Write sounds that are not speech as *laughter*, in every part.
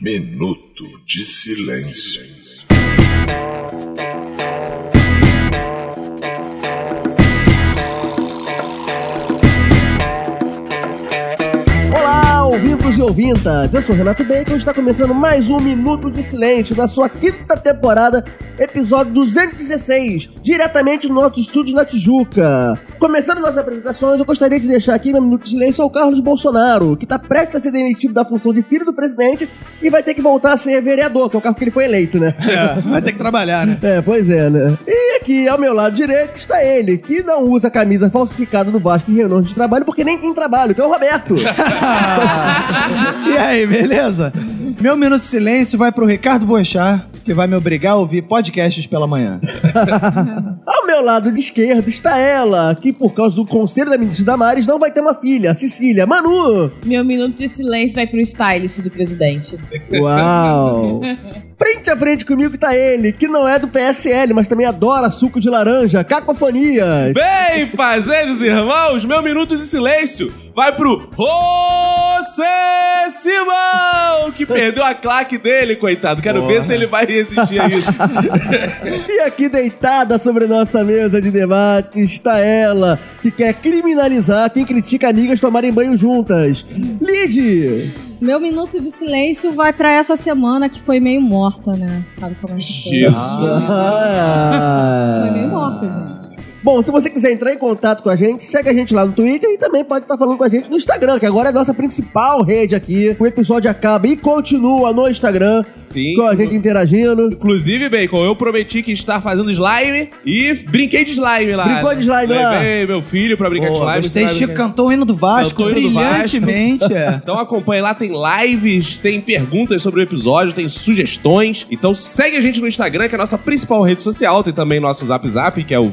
Minuto de Silêncio. Ouvintas! Eu sou Renato Bacon e está começando mais um Minuto de Silêncio da sua quinta temporada, episódio 216, diretamente no nosso estúdio na Tijuca. Começando nossas apresentações, eu gostaria de deixar aqui meu Minuto de Silêncio ao Carlos Bolsonaro, que está prestes a ser demitido da função de filho do presidente e vai ter que voltar a ser vereador, que é o cargo que ele foi eleito, né? É, vai ter que trabalhar, né? É, pois é, né? E aqui, ao meu lado direito, está ele, que não usa camisa falsificada do Vasco em reuniões de trabalho, porque nem tem trabalho, que é o Roberto. *laughs* e aí, beleza? Meu minuto de silêncio vai pro Ricardo Boechat, que vai me obrigar a ouvir podcasts pela manhã. *laughs* Ao meu lado de esquerdo está ela, que por causa do conselho da ministra Damares não vai ter uma filha, Cecília. Manu! Meu minuto de silêncio vai pro stylist do presidente. Uau! *laughs* frente a frente comigo está ele, que não é do PSL, mas também adora suco de laranja, cacofonias. Bem, fazejos irmãos, meu minuto de silêncio vai pro José Simão, que perdeu a claque dele, coitado. Quero ver se ele vai resistir a isso. *laughs* E aqui deitada sobre nossa mesa de debate está ela, que quer criminalizar quem critica amigas tomarem banho juntas. Lid! Meu minuto de silêncio vai pra essa semana que foi meio morta, né? Sabe como é que foi? Jesus. Foi meio morta, gente. Bom, se você quiser entrar em contato com a gente, segue a gente lá no Twitter e também pode estar falando com a gente no Instagram, que agora é a nossa principal rede aqui. O episódio acaba e continua no Instagram, Sim. com a gente interagindo. Inclusive, Bacon, eu prometi que estar fazendo slime e brinquei de slime lá. Brincou de slime lá? Levei meu filho pra brincar de slime. Você Chico brincar- cantou o hino do Vasco, hino do Vasco. brilhantemente, é. Então acompanhe lá, tem lives, tem perguntas sobre o episódio, tem sugestões. Então segue a gente no Instagram, que é a nossa principal rede social. Tem também nosso Zap Zap, que é o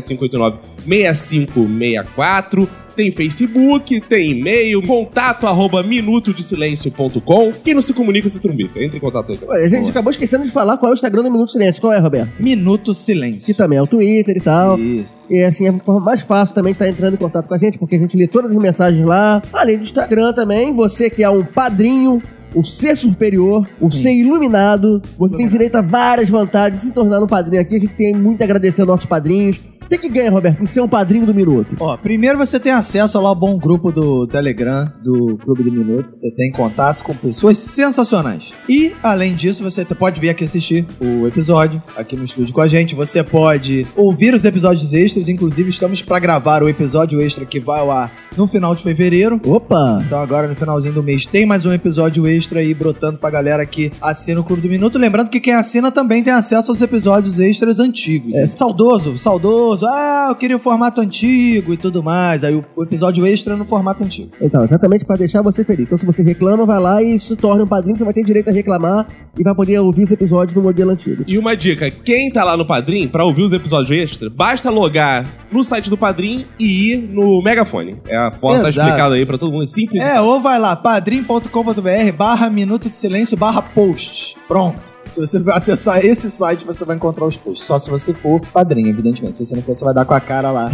21975896564. Tem Facebook, tem e-mail, contato arroba minutodesilencio.com. Quem não se comunica se trumbica. Entre em contato aí. Ué, A gente acabou esquecendo de falar qual é o Instagram do Minuto Silêncio. Qual é, Roberto? Minuto Que silêncio. também é o Twitter e tal. Isso. E assim, é a forma mais fácil também de estar entrando em contato com a gente, porque a gente lê todas as mensagens lá. Além do Instagram também, você que é um padrinho, o ser superior, o ser iluminado, você tem direito a várias vantagens de se tornar um padrinho aqui. A gente tem muito a agradecer aos nossos padrinhos. O que, que ganha, Roberto, em ser um padrinho do Minuto? Ó, primeiro você tem acesso lá ao bom grupo do Telegram, do Clube do Minuto, que você tem contato com pessoas sensacionais. E, além disso, você pode vir aqui assistir o episódio aqui no estúdio com a gente. Você pode ouvir os episódios extras, inclusive estamos pra gravar o episódio extra que vai ao ar no final de fevereiro. Opa! Então agora no finalzinho do mês tem mais um episódio extra aí brotando pra galera que assina o Clube do Minuto. Lembrando que quem assina também tem acesso aos episódios extras antigos. É. Saudoso, saudoso. Ah, eu queria o formato antigo e tudo mais. Aí o, episódio extra no formato antigo. Então, exatamente para deixar você feliz. Então, se você reclama, vai lá e se torne um padrinho, você vai ter direito a reclamar e vai poder ouvir os episódios no modelo antigo. E uma dica, quem tá lá no Padrim, pra ouvir os episódios extra, basta logar no site do Padrim e ir no Megafone. É a forma tá Exato. explicada aí pra todo mundo, é simples. É, ou vai lá, padrim.com.br barra minuto de silêncio barra post. Pronto. Se você acessar esse site, você vai encontrar os posts. Só se você for padrinho, evidentemente. Se você não for, você vai dar com a cara lá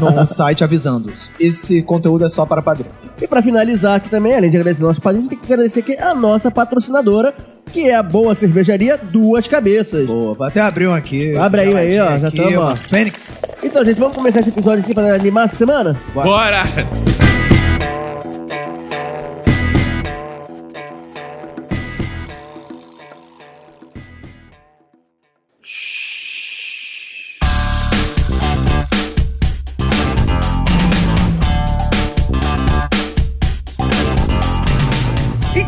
no *laughs* site avisando. Esse conteúdo é só para padrinho. E pra finalizar aqui também, além de agradecer nossos padrinhos, tem que agradecer aqui a nossa patrocinadora, que é a boa cervejaria Duas Cabeças. Boa, vou até abrir um aqui. Abre aí, aí, ó, já Aqui, tamo, ó. Fênix. Então, gente, vamos começar esse episódio aqui pra animar essa semana? Bora!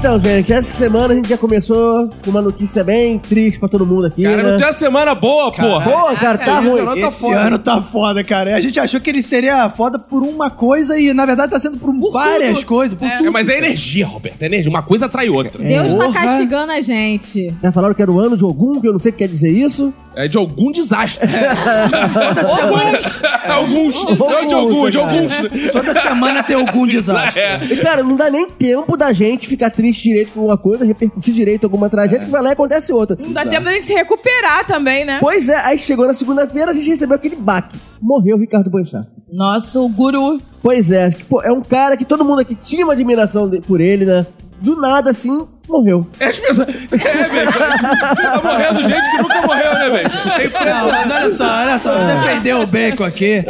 Então, gente, essa semana a gente já começou com uma notícia bem triste pra todo mundo aqui, Cara, né? não tem uma semana boa, porra! Pô, cara, tá Esse ruim. ano tá Esse foda. ano tá foda, cara. A gente achou que ele seria foda por uma coisa e, na verdade, tá sendo por, várias tudo. coisas, por É. tudo. É, mas é energia, Roberto, é energia. Uma coisa atrai outra. Deus tá Porra. castigando a gente. Já falaram que era o ano de Ogum, que eu não sei o que quer dizer isso. É de algum desastre. Toda semana, alguns. Não de algum, de alguns. toda semana tem algum *laughs* desastre. É. E, cara, não dá nem tempo da gente ficar triste direito com uma coisa, repercutir direito alguma tragédia, que vai lá e acontece outra. Não dá tempo da gente se recuperar também, né? Pois é, aí chegou na segunda-feira, a gente recebeu aquele baque. Morreu o Ricardo Boechat. Nosso guru. Pois é, que, pô, é um cara que todo mundo aqui tinha uma admiração de- por ele, né? Do nada assim, morreu. É as pessoas. *laughs* É, velho. Tá morrendo gente que nunca morreu, né, velho? É Não, impressionante. mas olha só, olha só, eu defender o bacon aqui.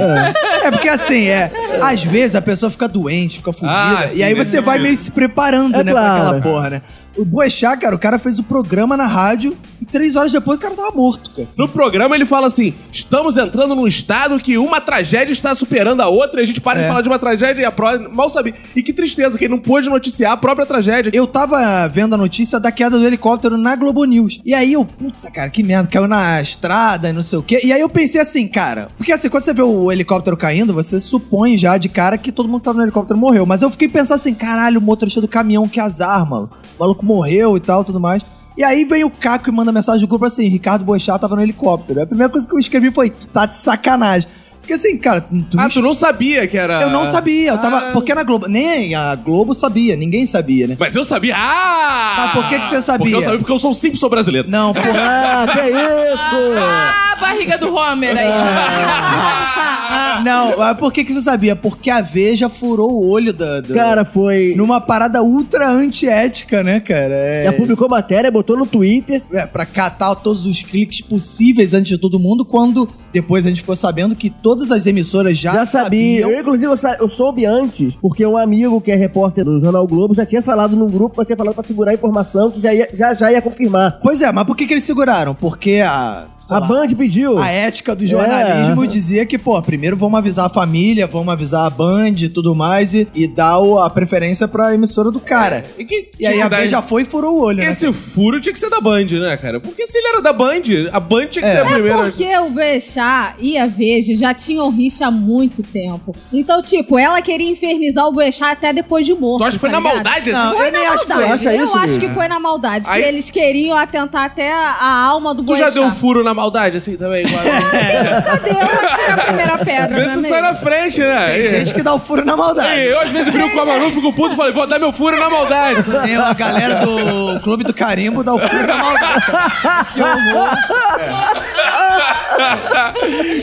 É porque assim, é. Às vezes a pessoa fica doente, fica fudida. Ah, e aí você vai meio se preparando, É né, claro. pra aquela porra, né? O Boechat, cara, o cara fez o programa na rádio e três horas depois o cara tava morto, cara. No programa ele fala assim: estamos entrando num estado que uma tragédia está superando a outra, e a gente para de É. falar de uma tragédia e a próxima. Mal sabia. E que tristeza, que ele não pôde noticiar a própria tragédia. Eu tava vendo a notícia da queda do helicóptero na Globo News. E aí eu, puta, cara, que merda, caiu na estrada e não sei o quê. E aí eu pensei assim, cara, porque assim, quando você vê o helicóptero caindo, você supõe já de cara que todo mundo que tava no helicóptero morreu. Mas eu fiquei pensando assim, caralho, o motorista do caminhão, que azar, mano. O maluco morreu e tal, tudo mais. E aí vem o Caco e manda mensagem do grupo assim, Ricardo Boechat tava no helicóptero. A primeira coisa que eu escrevi foi, tu tá de sacanagem. Porque assim, cara, tu Ah, não tu não sabia que era. eu não sabia, eu tava. Ah. Porque na Globo. Nem a Globo sabia, ninguém sabia, né? Mas eu sabia. Ah! Mas por que que você sabia? Porque eu sabia porque eu sou um Simpson brasileiro. Não, porra. Ah, que isso? *laughs* A barriga do Homer aí. *laughs* Não, mas por que, que você sabia? Porque a Veja furou o olho da. da- Cara, foi. Numa parada ultra antiética, né, cara? É, Já publicou matéria, botou no Twitter. é, pra catar todos os cliques possíveis antes de todo mundo, quando depois a gente ficou sabendo que todas as emissoras já, Já sabia. sabiam. Eu, inclusive, eu, sa- eu soube antes, porque um amigo que é repórter do Jornal Globo já tinha falado no grupo, mas tinha falado pra segurar a informação que já ia, já, já ia confirmar. Pois é, mas por que, que eles seguraram? Porque a. A lá, Band pediu. A ética do jornalismo É. dizia que, pô, primeiro vamos avisar a família, vamos avisar a Band e tudo mais, e, e dar o- a preferência pra emissora do cara. E, que, E aí tinha a dar- Veja foi e furou o olho, né? Esse furo tinha que ser da Band, né, cara? Porque se ele era da Band, a Band tinha que É. ser a É primeira. porque o Bechá e a Veja já tinham rixa há muito tempo. Então, tipo, ela queria infernizar o Bechá até depois de morto. Tu acha que foi tá na ligado? maldade assim? Não, Foi eu nem na acho que foi. maldade. acha Eu isso, acho Luiz? que foi na maldade. Aí- Que eles queriam atentar até a, alma do Tu já Boechat. deu um furo na maldade, assim, também? Igual- *laughs* Cadê? Eu atiro a primeira pedra, Vê não se é sai na frente, né? Tem gente que dá o furo na maldade. Eu às vezes brinco com a Manu, fico puto e falei, vou dar meu furo na maldade. Tem a galera do Clube do Carimbo dá o furo na maldade.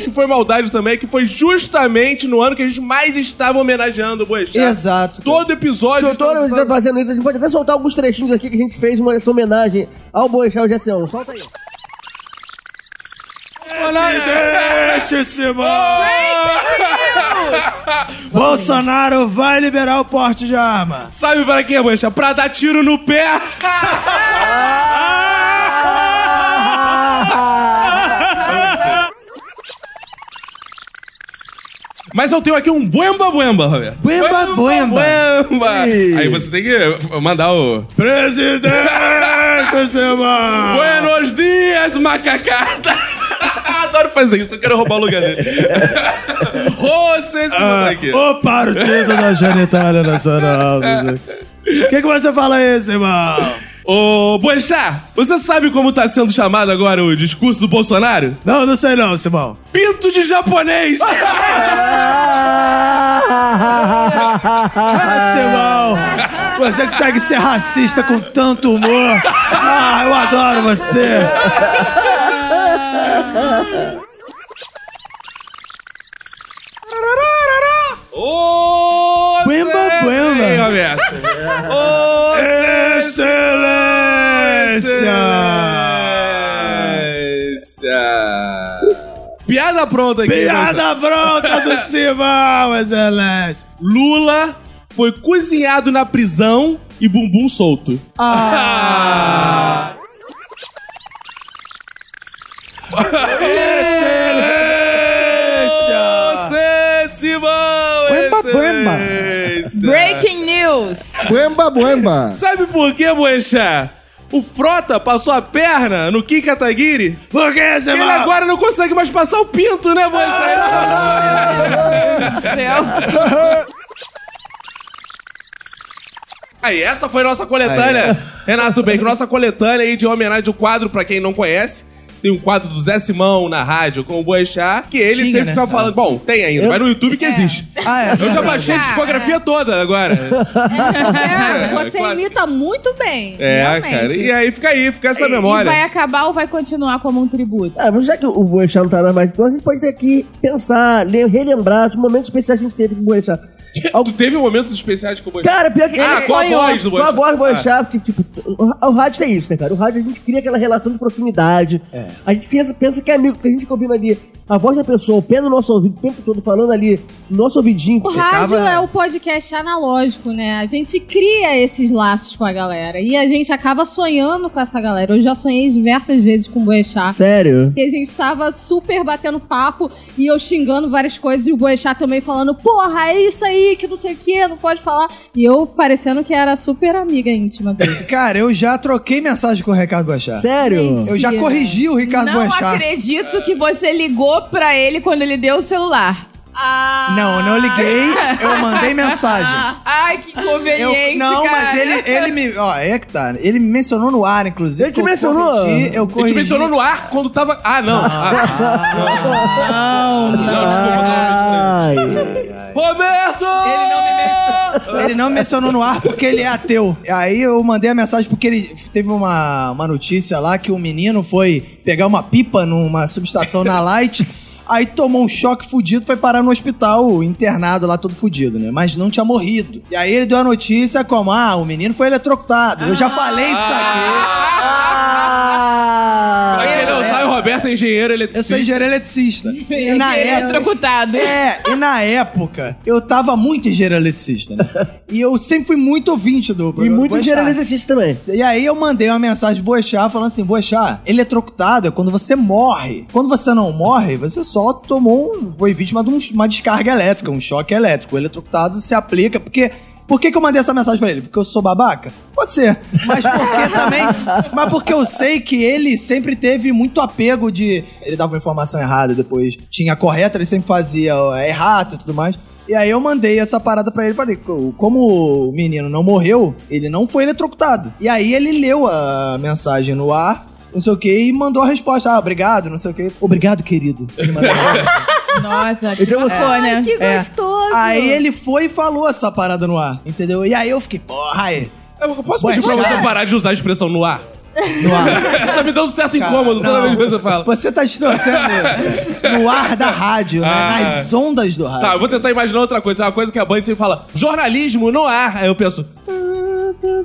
que foi maldade também, que foi justamente no ano que a gente mais estava homenageando o Boechat. Exato. cara. Todo episódio... Doutor, a gente tá fazendo isso, a gente pode até soltar alguns trechinhos aqui que a gente fez uma, essa homenagem ao Boechat o Gessião. Solta aí. Presidente Simão! Bolsonaro vai liberar o porte de arma. Sabe para quê, Boechat? Pra dar tiro no pé. Mas eu tenho aqui um buemba buemba, Roberto. Buemba, buemba. buemba. Aí você tem que mandar o... Presidente Simão! Buenos dias, macacada! *laughs* Adoro fazer isso, eu quero roubar o lugar dele. *laughs* Você se Ah, aqui. o Partido da Genitália Nacional. O que, que você fala aí, Simão? Ô, Boechat, você sabe como tá sendo chamado agora o discurso do Bolsonaro? Não, não sei não, Simão. Pinto de japonês! *laughs* Ah, Simão! Você consegue ser racista com tanto humor? Ah, eu adoro você! Ô, Buemba, buemba. Ei, Roberto. *laughs* Ô, Excelência! Excelência. Piada pronta aqui. Piada pronta do *laughs* Simão, Excelência! Lula foi cozinhado na prisão e bumbum solto. Ah! *laughs* Excelência! Você, Simão! Buemba, buemba. Excelência. Breaking news. Buemba, buemba. Sabe por quê, Boechat? O Frota passou a perna no Kim Kataguiri. Por que, Simão? Ele agora não consegue mais passar o pinto, né, Boechat? Céu. Aí, essa foi nossa coletânea, Renato Bacon. Nossa coletânea aí de homenagem ao quadro, pra quem não conhece. Tem um quadro do Zé Simão na rádio com o Boechat, que ele Tinha, sempre né? ficava falando. Bom, tem ainda, mas no YouTube que existe. *laughs* Ah, é. Eu já baixei a discografia toda agora. É, você clássico. imita muito bem. É, realmente. cara. E aí fica aí, fica essa E vai memória. acabar ou vai continuar como um tributo? Ah, mas já que o Boechat não tá mais, então a gente pode ter que pensar, le- relembrar os momentos especiais que a gente teve com o Boechat. *laughs* Tu teve momentos especiais com o Boechat? Cara, pior que. Ah, ele com a sonhou. voz do Com a voz do Boechat, tipo, tipo, o, o rádio tem isso, né, cara? O rádio a gente cria aquela relação de proximidade. A gente pensa, pensa que é amigo, que a gente ouvindo ali. A voz da pessoa, o pé no nosso ouvido o tempo todo, falando ali, no nosso ouvidinho. O rádio é o podcast analógico, né? A gente cria esses laços com a galera. E a gente acaba sonhando com essa galera. Eu já sonhei diversas vezes com o Boechat. Sério? Que a gente tava super batendo papo e eu xingando várias coisas e o Boechat também falando, porra, é isso aí, que não sei o que, não pode falar. E eu parecendo que era super amiga íntima dele. *laughs* Cara, eu já troquei mensagem com o Ricardo Boechat. Sério? Eu já corrigi o Ricardo Não Boechat. acredito que você ligou pra ele quando ele deu o celular. Ah, Não, não liguei, eu mandei mensagem. *laughs* Ai, que Eu- conveniente, não, cara. mas ele, ele me. Ó, é que tá. Ele me mencionou no ar, inclusive. Ele te Eu mencionou? corrigi, eu corrigi. gente mencionou no ar quando tava. Ah, não. Ah, Não. não, desculpa, Ai. Roberto! Ele não, me men- ele não me mencionou no ar porque ele é ateu. Aí eu mandei a mensagem porque ele teve uma, uma notícia lá que um menino foi pegar uma pipa numa subestação na Light. Aí tomou um choque fudido, foi parar no hospital, internado lá, todo fudido, né? Mas não tinha morrido. E aí ele deu a notícia como, ah, o menino foi eletrocutado. Eu já falei isso Ah. Pra quem não sabe, o Roberto é engenheiro aqui. Eu sou engenheiro eletricista. *laughs* E na Ele é época... trocutado. É, e na época, eu tava muito engenheiro eletricista, né? E eu sempre fui muito ouvinte do E programa muito engenheiro eletricista também. E aí eu mandei uma mensagem pro Boechat falando assim, Boechat, eletrocutado é quando você morre. Quando você não morre, você só tomou um... Foi vítima de um- uma descarga elétrica, um choque elétrico. O eletrocutado se aplica porque... Por que, que eu mandei essa mensagem pra ele? Porque eu sou babaca? Pode ser. Mas porque também... *laughs* Mas porque eu sei que ele sempre teve muito apego de... Ele dava uma informação errada, depois tinha a correta, ele sempre fazia ó, errado e tudo mais. E aí eu mandei essa parada pra ele, falei, "Co- como o menino não morreu, ele não foi eletrocutado. E aí ele leu a mensagem no ar, não sei o que, e mandou a resposta, ah, obrigado, não sei o que. Obrigado, querido. Ele mandou. *laughs* Nossa, que Então bacana. que É. gostoso. aí ele foi e falou essa parada no ar, entendeu? E aí eu fiquei, porra, aí, Eu posso pedir pra você parar de usar a expressão no ar? no ar. *laughs* tá me dando certo incômodo toda vez que você fala. Você tá distorcendo isso. cara. No ar da rádio, né? Ah. nas ondas do rádio. Tá, eu vou tentar imaginar outra coisa. Uma coisa que a Band sempre fala: jornalismo no ar. Aí eu penso,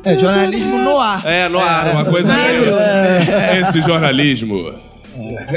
É jornalismo no ar. é, no ar, uma coisa é, Negro. esse. É esse jornalismo.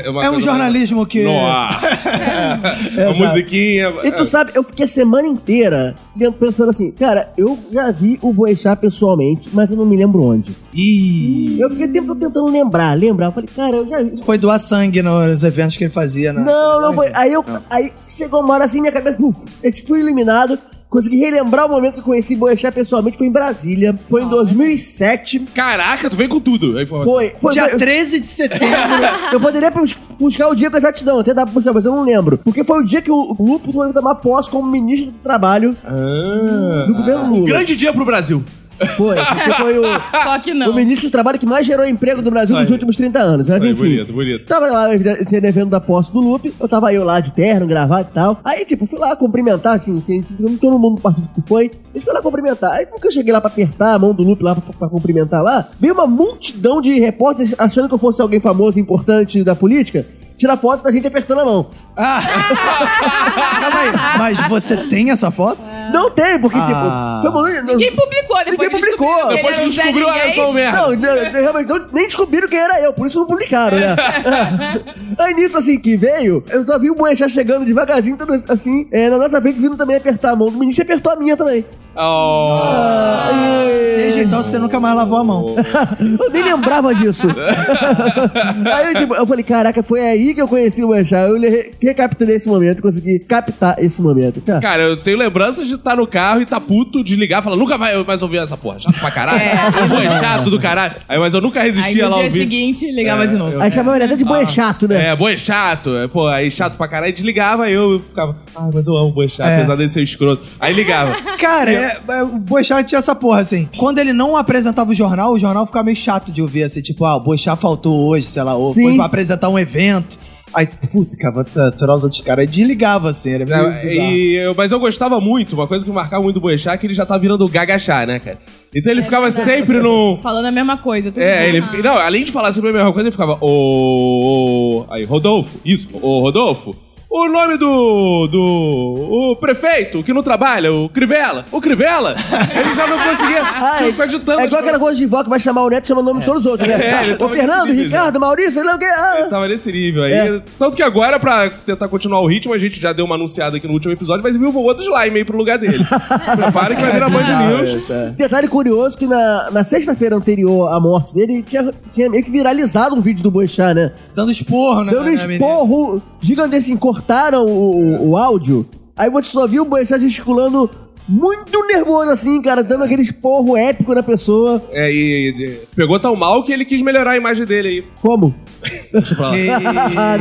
uma É um coisa jornalismo que... No ar. *laughs* a musiquinha. E tu sabe, eu fiquei a semana inteira pensando assim, cara, eu já vi o Boechat pessoalmente, mas eu não me lembro onde. Ih... Eu fiquei tempo tentando lembrar, lembrar. Eu falei, cara, eu já vi. Foi doar sangue nos eventos que ele fazia, né? Não, não foi. Aí eu. Aí chegou uma hora assim, minha cabeça. Uf, eu fui eliminado. Consegui relembrar o momento que eu conheci Boechat pessoalmente. Foi em Brasília. Foi em 2007. Caraca, tu vem com tudo. a informação. Foi. foi Dia eu, 13 de setembro. *laughs* eu poderia bus- buscar o dia com exatidão, até dar pra buscar, mas eu não lembro. Porque foi o dia que o Lupus foi tomar posse como ministro do trabalho Ah. do governo Lula. Grande dia pro Brasil. Foi, porque foi o, *laughs* Só que não. o ministro do trabalho que mais gerou emprego do Brasil Isso nos últimos 30 anos. Mas aí, enfim. bonito, bonito. Tava lá tendo evento da posse do Lupe, eu tava eu lá de terno, gravado e tal. Aí, tipo, fui lá cumprimentar, assim, assim todo mundo do partido que foi. Eu fui lá cumprimentar. Aí, nunca eu cheguei lá pra apertar a mão do Lupe lá pra, pra cumprimentar lá, veio uma multidão de repórteres achando que eu fosse alguém famoso, importante da política, tirar foto da gente apertando a mão. Ah. *laughs* Calma aí. Mas você tem essa foto? Não tem, porque, Ah. tipo, foi Ninguém publicou depois Ninguém que publicou. ele Depois era que Zé descobriu a Ninguém. ação merda. Não, não, realmente não- nem descobriram quem era eu, por isso não publicaram, né? *laughs* Aí nisso, assim, que veio, eu só vi o Boechat chegando devagarzinho, todo assim, é, na nossa frente, vindo também apertar a mão do ministro e apertou a minha também. Oh. Desde então você nunca mais lavou a mão. *laughs* Eu nem lembrava disso. aí eu, tipo, eu falei, caraca, foi aí que eu conheci o Boechat. Eu le- recapitulei esse momento, consegui captar esse momento. Tá? Cara, eu tenho lembranças de estar no carro e tá puto, desligar, falar, nunca vai mais ouvir essa porra. Chato pra caralho. É chato do caralho. Aí, mas eu nunca Aí resistia no lá dia ouvir. seguinte ligava de novo. Aí chamava ele até de Boechato, né? É, boi chato. É, Pô, aí chato pra caralho. Desligava, eu, eu ficava, ai, mas eu amo boi chato, É. apesar dele ser escroto. Aí ligava. *laughs* Cara, é, é, o Boechat tinha essa porra, assim. Quando ele não apresentava o jornal, o jornal ficava meio chato de ouvir, assim. Tipo, ah, o Boechat faltou hoje, sei lá. Ou Sim. foi pra apresentar um evento. Aí, putz, cara, vou aturar os outros caras. Aí desligava, assim. Era meio bizarro. E eu- mas eu gostava muito, uma coisa que marcava muito do Boechat é que ele já tá virando gagachá, né, cara? Então ele ficava sempre num. *laughs* Falando a mesma coisa. tudo É, ele fica- Não, além de falar sempre a mesma coisa, ele ficava. Ô. ô- Aí, Rodolfo, isso, ô Rodolfo. O nome do. do. o prefeito que não trabalha, o Crivella. O Crivella, ele já não conseguia. *laughs* Ah, tinha que ficar ditando é igual aquela coisa de vó que vai chamar o neto chamando o nome de todos os outros, né? *laughs* É, tava Fernando, Ricardo, Maurício, sei lá o que. Ah. Tava nesse nível aí. É. Tanto que agora, pra tentar continuar o ritmo, a gente já deu uma anunciada aqui no último episódio, vai vir o outro slime aí pro lugar dele. *laughs* Prepara que vai virar Band News. é. Detalhe curioso que na, na sexta-feira anterior à morte dele, tinha, tinha meio que viralizado um vídeo do Boechat, né? Dando esporro, né? Dando um menina. esporro gigantesco, assim, cortaram o, o- o áudio, aí você só viu o Boechat gesticulando muito nervoso, assim, cara, dando aquele esporro épico na pessoa. É, e, e- pegou tão mal que ele quis melhorar a imagem dele aí. Como? Deixa pra lá. Que *laughs* Ah,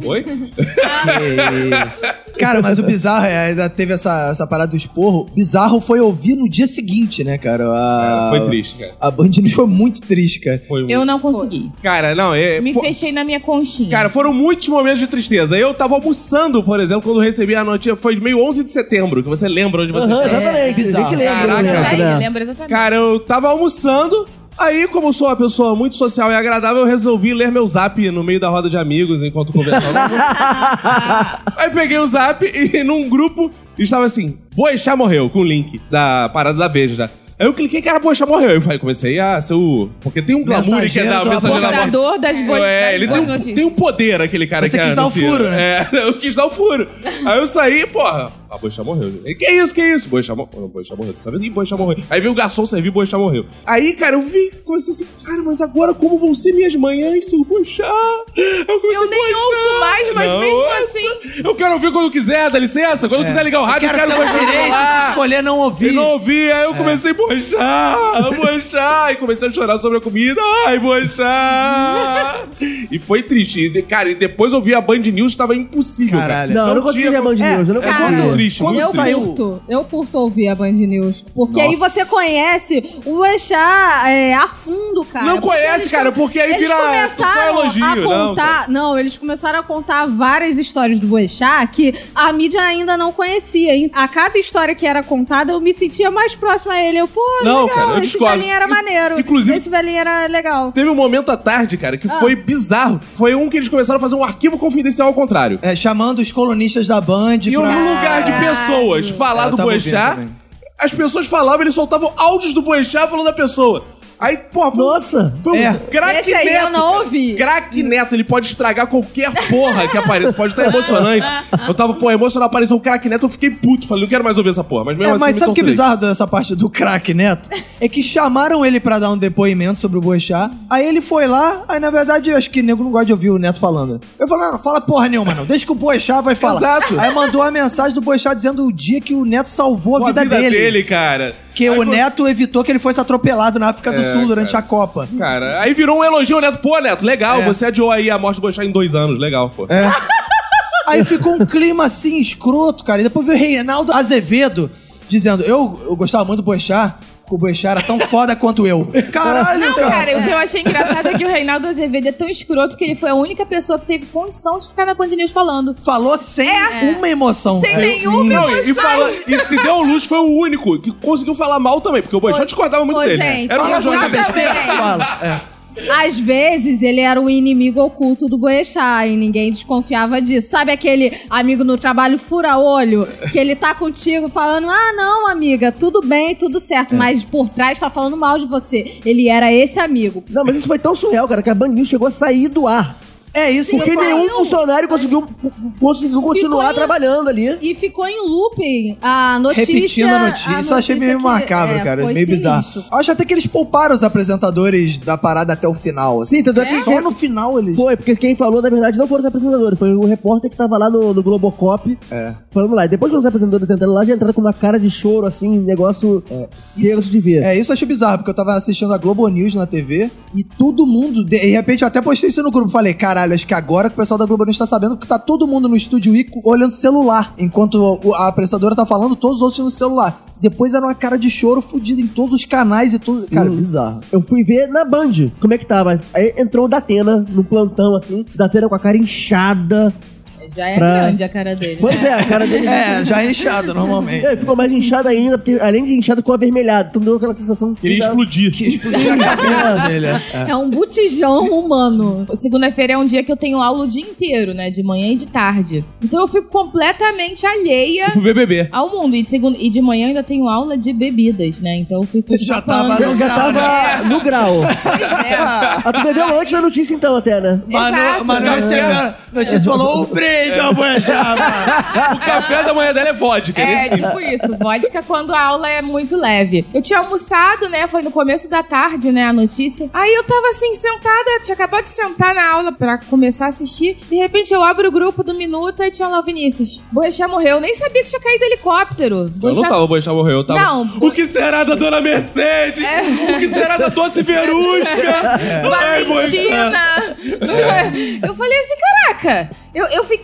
não. Oi? Que isso. Cara, mas o bizarro é, ainda teve essa, essa parada do esporro. Bizarro foi ouvir no dia seguinte, né, cara? A, Foi triste, cara. A Band News foi muito triste, cara. Foi muito. Eu não consegui. Cara, não, é. Me pô, fechei na minha conchinha. Cara, foram muitos momentos de tristeza. Eu tava almoçando, por exemplo, quando recebi a notícia. Foi meio 11 de setembro, que você lembra onde você Aham, estava. exatamente, É, bizarro. a gente lembra. Caraca. né, né? eu lembro exatamente. Cara, eu tava almoçando. Aí, como sou uma pessoa muito social e agradável, eu resolvi ler meu zap no meio da roda de amigos enquanto conversava. *laughs* aí peguei o zap e num grupo estava assim: Boixá morreu, com o link da parada da Veja já. Aí eu cliquei que era Boixá morreu. Eu falei, comecei a ser o. Porque tem um glamour que é da do mensageiro da morte. Portador das boas É, ele tem um, tem um poder, aquele cara Você que quis dar o furo, né? É, *laughs* eu quis dar o furo. Aí eu saí, porra, a Boixá morreu. Ele, que isso, que isso? Boixá morreu. Boixá morreu. Sabe? Ih, Boixá morreu. Aí veio o garçom servir, Boixá morreu. Aí, cara, eu vi, comecei assim, cara, mas agora como vão ser minhas manhãs se o Boixá? Eu, comecei, Eu nem "Boixá." ouço mais, mas Não mesmo ouço. assim. Eu quero ouvir quando quiser, dá licença. Quando quiser ligar o rádio, eu quero, ter o Boixá direito escolher não ouvir. E não ouvi, aí eu comecei a bochar, bochar, e comecei a chorar sobre a comida, ai, bochar. e foi triste. E, cara, e depois eu vi a Band News, tava impossível. Caralho. Cara. Não, eu não consegui ver a Band É, News, eu não É consegui. Triste, quando muito Eu triste. saiu- curto, eu curto ouvir a Band News. Porque aí Nossa. você conhece o Eixá é, a fundo, cara. Não conhece, eles cara, com- porque aí eles vira começaram só elogio, a não, contar, não, eles começaram a contar várias histórias do Boechat que a mídia ainda não conhecia. E A cada história que era contada, eu me sentia mais próxima a ele. Eu, pô, Não, legal, cara, eu esse discordo. velhinho era maneiro. inclusive- Esse velhinho era legal. Teve um momento à tarde, cara, que Ah. foi bizarro. Foi um que eles começaram a fazer um arquivo confidencial ao contrário. É, chamando os colunistas da Band E pra... no lugar de pessoas falar do Boechat, as pessoas falavam, eles soltavam áudios do Boechat falando da pessoa. Aí, pô, foi, um- Nossa! foi um É. craque Esse aí neto. eu não ouvi. Craque neto, ele pode estragar qualquer porra que apareça. Pode estar *laughs* emocionante. Eu tava, pô, emocionado, apareceu um craque neto, eu fiquei puto. Falei, não quero mais ouvir essa porra. Mas mesmo É, assim, mas me sabe o que é bizarro dessa parte do craque Neto? É que chamaram ele pra dar um depoimento sobre o Boechat. Aí ele foi lá, aí na verdade eu acho que o nego não gosta de ouvir o Neto falando. Eu falei, não, não fala porra nenhuma não, deixa que o Boechat vai falar. Exato. Aí mandou a mensagem do Boechat dizendo o dia que o Neto salvou a Pô, vida, dele. cara. Que Aí, o pô, Neto evitou que ele fosse atropelado na África do É, Sul durante cara. a Copa. Cara, aí virou um elogio Neto. Pô, Neto, legal, É. você adiou aí a morte do Boechat em dois anos. Legal, pô. É. *laughs* Aí ficou um clima assim, escroto, cara. E depois veio o Reinaldo Azevedo dizendo: Eu, eu gostava muito do Boechat, porque o Boechat era tão foda quanto eu. Caralho, Não, cara. cara, o que eu achei engraçado é que o Reinaldo Azevedo é tão escroto que ele foi a única pessoa que teve condição de ficar na Band News falando. Falou sem uma emoção. Sem nenhuma Não, e, e, emoção. fala, e se deu luz, foi o único que conseguiu falar mal também, porque o Boechat discordava muito ô, dele. gente, Era um besteira, fala. É. Às vezes ele era o inimigo oculto do Boechat e ninguém desconfiava disso. Sabe aquele amigo no trabalho fura-olho que ele tá contigo falando: ah, não, amiga, tudo bem, tudo certo, mas por trás tá falando mal de você. Ele era esse amigo. Não, mas isso foi tão surreal, cara, que a News chegou a sair do ar. É isso que Porque nenhum funcionário conseguiu, conseguiu continuar em- trabalhando ali. E ficou em looping a notícia. Repetindo a notícia. Isso eu achei meio que- macabro, é, cara. Meio bizarro. sinistro. Eu acho até que eles pouparam os apresentadores da parada até o final. Assim. Sim, tanto é Só no final eles. Foi, porque quem falou, na verdade, não foram os apresentadores, foi o repórter que tava lá no, no Globocop É. falando lá. E depois que os apresentadores entraram lá, já entraram com uma cara de choro, assim, negócio tenso de ver. É, isso eu achei bizarro, porque eu tava assistindo a Globo News na TV e todo mundo, de repente eu até postei isso no grupo, falei, caralho, acho que agora que o pessoal da Globo News tá sabendo que tá todo mundo no estúdio I olhando celular, enquanto a apresentadora tá falando, todos os outros no celular. Depois era uma cara de choro fudida em todos os canais e tudo. Cara, bizarro. Eu fui ver na Band como é que tava. Aí entrou o Datena no plantão, assim, Datena com a cara inchada. Já é Pra- grande a cara dele. Pois é, a cara dele. *laughs* É, já é inchado normalmente. Ele ficou mais inchado ainda, porque além de inchado, ficou avermelhado. Então deu aquela sensação. Queria explodir. Que explodiu *laughs* a cabeça dele. é. É um botijão humano. Segunda-feira é um dia que eu tenho aula o dia inteiro, né? De manhã e de tarde. Então eu fico completamente alheia Pro BBB. ao mundo. E de, segunda, e de manhã eu ainda tenho aula de bebidas, né? Então eu fico. Já tava Já, no já grau, tava no grau. *laughs* Pois é. Ah, tu bebeu antes da notícia, então, até, né? Mas não, Exato. mas não recebeu. A notícia falou o brinde, ó, boiajava. O café da manhã dela é vodka. É, nesse- tipo isso, vodka quando a aula é muito leve. Eu tinha almoçado, né? Foi no começo da tarde, né? A notícia. Aí eu tava assim, sentada, tinha acabado de sentar na aula pra começar a assistir. De repente eu abro o grupo do Minuto e tinha lá o Vinícius. Boechat morreu. Eu nem sabia que tinha caído helicóptero. Eu não Boechat- tava, o Boechat morreu, eu tava... Não, O que será da Dona Mercedes? O que será da Doce *laughs* Verusca? Boechat. Valentina! É? Eu falei assim, caraca! Eu, eu fiquei.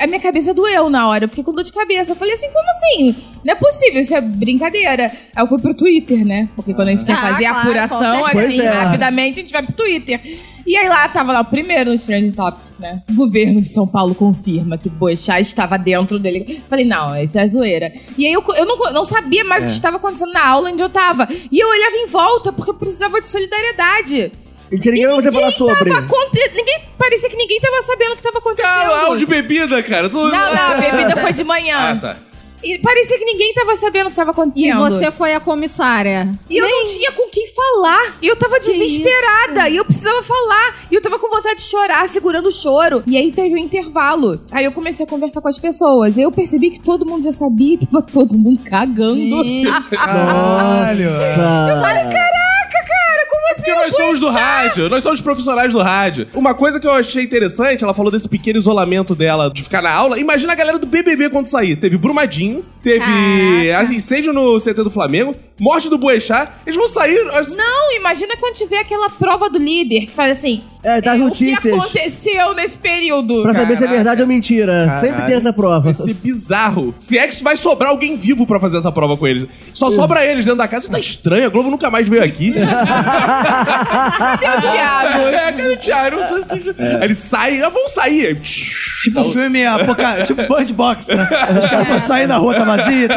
A minha cabeça doeu na hora, eu fiquei com dor de cabeça. Eu falei assim, como assim? Não é possível, isso é brincadeira. Aí eu fui pro Twitter, né? Porque quando a gente quer Ah, fazer a claro, apuração, com assim, certeza. rapidamente, a gente vai pro Twitter. E aí lá tava lá o primeiro nos Trending Topics, né? O governo de São Paulo confirma que o Boechat estava dentro dele. Falei, não, isso é zoeira. E aí eu, eu não, não sabia mais o que estava acontecendo na aula onde eu tava. E eu olhava em volta porque eu precisava de solidariedade. E não tinha ninguém pra você falar sobre. Tava aconte- Ninguém, parecia que ninguém tava sabendo o que tava acontecendo. Cara, aula de bebida, cara. Tu- Não, não, a bebida foi de manhã. Ah, tá. E parecia que ninguém tava sabendo o que tava E acontecendo. você foi a comissária. E eu não tinha com quem falar. E eu tava desesperada. E eu precisava falar. E eu tava com vontade de chorar, segurando o choro. E aí teve um intervalo. Aí eu comecei a conversar com as pessoas. E eu percebi que todo mundo já sabia e tava todo mundo cagando. Gente, Caralho. *laughs* Nossa. Caraca, cara, como assim? Porque nós somos do rádio, nós somos profissionais do rádio. Uma coisa que eu achei interessante, ela falou desse pequeno isolamento dela de ficar na aula. Imagina a galera do BBB quando sair. Teve Brumadinho, teve Caraca. incêndio no CT do Flamengo, morte do Boechat. Eles vão sair... as- Não, imagina quando tiver aquela prova do líder que faz assim. É, das é, O notícias. que aconteceu nesse período? Pra saber se é Caraca. verdade ou mentira. Sempre tem essa prova. Vai ser bizarro. Se é que vai sobrar alguém vivo pra fazer essa prova com eles. Só sobra eles dentro da casa. Isso tá estranho. A Globo nunca mais veio aqui. *laughs* Cadê o Thiago? É, cadê o Thiago? Aí eles saem. Ah, vão sair. Aí, Tipo filme apoca... tipo Bird Box. Né? Os caras vão sair na rua, tá vazia. Tá...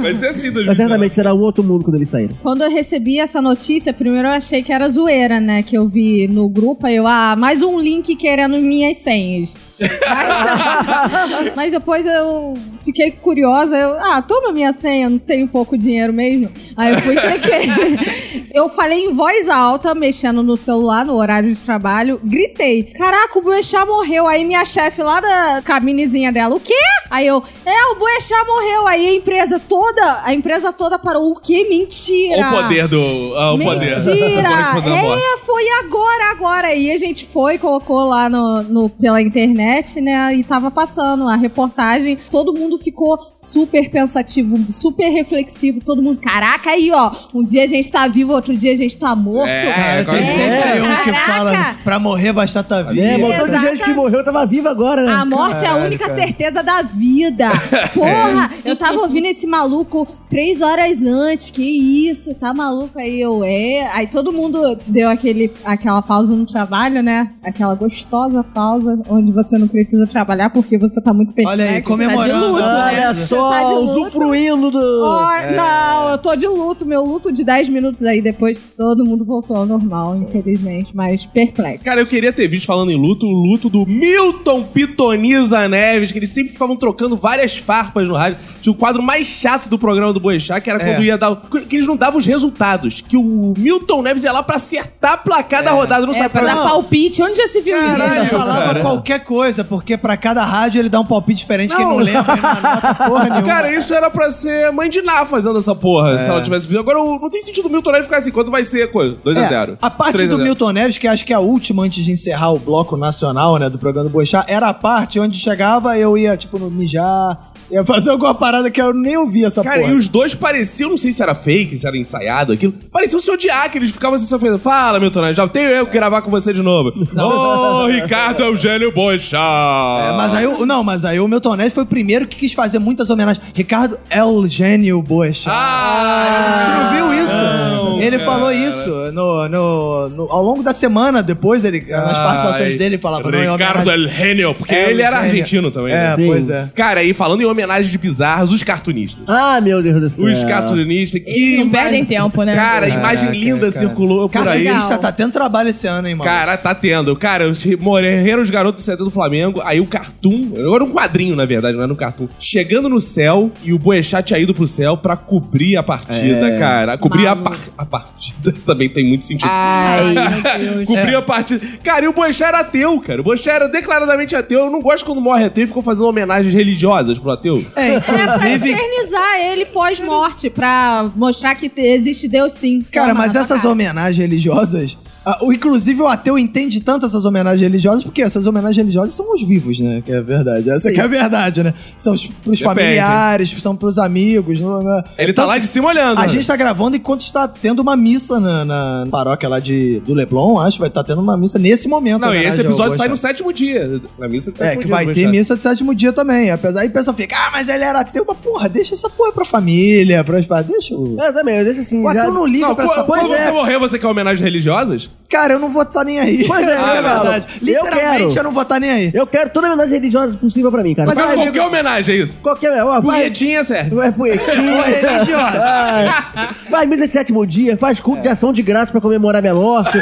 Vai ser assim. Mas certamente será um outro mundo quando eles saírem. Quando eu recebi essa notícia, primeiro eu achei que era zoeira, né? Que eu vi no grupo, aí eu, ah, mais um link querendo minhas senhas. *laughs* Mas, mas depois eu fiquei curiosa, eu, ah, toma minha senha, não tenho pouco dinheiro mesmo. Aí eu fui chequei. *laughs* Eu falei em voz alta, mexendo no celular, no horário de trabalho, gritei, caraca, o Boechat morreu. Aí minha chefe lá da cabinezinha dela, o quê? Aí eu, é, o Boechat morreu. Aí a empresa toda, a empresa toda parou, o quê? Mentira! O poder do. ah, o poder. Mentira! *laughs* Morte. é, foi agora, agora. aí a gente foi, colocou lá no, no- pela internet, né? E tava passando a reportagem. Todo mundo ficou super pensativo, super reflexivo. Todo mundo, caraca, aí, ó. Um dia a gente tá vivo, outro dia a gente tá morto. É, Cara, tem é, sempre um que Caraca. fala pra morrer basta tá vivo. É, montão de gente que morreu tava viva agora, né? A morte é a única certeza da vida. *laughs* Porra, eu tava ouvindo esse maluco três horas antes. Que isso, tá maluco aí? Eu, é. Aí todo mundo deu aquele, aquela pausa no trabalho, né? Aquela gostosa pausa, onde você não precisa trabalhar porque você tá muito perplexo. Olha aí, comemorando. luto, né? Olha só, Você tá de luto? usufruindo do. Ó, Não, eu tô de luto. Meu luto de 10 minutos aí, depois todo mundo voltou ao normal, infelizmente, mas perplexo. Cara, eu queria ter visto falando em luto, o luto do Milton Pitoniza Neves, que eles sempre ficavam trocando várias farpas no rádio. Tinha o quadro mais chato do programa do Boechat, que era É. quando ia dar. Que eles não davam os resultados. Que o Milton Neves ia lá pra acertar a placar da rodada. Não É, sabe pra dar palpite. Onde já se viu isso? Ele falava cara. qualquer coisa, porque pra cada rádio ele dá um palpite diferente que ele não lembra, ele não anota porra nenhuma. Cara, isso era pra ser mãe de Ná fazendo essa porra, É. se ela tivesse visto. Agora, não tem sentido o Milton Neves ficar assim, quanto vai ser coisa? 2x0. É, a parte 3 a do 0. Milton Neves, que acho que é a última antes de encerrar o bloco nacional, né, do programa do Boechat, era a parte onde chegava eu ia, tipo, no mijar, ia fazer alguma parada que eu nem ouvi essa Cara, porra. e os dois pareciam, não sei se era fake, se era ensaiado aquilo, pareciam se odiar, que eles ficavam assim só fazendo, fala, Milton já tenho eu que gravar com você de novo. *laughs* Ô, Ricardo Eugênio Boechat. É, mas aí, o- não, mas aí o Milton Neves foi o primeiro que quis fazer muitas homenagens. Ricardo Eugênio Boechat. Ah! Tu não viu isso? Ele cara. falou isso no, no- no- ao longo da semana, depois, ele, nas participações Ai, dele, ele falava... Ricardo El Genio, porque É, ele era argentino também, É, né? Pois é. Cara, aí falando em homenagem de bizarros, os cartunistas. Ah, meu Deus do céu. Os cartunistas que. Eles não perdem tempo, né? Cara, Caraca, imagem linda cara. circulou por aí. Cartunista tá tendo trabalho esse ano, hein, mano? Cara, tá tendo. Cara, os morreram os garotos 70 do Flamengo. Aí o Cartoon, era um quadrinho, na verdade, não era um Cartoon. Chegando no céu e o Boechat tinha ido pro céu pra cobrir a partida, É. cara. Cobrir a, par- a partida *laughs* também tem muito sentido. Ai, meu *laughs* Deus. Cobrir a partida. Cara, e o Boechat era ateu, cara. O Boechat era declaradamente ateu. Eu não gosto quando morre ateu e ficam fazendo homenagens religiosas pro ateu. É, É pra inclusive... eternizar ele pós-morte, pra mostrar que te- existe Deus sim. Cara, Toma mas essas cara. homenagens religiosas. Ah, o, inclusive, o ateu entende tanto essas homenagens religiosas, porque essas homenagens religiosas são os vivos, né? Que é a verdade. Essa que é a verdade, né? São os, pros Depende. familiares, são pros amigos. não- Ele tá Então, lá de cima olhando. A né? gente tá gravando enquanto está tendo uma missa na, na paróquia lá de, do Leblon, acho. Vai estar tendo uma missa nesse momento. Não, e homenagem esse episódio sai no sétimo dia. Na missa de É, sétimo que dia. vai ter missa de sétimo dia também. Apesar aí o pessoal fica, ah, mas ele era ateu, mas porra, deixa essa porra pra família, pras Deixa o. É, também, eu deixo assim. O já... ateu não liga Não, pra essa quando porra. você morrer, você quer homenagens religiosas? Cara, eu não vou estar nem aí. Pois é, *laughs* é eu falo. verdade. Eu Literalmente, quero. eu não vou estar nem aí. Eu quero toda a homenagem religiosa possível pra mim, cara. Mas Mas amigo- qualquer homenagem, é isso? Qualquer. Ó, vai, Punhetinha serve. vai punhetinha. Religiosa. Vai, faz missa de sétimo dia, faz culto de ação de graça pra comemorar minha morte.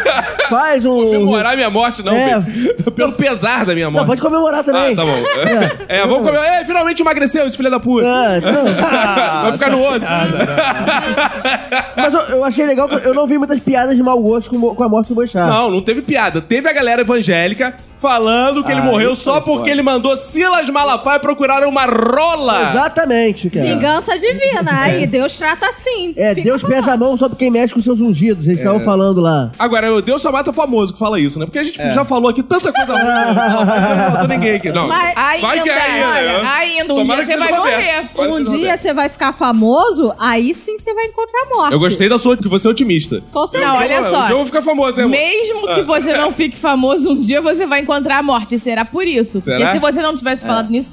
Faz um. Comemorar minha morte, não, É. Pelo pesar da minha Não, morte. pode comemorar também. Ah, tá bom. É, vamos comemorar. É, finalmente emagreceu esse filho da puta. Ah, não. *laughs* Vai ficar no osso. Mas eu, eu achei legal que eu não vi muitas piadas de mau gosto com, com a morte do Boechat. Não, não teve piada. Teve a galera evangélica falando que ele Ah, morreu isso só foi porque foda. ele mandou Silas Malafaia procurar uma rola. Exatamente, cara. Vingança divina. Aí Deus trata assim. É, Fica Deus pesa a mão sobre quem mexe com seus ungidos. Eles É. estavam falando lá. Agora, o Deus só mata famoso que fala isso, né? Porque a gente É. já falou aqui tanta coisa ruim. *laughs* Não, não matou ninguém aqui. Não. Mas Ainda, Vai que é ainda. olha, né? ainda, um Tomara dia que você seja vai Roberto. morrer. Tomara que Um seja dia Roberto. você vai ficar famoso, aí sim você vai encontrar a morte. Eu gostei da sua, que você é otimista. Com certeza. Não, olha só. eu vou ficar famoso, amor? Mesmo que você não fique famoso, um dia você vai encontrar a morte. Será por isso. Será? Porque se você não tivesse falado nisso,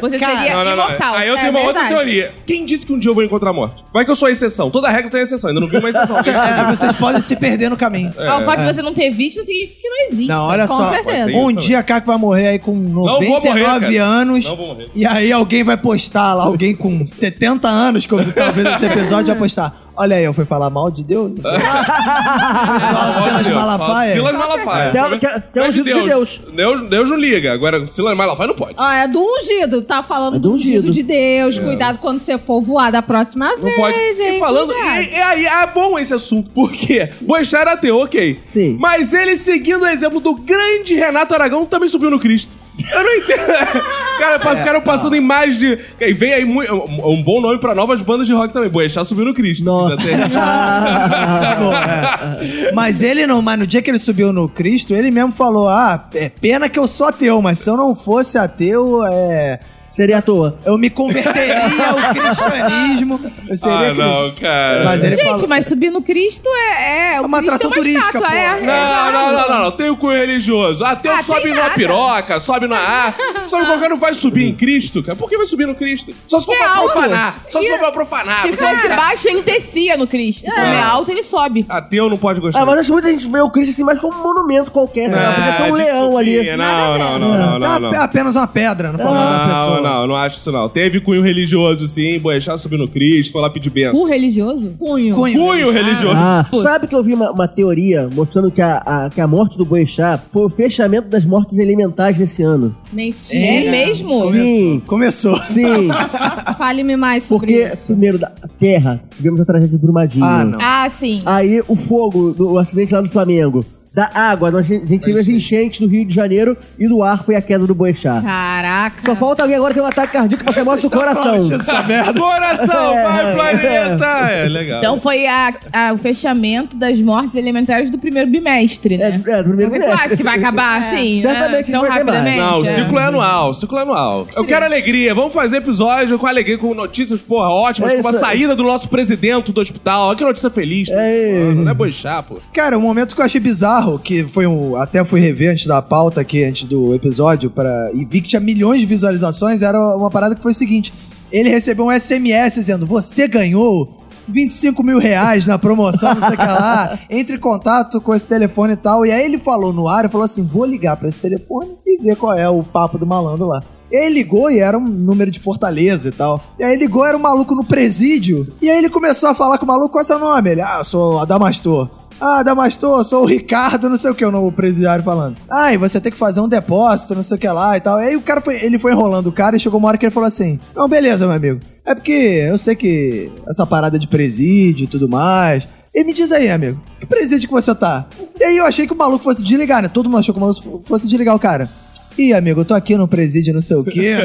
você Cara, seria não, não, não. imortal. Aí eu É tenho uma outra verdade. teoria. Quem disse que um dia eu vou encontrar a morte? Vai que eu sou a exceção. Toda regra tem exceção. Ainda não vi uma exceção. *laughs* É, vocês podem se perder no caminho. Ah, O fato de você não ter visto significa que não existe. Não, olha Com só. certeza. Um isso dia a Caco vai morrer aí com vou morrer, 99 cara. anos. Não vou morrer. E aí alguém vai postar lá, alguém com 70 anos que ouviu talvez esse episódio vai postar. Olha aí, eu fui falar mal de Deus? Pessoal, Silas Deus, Malafaia. Silas Malafaia. Que é- é- é Não ungido de Deus. Deus. Deus não liga. Agora, Silas Malafaia não pode. Ó, é do ungido. Tá falando É do do ungido de Deus. Cuidado quando você for voar da próxima Não vez. pode. hein? E falando. Cuidado. E, e aí, é bom esse assunto. Por quê? Boechat era ateu, ok. Sim. Mas ele, seguindo o exemplo do grande Renato Aragão, também subiu no Cristo. Eu não entendo. *laughs* Cara, pra ficaram passando em mais de. E vem aí mu- um, um bom nome pra novas bandas de rock também. Boechat subiu no Cristo. Nossa. Já tem- *laughs* bom, é. Mas ele não, mas no dia que ele subiu no Cristo, ele mesmo falou: Ah, é pena que eu sou ateu, mas se eu não fosse ateu, é. Seria à toa. Eu me converteria ao *laughs* cristianismo. Eu seria Ah, não, cara. Mas ele Gente, falou- mas subir no Cristo é. é o uma Cristo atração é uma turística, estátua, pô. é. Não, não, não, não, não. Tem o cunho religioso. Ateu Ah, sobe tem numa nada. piroca, sobe na ar. *laughs* Sobe qualquer não vai subir em Cristo, cara. Por que vai subir no Cristo? Só se for Que é pra alto. profanar. Só se E- for pra profanar. Se fosse baixo, ele descia no Cristo. Como é alto, ele sobe. Ateu não pode gostar. Ah, mas acho que muita gente vê o Cristo assim mais como um monumento qualquer. sabe? Podia ser um leão ali. Não, não, não, não, não, É não. apenas uma pedra no formato da Não, pessoa. Não, não acho isso não. Teve cunho religioso, sim. Boechat subiu no Cristo, foi lá pedir bênção. O religioso? Punho. Cunho. Cunho religioso. Ah, sabe que eu vi uma, uma teoria mostrando que a, a- que a morte do Boechat foi o fechamento das mortes elementares desse ano. Mentira. É mesmo? Sim, Começou. sim. *laughs* Fale-me mais sobre Porque, isso. primeiro, da Terra, tivemos a tragédia de Brumadinho. Ah, não. Ah, sim. Aí o fogo, do- o acidente lá do Flamengo. Da água, nós, a gente teve as enchentes do Rio de Janeiro e do ar foi a queda do Boechat. Caraca. Só falta alguém agora ter um ataque cardíaco pra ser morte do coração. Essa merda. Coração, vai É, planeta! É legal. Então foi a- a- o fechamento das mortes elementares do primeiro bimestre, É, né? é, do primeiro Eu bimestre. acho que vai acabar *laughs* É. assim, Certamente né? tão vai acabar. rapidamente. Não, o é. ciclo é anual, o ciclo é anual. Eu quero alegria, vamos fazer episódio com alegria, com notícias, porra, ótimas, É como a saída do nosso presidente do hospital. Olha que notícia feliz. É. falando, Não é boixá, pô. Cara, um momento que eu achei bizarro, que foi um. Até fui rever antes da pauta aqui, antes do episódio, pra, e vi que tinha milhões de visualizações, era uma parada que foi o seguinte: ele recebeu um SMS dizendo, você ganhou 25 mil reais na promoção, não sei o que lá. *laughs* Entre em contato com esse telefone e tal. E aí ele falou no ar, e falou assim, vou ligar pra esse telefone e ver qual é o papo do malandro lá. E aí ele ligou e era um número de Fortaleza e tal. E aí ligou, era um maluco no presídio. E aí ele começou a falar com o maluco, qual é seu nome? Ele, ah, eu sou Adamastor. Ah, Damastor, sou o Ricardo, não sei o que, o novo presidiário falando. Ah, e você tem que fazer um depósito, não sei o que lá e tal. Aí o cara foi, ele foi enrolando o cara e chegou uma hora que ele falou assim: Não, beleza, meu amigo. É porque eu sei que essa parada de presídio e tudo mais. E me diz aí, amigo, que presídio que você tá? E aí eu achei que o maluco fosse desligar, né? Todo mundo achou que o maluco fosse desligar o cara. Ih, amigo, eu tô aqui no presídio, não sei o quê.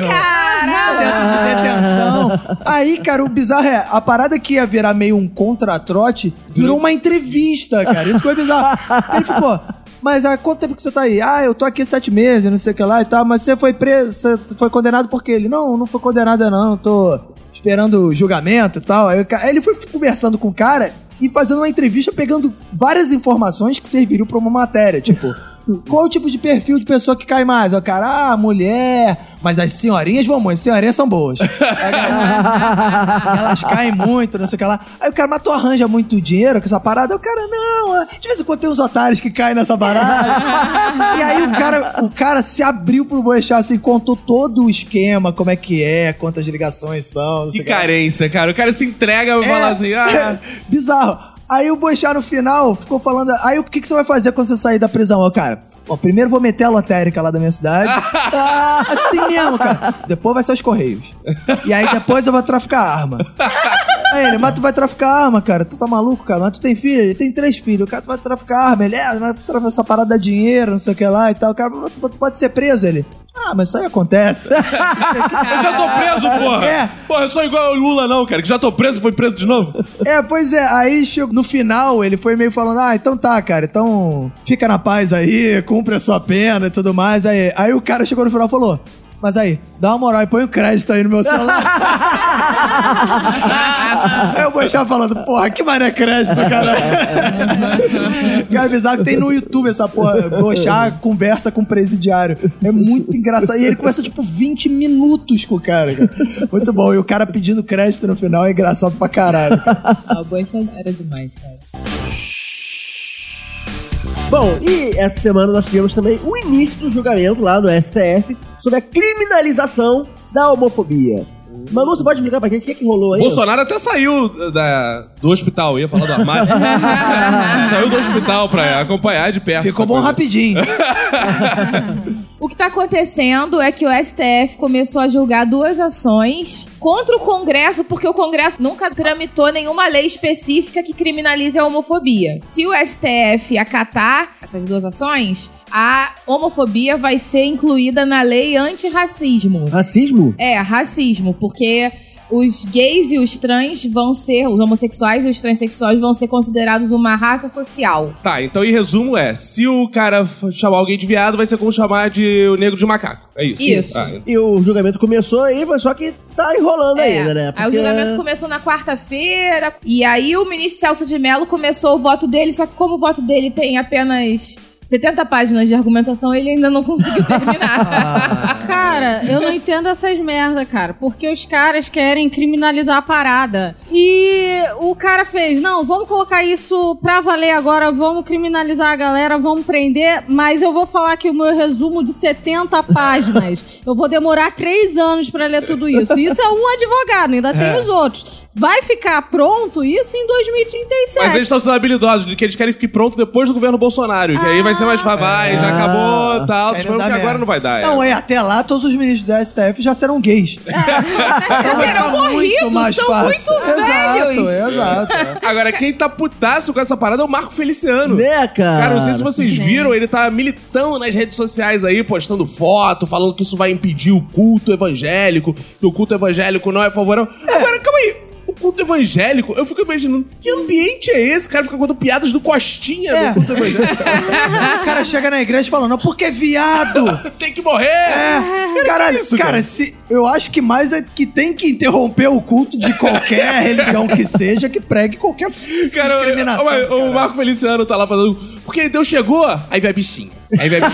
no centro de detenção. Aí, cara, o bizarro é, a parada que ia virar meio um contratrote virou uma entrevista, cara. Isso foi bizarro. Ele ficou. Mas há quanto tempo que você tá aí? Ah, eu tô aqui sete meses, não sei o que lá e tal, mas você foi preso, você foi condenado por quê? Ele, não, não foi condenado não, tô esperando o julgamento e tal. Aí, ele foi conversando com o cara e fazendo uma entrevista pegando várias informações que serviriam pra uma matéria, tipo... Qual o tipo de perfil de pessoa que cai mais? O cara, ah, mulher. Mas as senhorinhas vão muito, as senhorinhas são boas. *laughs* Elas caem muito, não sei o que lá. Aí o cara, mas tu arranja muito dinheiro com essa parada? Aí o cara, não, é, de vez em quando tem uns otários que caem nessa barragem. e aí o cara, o cara se abriu pro Boechat, assim, contou todo o esquema, como é que é, quantas ligações são, não sei Que que lá. carência, cara. O cara se entrega e É, fala assim, ah... *laughs* Bizarro. Aí o Boixá no final ficou falando. Aí o que, que você vai fazer quando você sair da prisão? Ó, cara. Bom, primeiro vou meter a lotérica lá da minha cidade. *laughs* assim mesmo, cara. Depois vai ser os Correios. E aí depois eu vou traficar arma. *laughs* Aí ele, mas tu vai traficar arma, cara. Tu tá maluco, cara? Mas tu tem filho? Ele tem três filhos. O cara, tu vai traficar arma. Ele, é, vai traficar essa parada dá dinheiro, não sei o que lá e tal. O cara, mas tu pode ser preso. Ele, ah, mas isso aí acontece. *laughs* Eu já tô preso, porra! É. Porra, eu sou igual o Lula, não, cara, que já tô preso e foi preso de novo. É, pois é, aí no final ele foi meio falando, ah, então tá, cara, então fica na paz aí, cumpre a sua pena e tudo mais. Aí, aí o cara chegou no final e falou, mas aí, dá uma moral e põe um crédito aí no meu celular. aí *laughs* eu vou deixar falando, porra, que mané crédito, cara. *laughs* cara, bizarro que tem no YouTube essa porra, Bochá conversa com o presidiário. É muito engraçado. E ele conversa, tipo, 20 minutos com o cara, cara. Muito bom. E o cara pedindo crédito no final é engraçado pra caralho. A Boiça era demais, cara. Bom, e essa semana nós tivemos também o início do julgamento lá no STF sobre a criminalização da homofobia. Manu, você pode explicar pra gente o que, que rolou aí? Bolsonaro até saiu da, do hospital, ia falar do armário. *laughs* saiu do hospital pra acompanhar de perto. Ficou bom coisa. rapidinho. *laughs* O que tá acontecendo é que o STF começou a julgar duas ações contra o Congresso, porque o Congresso nunca tramitou nenhuma lei específica que criminalize a homofobia. Se o STF acatar essas duas ações, a homofobia vai ser incluída na lei antirracismo. Racismo? É, racismo, porque os gays e os trans vão ser, os homossexuais e os transexuais vão ser considerados uma raça social. Tá, então em resumo é: se o cara chamar alguém de viado, vai ser como chamar de o negro de macaco. É isso. Isso. Ah, E o julgamento começou aí, mas só que tá enrolando É, ainda, né? Aí o Porque- julgamento começou na quarta-feira, e aí o ministro Celso de Mello começou o voto dele, só que como o voto dele tem apenas 70 páginas de argumentação, ele ainda não conseguiu *laughs* terminar. Cara, eu não entendo essas merda, cara. Porque os caras querem criminalizar a parada. E o cara fez, não, vamos colocar isso pra valer agora, vamos criminalizar a galera, vamos prender, mas eu vou falar aqui o meu resumo de 70 páginas. Eu vou demorar três anos pra ler tudo isso. Isso é um advogado, ainda tem os outros. Vai ficar pronto isso em 2037. Mas eles estão sendo habilidosos, de que eles querem ficar pronto depois do governo Bolsonaro. Que aí vai ser mais fácil, vai, já acabou e tal. Esperamos dá que agora não vai dar. é. Não, é, até lá todos os ministros da STF já serão gays. *laughs* Então vai Eram ficar muito morridos, mais são fácil. muito exato, velhos. exato. é. Agora, quem tá putaço com essa parada é o Marco Feliciano. Né, cara? Cara, não sei se vocês viram, ele tá militando nas redes sociais aí, postando foto, falando que isso vai impedir o culto evangélico, que o culto evangélico não é favorável. Agora, calma aí. Culto evangélico, eu fico imaginando, que ambiente é esse? O cara fica contando piadas do Costinha É. do culto evangélico. O cara chega na igreja falando, porque viado! *laughs* Tem que morrer! É, caralho, isso, cara, cara? se, eu acho que mais é que tem que interromper o culto de qualquer *laughs* religião que seja que pregue qualquer Cara, discriminação. o, o. Marco Feliciano tá lá falando, porque Deus chegou, aí vai bichinho. Aí vai *laughs* Deus,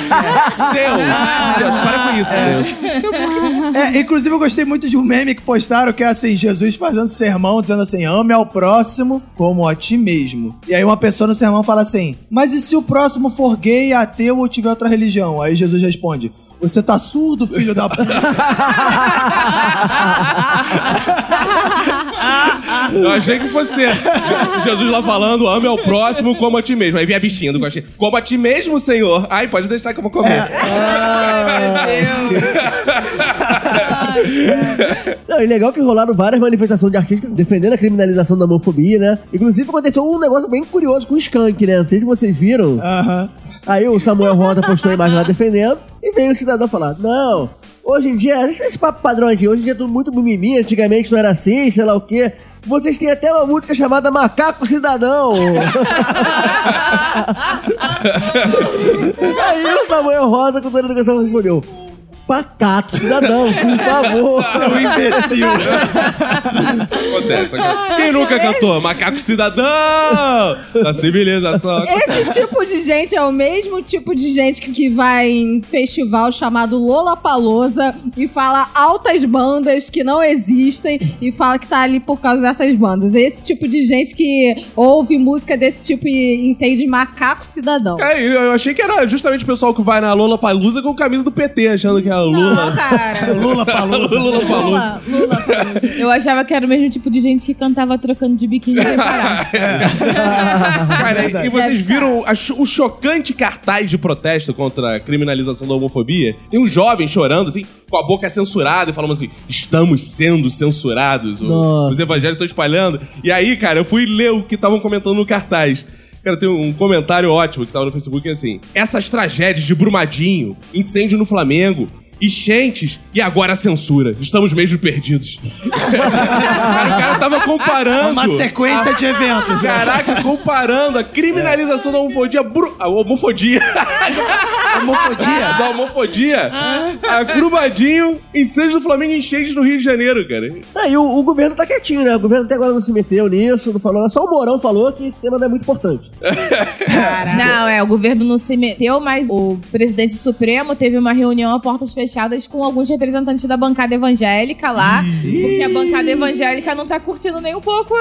Deus, para com isso, Deus. É, inclusive eu gostei muito de um meme que postaram que é assim, Jesus fazendo sermão, dizendo assim, ame ao próximo como a ti mesmo. E aí uma pessoa no sermão fala assim, mas e se o próximo for gay, ateu ou tiver outra religião? Aí Jesus responde, você tá surdo, filho da puta? Eu achei que fosse Je- Jesus lá falando, ame ao próximo como a ti mesmo. Aí vem a bichinha do gostinho. Como a ti mesmo, Senhor. Ai, pode deixar que eu vou comer. Não, e legal que rolaram várias manifestações de artistas defendendo a criminalização da homofobia, né? Inclusive aconteceu um negócio bem curioso com o Skank, né? Não sei se vocês viram. Aham. Aí o Samuel Rosa postou a imagem lá defendendo e veio o cidadão falar: Não, hoje em dia, esse papo padrão aqui, hoje em dia é tudo muito mimimi, antigamente não era assim, sei lá o quê. Vocês têm até uma música chamada Macaco Cidadão. *laughs* Aí o Samuel Rosa, com toda a educação, respondeu: Pacato Cidadão, por favor. Seu imbecil. Acontece. acontece. Quem nunca cantou? Macaco cidadão! Da civilização. Esse tipo de gente é o mesmo tipo de gente que, vai em festival chamado Lollapalooza e fala altas bandas que não existem e fala que tá ali por causa dessas bandas. É esse tipo de gente que ouve música desse tipo e entende macaco cidadão. É, eu eu achei que era justamente o pessoal que vai na Lola Palusa com camisa do PT, achando que é a Não, Lula. cara. *laughs* Lula Palusa. Lula Palusa. Lula, Lula Palusa. Eu achava que era o mesmo tipo de gente que cantava trocando de biquíni sem parar. *laughs* Cara, e vocês viram o chocante cartaz de protesto contra a criminalização da homofobia? Tem um jovem chorando, assim, com a boca censurada e falando assim: estamos sendo censurados. Nossa. Os evangélicos estão espalhando. E aí, cara, eu fui ler o que estavam comentando no cartaz. Cara, tem um comentário ótimo que tava no Facebook assim: essas tragédias de Brumadinho, incêndio no Flamengo. Enchentes e agora a censura. Estamos mesmo perdidos. *laughs* cara, o cara tava comparando. Uma sequência de eventos. né? Caraca, comparando a criminalização da homofobia. bru- A homofobia. *laughs* Homofodia. da homofodia. A Grubadinho, incêndio do Flamengo e enchentes no Rio de Janeiro, cara. Aí o, o governo tá quietinho, né? O governo até agora não se meteu nisso, não falou. Só o Mourão falou que esse tema não é muito importante. Não, é, o governo não se meteu, mas o presidente supremo teve uma reunião a portas fechadas com alguns representantes da bancada evangélica lá. Porque a bancada evangélica não tá curtindo nem um pouco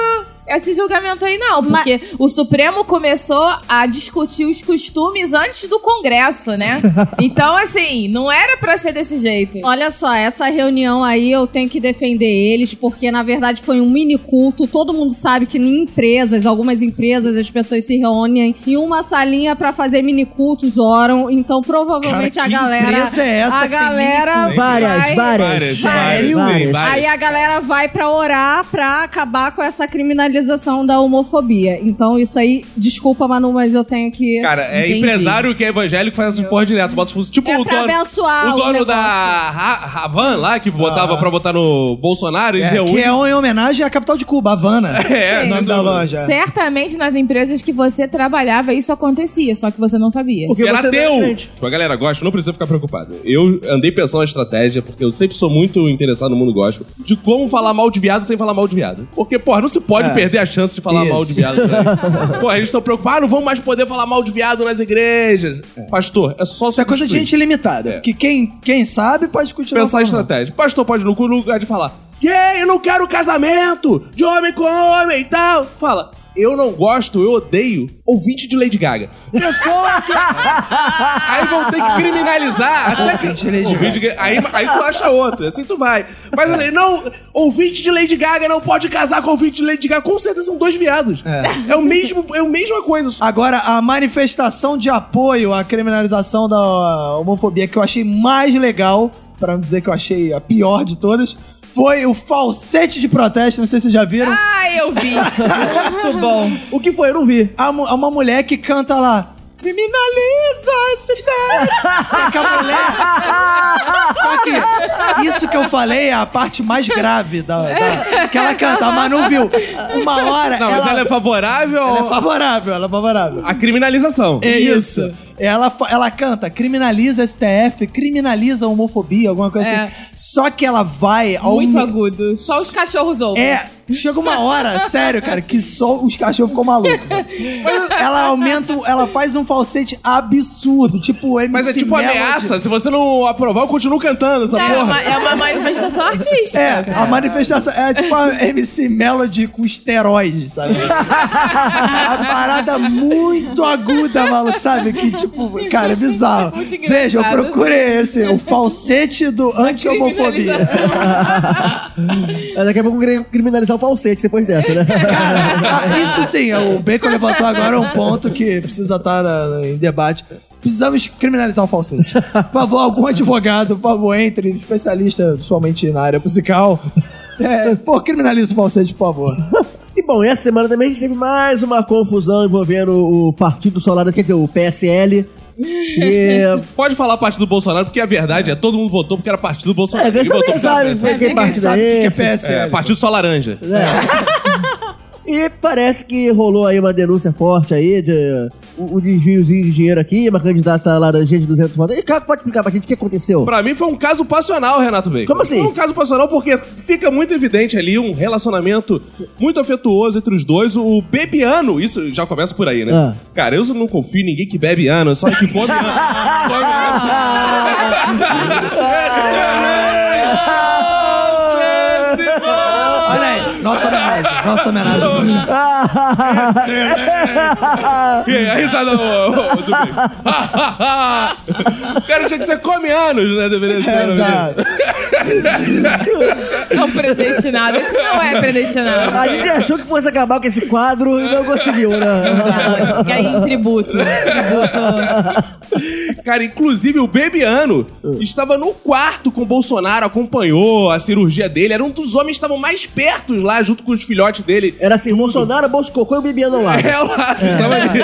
esse julgamento aí, não. Porque o Supremo começou a discutir os costumes antes do Congresso, né? *laughs* Então, assim, não era pra ser desse jeito. Olha só, essa reunião aí eu tenho que defender eles, porque na verdade foi um mini culto. Todo mundo sabe que em empresas, algumas empresas, as pessoas se reúnem em uma salinha pra fazer mini cultos, oram. Então provavelmente Cara, a que galera. empresa é essa a tem galera. vai- várias. Várias, Sério? várias, Várias. várias. Aí a galera vai pra orar pra acabar com essa criminalização da homofobia. Então isso aí, desculpa, Manu, mas eu tenho que. Cara, é Entendi. empresário que é evangélico faz essas porra direto. Bota os fundos. Tipo É o dono, abençoar o o dono negócio. da Ha- Havan lá, que botava pra botar no Bolsonaro. É, reúnem. que é em homenagem à capital de Cuba, Havana. *laughs* É, o nome da loja. Certamente nas empresas que você trabalhava isso acontecia, só que você não sabia. Porque Era você não é teu! Tipo, a galera gosta, não precisa ficar preocupado. Eu andei pensando na estratégia, porque eu sempre sou muito interessado no mundo gospel, de como falar mal de viado sem falar mal de viado. Porque, porra, não se pode É. perder a chance de falar Isso. mal de viado. Né? *laughs* Porra, eles estão preocupados, ah, não vão mais poder falar mal de viado nas igrejas. Pastor, é só Isso é coisa de gente limitada. É. Porque quem, quem sabe pode continuar Pensar falando. estratégia. Pastor pode no lugar de falar, gay, eu não quero casamento de homem com homem e tal. Fala, eu não gosto, eu odeio ouvinte de Lady Gaga. Pessoa que... *laughs* aí vão ter que criminalizar até que... Ouvinte de Lady Ouvinte de- Aí, aí tu acha outra, assim tu vai. Mas assim, não, ouvinte de Lady Gaga não pode casar com ouvinte de Lady Gaga. Com certeza são dois viados. É. É, o mesmo, é a mesma coisa. Agora, a manifestação de apoio à criminalização da homofobia que eu achei mais legal, pra não dizer que eu achei a pior de todas, foi o falsete de protesto. Não sei se vocês já viram. Ah, eu vi. Muito bom. *laughs* O que foi? Eu não vi. Há mu- há uma mulher que canta lá. Criminaliza esse tempo. *laughs* Só que a mulher. Só que isso que eu falei é a parte mais grave da, da- que ela canta. A Manu viu. Uma hora. Não, mas ela é favorável ela é favorável, ela é favorável. à criminalização. É isso. Ela, fa- ela canta, criminaliza STF, criminaliza a homofobia, alguma coisa É. assim. Só que ela vai ao. Muito agudo. Só os cachorros ouvem. É, Chega uma hora, sério, cara, que só os cachorros ficam malucos. Ela aumenta, ela faz um falsete absurdo, tipo MC Mas é tipo Melody. ameaça. Se você não aprovar, eu continuo cantando essa É porra. uma, é uma manifestação artística. É, cara. a manifestação é tipo a MC Melody com esteroides, sabe? a parada muito aguda, maluco, sabe? Que tipo, cara, é bizarro. Muito. Veja, eu procurei esse, o falsete do anti-homofobia. Mas Daqui a pouco cri- criminalizar o falsete depois dessa, né? Ah, *laughs* isso sim, o Bacon levantou agora um ponto que precisa estar na- em debate. Precisamos criminalizar o falsete. Por favor, algum advogado, por favor, entre, especialista, principalmente na área musical. É, pô, criminaliza o falsete, por favor. E bom, essa semana também a gente teve mais uma confusão envolvendo o Partido Solar, quer dizer, o PSL. E. *laughs* Pode falar parte do Bolsonaro, porque a verdade é todo mundo votou porque era partido do Bolsonaro. É, também votou sabe que Ninguém partido sabe o que é é. PSL. É, partido só laranja. É. E parece que rolou aí uma denúncia forte aí de um um desviozinho de dinheiro aqui, uma candidata laranjinha de 200 votos. E cara, pode explicar pra gente o que aconteceu? Pra mim foi um caso passional, Renato Bacon. Como assim? Foi um caso passional porque fica muito evidente ali um relacionamento muito afetuoso entre os dois. O bebiano, isso já começa por aí, né? Ah. Cara, eu não confio em ninguém que bebe ano, só que come ano. *laughs* Come ano. Olha aí, nossa homenagem, nossa homenagem. E aí, a risada do, do Bacon. Cara, tinha que ser come anos, né? Deveria ser. né? Exato. Não predestinado. Esse não é predestinado. A gente achou que fosse acabar com esse quadro e não conseguiu, né? Não, fica aí em tributo. Tributo. Cara, inclusive o Bebiano estava no quarto com o Bolsonaro, acompanhou a cirurgia dele. Era um dos homens que estavam mais perto lá, junto com os filhotes dele. Era assim, Bolsonaro, Bolso Cocô e o Bibiano lá. É, lá, estava ali.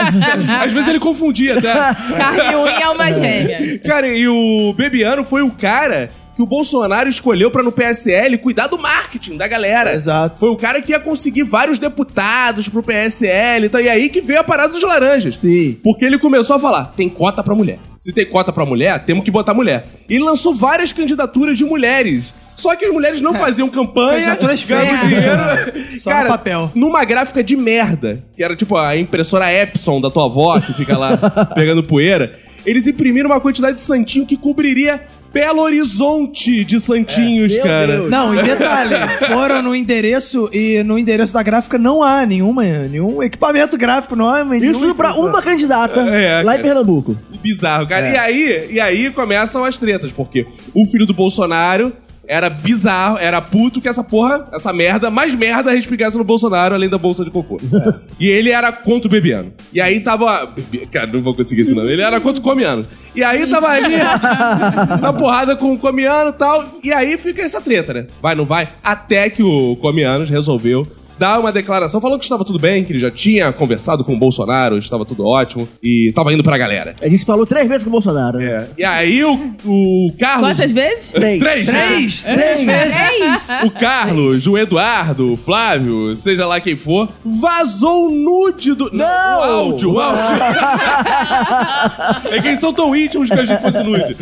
Às vezes ele confundia até. *laughs* Carne e unha é uma gêmea. Cara, e o Bebiano foi o cara que o Bolsonaro escolheu pra no PSL cuidar do marketing da galera. Exato. Foi o cara que ia conseguir vários deputados pro PSL e tal. E aí que veio a parada dos laranjas. Sim. Porque ele começou a falar: tem cota pra mulher. Se tem cota pra mulher, temos que botar mulher. E ele lançou várias candidaturas de mulheres. Só que as mulheres não faziam campanha, Candidaturas ganhavam dinheiro. *laughs* Só no papel. Numa gráfica de merda, que era tipo a impressora Epson da tua avó, que fica lá *laughs* pegando poeira, eles imprimiram uma quantidade de santinho que cobriria Belo Horizonte de santinhos, Meu cara. Deus. Não, e detalhe, foram no endereço e no endereço da gráfica não há nenhuma, nenhum equipamento gráfico, não há nenhuma Isso pra impressora. uma candidata É, lá em cara. Pernambuco. Bizarro, cara. É. E aí, e aí começam as tretas, porque o filho do Bolsonaro era bizarro, era puto que essa porra, essa merda, mais merda respigasse no Bolsonaro, além da bolsa de cocô. *laughs* É. E ele era contra o Bebiano. E aí tava. Cara, não vou conseguir isso não. Ele era contra o Comiano. E aí tava ali *laughs* na porrada com o Comiano e tal. E aí fica essa treta, né? Vai, não vai? Até que o Comianos resolveu dar uma declaração falando que estava tudo bem, que ele já tinha conversado com o Bolsonaro, estava tudo ótimo e tava indo pra galera. A gente falou três vezes com o Bolsonaro. né? É. E aí o, o Carlos. Quantas vezes? Três. Três! Três, né? três vezes. O Carlos, o Eduardo, o Flávio, seja lá quem for, vazou o nude do. Não! o áudio, o áudio. *laughs* é que eles são tão íntimos que achei que fosse nude.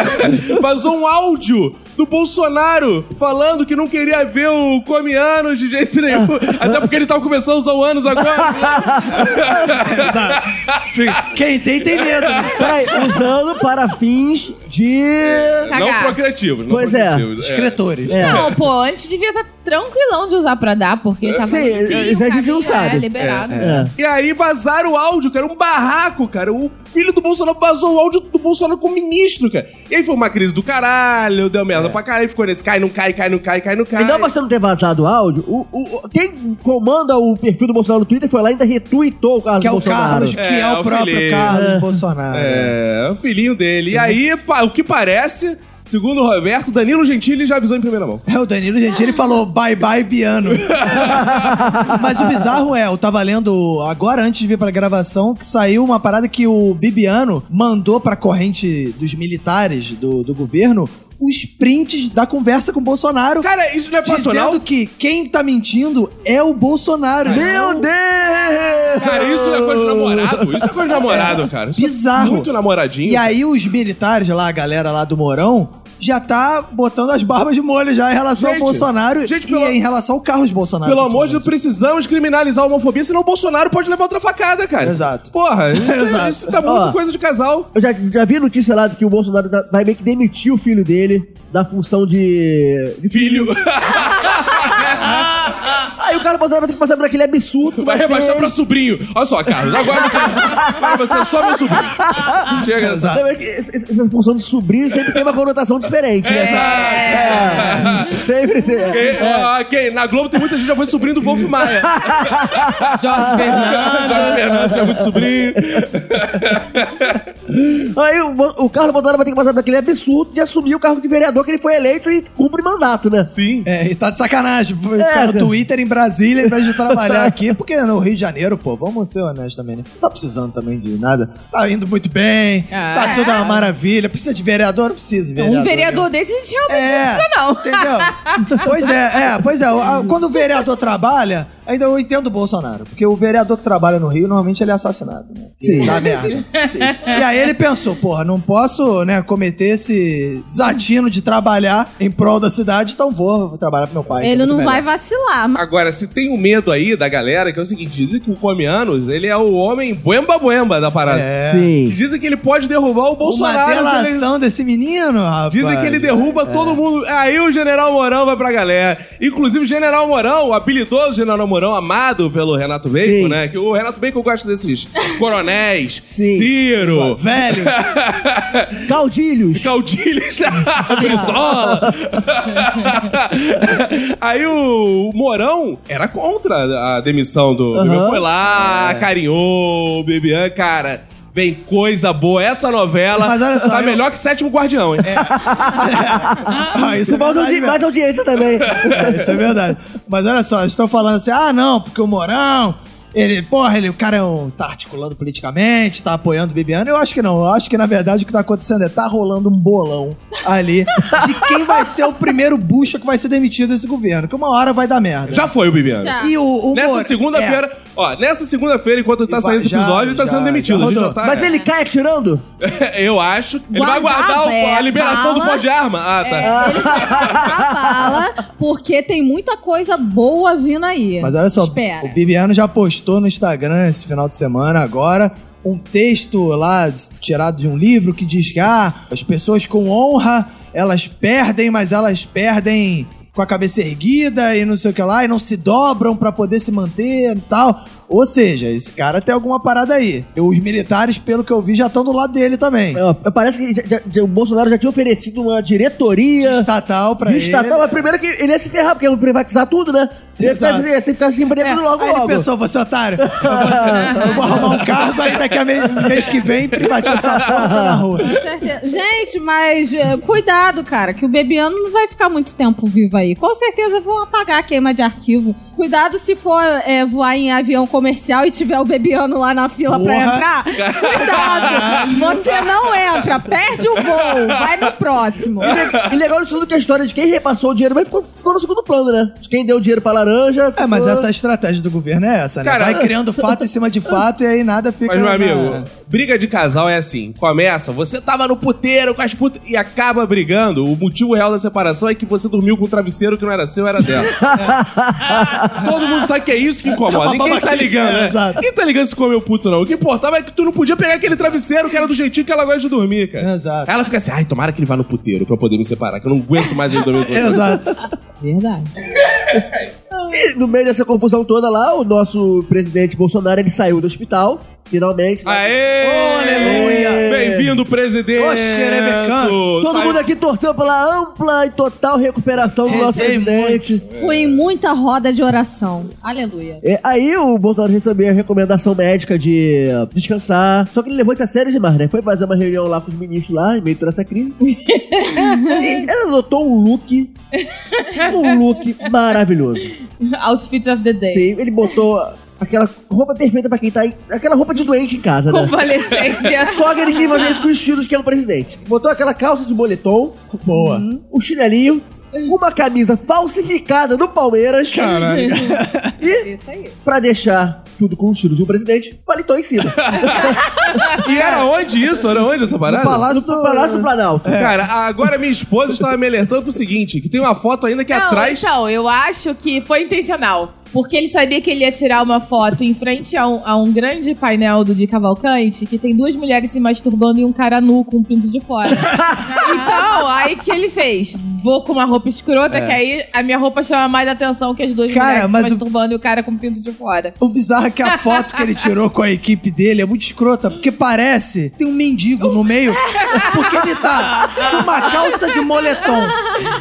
*laughs* vazou um áudio do Bolsonaro falando que não queria ver o Comianos de jeito nenhum. Até porque ele tava começando a usar o anos agora. Quem tem, tem medo. né? Peraí, usando para fins de. não Cagar. procriativos. Não Pois é. procriativos. Escritores. É. Não, pô, antes devia estar tranquilão de usar pra dar, porque tava Sim, limpinho, isso a gente não caminho, sabe. É, liberado. É. E aí vazaram o áudio, cara, um barraco, cara. O filho do Bolsonaro vazou o áudio do Bolsonaro como ministro, cara. E aí foi uma crise do caralho, deu merda pra caralho, ficou nesse cai, não cai, cai, não cai, cai, não cai. E não bastando ter vazado o áudio, o, quem comanda o perfil do Bolsonaro no Twitter foi lá e ainda retweetou o Carlos Que é o Bolsonaro. Carlos, que é, É, o o próprio filhinho. Carlos É. Bolsonaro. É, o filhinho dele. E aí, o que parece, segundo o Roberto, Danilo Gentili já avisou em primeira mão. É, o Danilo Gentili falou bye bye Biano. *laughs* Mas o bizarro é, eu tava lendo agora, antes de vir pra gravação, que saiu uma parada que o Bibiano mandou pra corrente dos militares do, do governo os prints da conversa com o Bolsonaro. Cara, isso não é passional? Dizendo que quem tá mentindo é o Bolsonaro. Meu Não. Deus! Cara, isso é coisa de namorado. Isso é coisa de namorado, cara. Isso é Bizarro. muito namoradinho. E aí os militares lá, a galera lá do Morão, já tá botando as barbas de molho já em relação Gente, ao Bolsonaro gente, e pelo- em relação ao Carlos Bolsonaro. Pelo amor de Deus, precisamos criminalizar a homofobia, senão o Bolsonaro pode levar outra facada, cara. Exato. Porra, *laughs* isso, Exato. isso tá muito Ó. coisa de casal. Eu já, já vi notícia lá de que o Bolsonaro tá- vai meio que demitir o filho dele da função de. de Filho. *laughs* Aí o cara Bolsonaro vai ter que passar por aquele absurdo. que Vai ser- rebaixar pra sobrinho. Olha só, Carlos, agora você, agora você é só meu sobrinho. Chega nessa. Que essa, essa função de sobrinho sempre tem uma conotação diferente, né? É. Sempre tem. Quem, ó, quem? Na Globo tem muita gente que já foi sobrinho do Wolf Maia. *laughs* Jorge Fernando. Jorge Fernandes já é muito sobrinho. Aí o, o Carlos Bolsonaro vai ter que passar por aquele absurdo de assumir o cargo de vereador que ele foi eleito e cumpre mandato, né? Sim. É, e tá de sacanagem. Ficar no cara. Twitter em Brasília em vez de trabalhar *laughs* aqui. Porque no Rio de Janeiro, pô, vamos ser honestos também, né? Não tá precisando também de nada. Tá indo muito bem, Ah. tá tudo uma maravilha. Precisa de vereador? Não precisa de vereador. Um vereador desse a gente realmente não É, precisa, não. entendeu? pois é, é, pois é. *laughs* Quando o vereador trabalha, ainda eu entendo o Bolsonaro. Porque o vereador que trabalha no Rio, normalmente ele é assassinado, né? Sim. Dá merda. E aí ele pensou, porra, não posso, né, cometer esse desatino de trabalhar em prol da cidade, então vou, vou trabalhar pro meu pai. é Ele muito não vai vacilar. mas- Agora, se tem um medo aí da galera, que é o seguinte, dizem que o Comianos, ele é o homem buemba-buemba da parada. É. Sim. Dizem que ele pode derrubar o Bolsonaro. Uma se ele- delação desse menino, rapaz. Dizem que ele derruba É. todo mundo. Aí o General Mourão vai pra galera. Inclusive o General Mourão, o habilidoso General Mourão, amado pelo Renato Bacon, Sim. né? Que o Renato Bacon gosta desses *laughs* coronéis, Sim. Ciro, Velho. *laughs* Caudilhos. Caudilhos, *laughs* Brizola. Aí o Mourão era contra a demissão do. Aham. Foi lá, É. carinhou o cara. Vem coisa boa. Essa novela Mas olha só, tá eu- melhor que Sétimo Guardião, hein? *laughs* Ah, isso é Mais, verdade audi- mesmo. mais audiência também. É, *laughs* isso é verdade. Mas olha só, eles estão falando assim, ah, não, porque o Morão, ele, porra, ele, o cara é um, tá articulando politicamente, tá apoiando o Bibiano. Eu acho que não. Eu acho que, na verdade, o que tá acontecendo é tá rolando um bolão ali de quem vai ser o primeiro bucha que vai ser demitido desse governo. Que uma hora vai dar merda. Já foi o Bibiano. Já. E o, o Nessa segunda-feira, ó, nessa segunda-feira, enquanto tá saindo esse já- episódio, ele tá já- sendo demitido. já A gente rodou. já tá- Mas ele cai atirando? *laughs* Eu acho. Ele vai Guardar guardar o- é, a liberação do pó de arma. Ah, tá. É, ele a bala, porque tem muita coisa boa vindo aí. Mas olha só, Espera. o Bibiano já postou no Instagram esse final de semana agora um texto lá tirado de um livro que diz que ah, as pessoas com honra, elas perdem, mas elas perdem com a cabeça erguida e não sei o que lá, e não se dobram pra poder se manter e tal. Ou seja, esse cara tem alguma parada aí. Os militares, pelo que eu vi, já estão do lado dele também. É, Parece que já- já- o Bolsonaro já tinha oferecido uma diretoria Estatal pra de ele. estatal, mas primeiro que ele ia se ferrar, porque ia privatizar tudo, né? Ele ia Exato. ficar, ficar sem emprego É, logo, aí ele logo. pensou, você otário, eu vou, eu vou arrumar um cargo, aí daqui a mês, mês que vem privatiza essa porra tá na rua. Com certeza. Gente, mas é, cuidado, cara, que o Bebiano não vai ficar muito tempo vivo aí. Com certeza vão apagar a queima de arquivo. Cuidado se for é, voar em avião comercial e tiver o Bebiano lá na fila pra Porra. entrar. Cuidado! Você não entra, perde o voo, vai no próximo. E le- legal disso tudo que a história de quem repassou o dinheiro, mas ficou, ficou no segundo plano, né? De quem deu dinheiro pra laranja. É, mas ficou- essa estratégia do governo é essa, né? Cara, Vai criando *laughs* fato em cima de fato e aí nada fica... Mas, meu na- amigo, briga de casal é assim: começa, você tava no puteiro com as putas e acaba brigando. O motivo real da separação é que você dormiu com um travesseiro que não era seu, era dela. *laughs* Todo mundo sabe que é isso que incomoda. Ninguém tá ligando, né? Exato. Ninguém tá ligando se comeu puto, não. O que importava é que tu não podia pegar aquele travesseiro que era do jeitinho que ela gosta de dormir, cara. Exato. Aí ela fica assim: ai, tomara que ele vá no puteiro pra eu poder me separar, que eu não aguento mais ele dormir puteiro. *laughs* Exato. Verdade. E no meio dessa confusão toda lá, o nosso presidente Bolsonaro, ele saiu do hospital, finalmente. Aê! Oh, aleluia! Bem-vindo, presidente! Ô, xerebecanto! Todo Saiu- mundo aqui torceu pela ampla e total recuperação do nosso Rezei presidente. Fui em muita roda de oração. Aleluia. É, aí o Bolsonaro recebeu a recomendação médica de descansar. Só que ele levou isso a sério demais, né? Foi fazer uma reunião lá com os ministros lá, em meio a toda essa crise. *laughs* e ele adotou um look. Um look maravilhoso. Outfits of the day. Sim, ele botou aquela roupa perfeita pra quem tá. Em, aquela roupa de doente em casa, né? Convalescência. *laughs* Só que ele quis fazer isso com os estilos que é o presidente. Botou aquela calça de boletom, Boa. o chinelinho, uma camisa falsificada do Palmeiras. Caralho. E, Isso aí. pra deixar tudo com o estilo de um presidente, paletó em cima. *laughs* E era onde isso? Era onde essa parada? No Palácio No do... Palácio Planalto. Cara, agora minha esposa estava me alertando pro seguinte: que tem uma foto ainda que Não, atrás. então, eu acho que foi intencional. Porque ele sabia que ele ia tirar uma foto em frente a um, a um grande painel do de Cavalcante que tem duas mulheres se masturbando e um cara nu com um pinto de fora. *laughs* então, aí que ele fez? Vou com uma roupa escrota, que aí a minha roupa chama mais atenção que as duas Cara, mulheres mas se o- masturbando e o cara com o pinto de fora. O bizarro é que a *laughs* foto que ele tirou com a equipe dele é muito escrota, porque parece tem um mendigo no meio, porque ele tá com uma calça de moletom,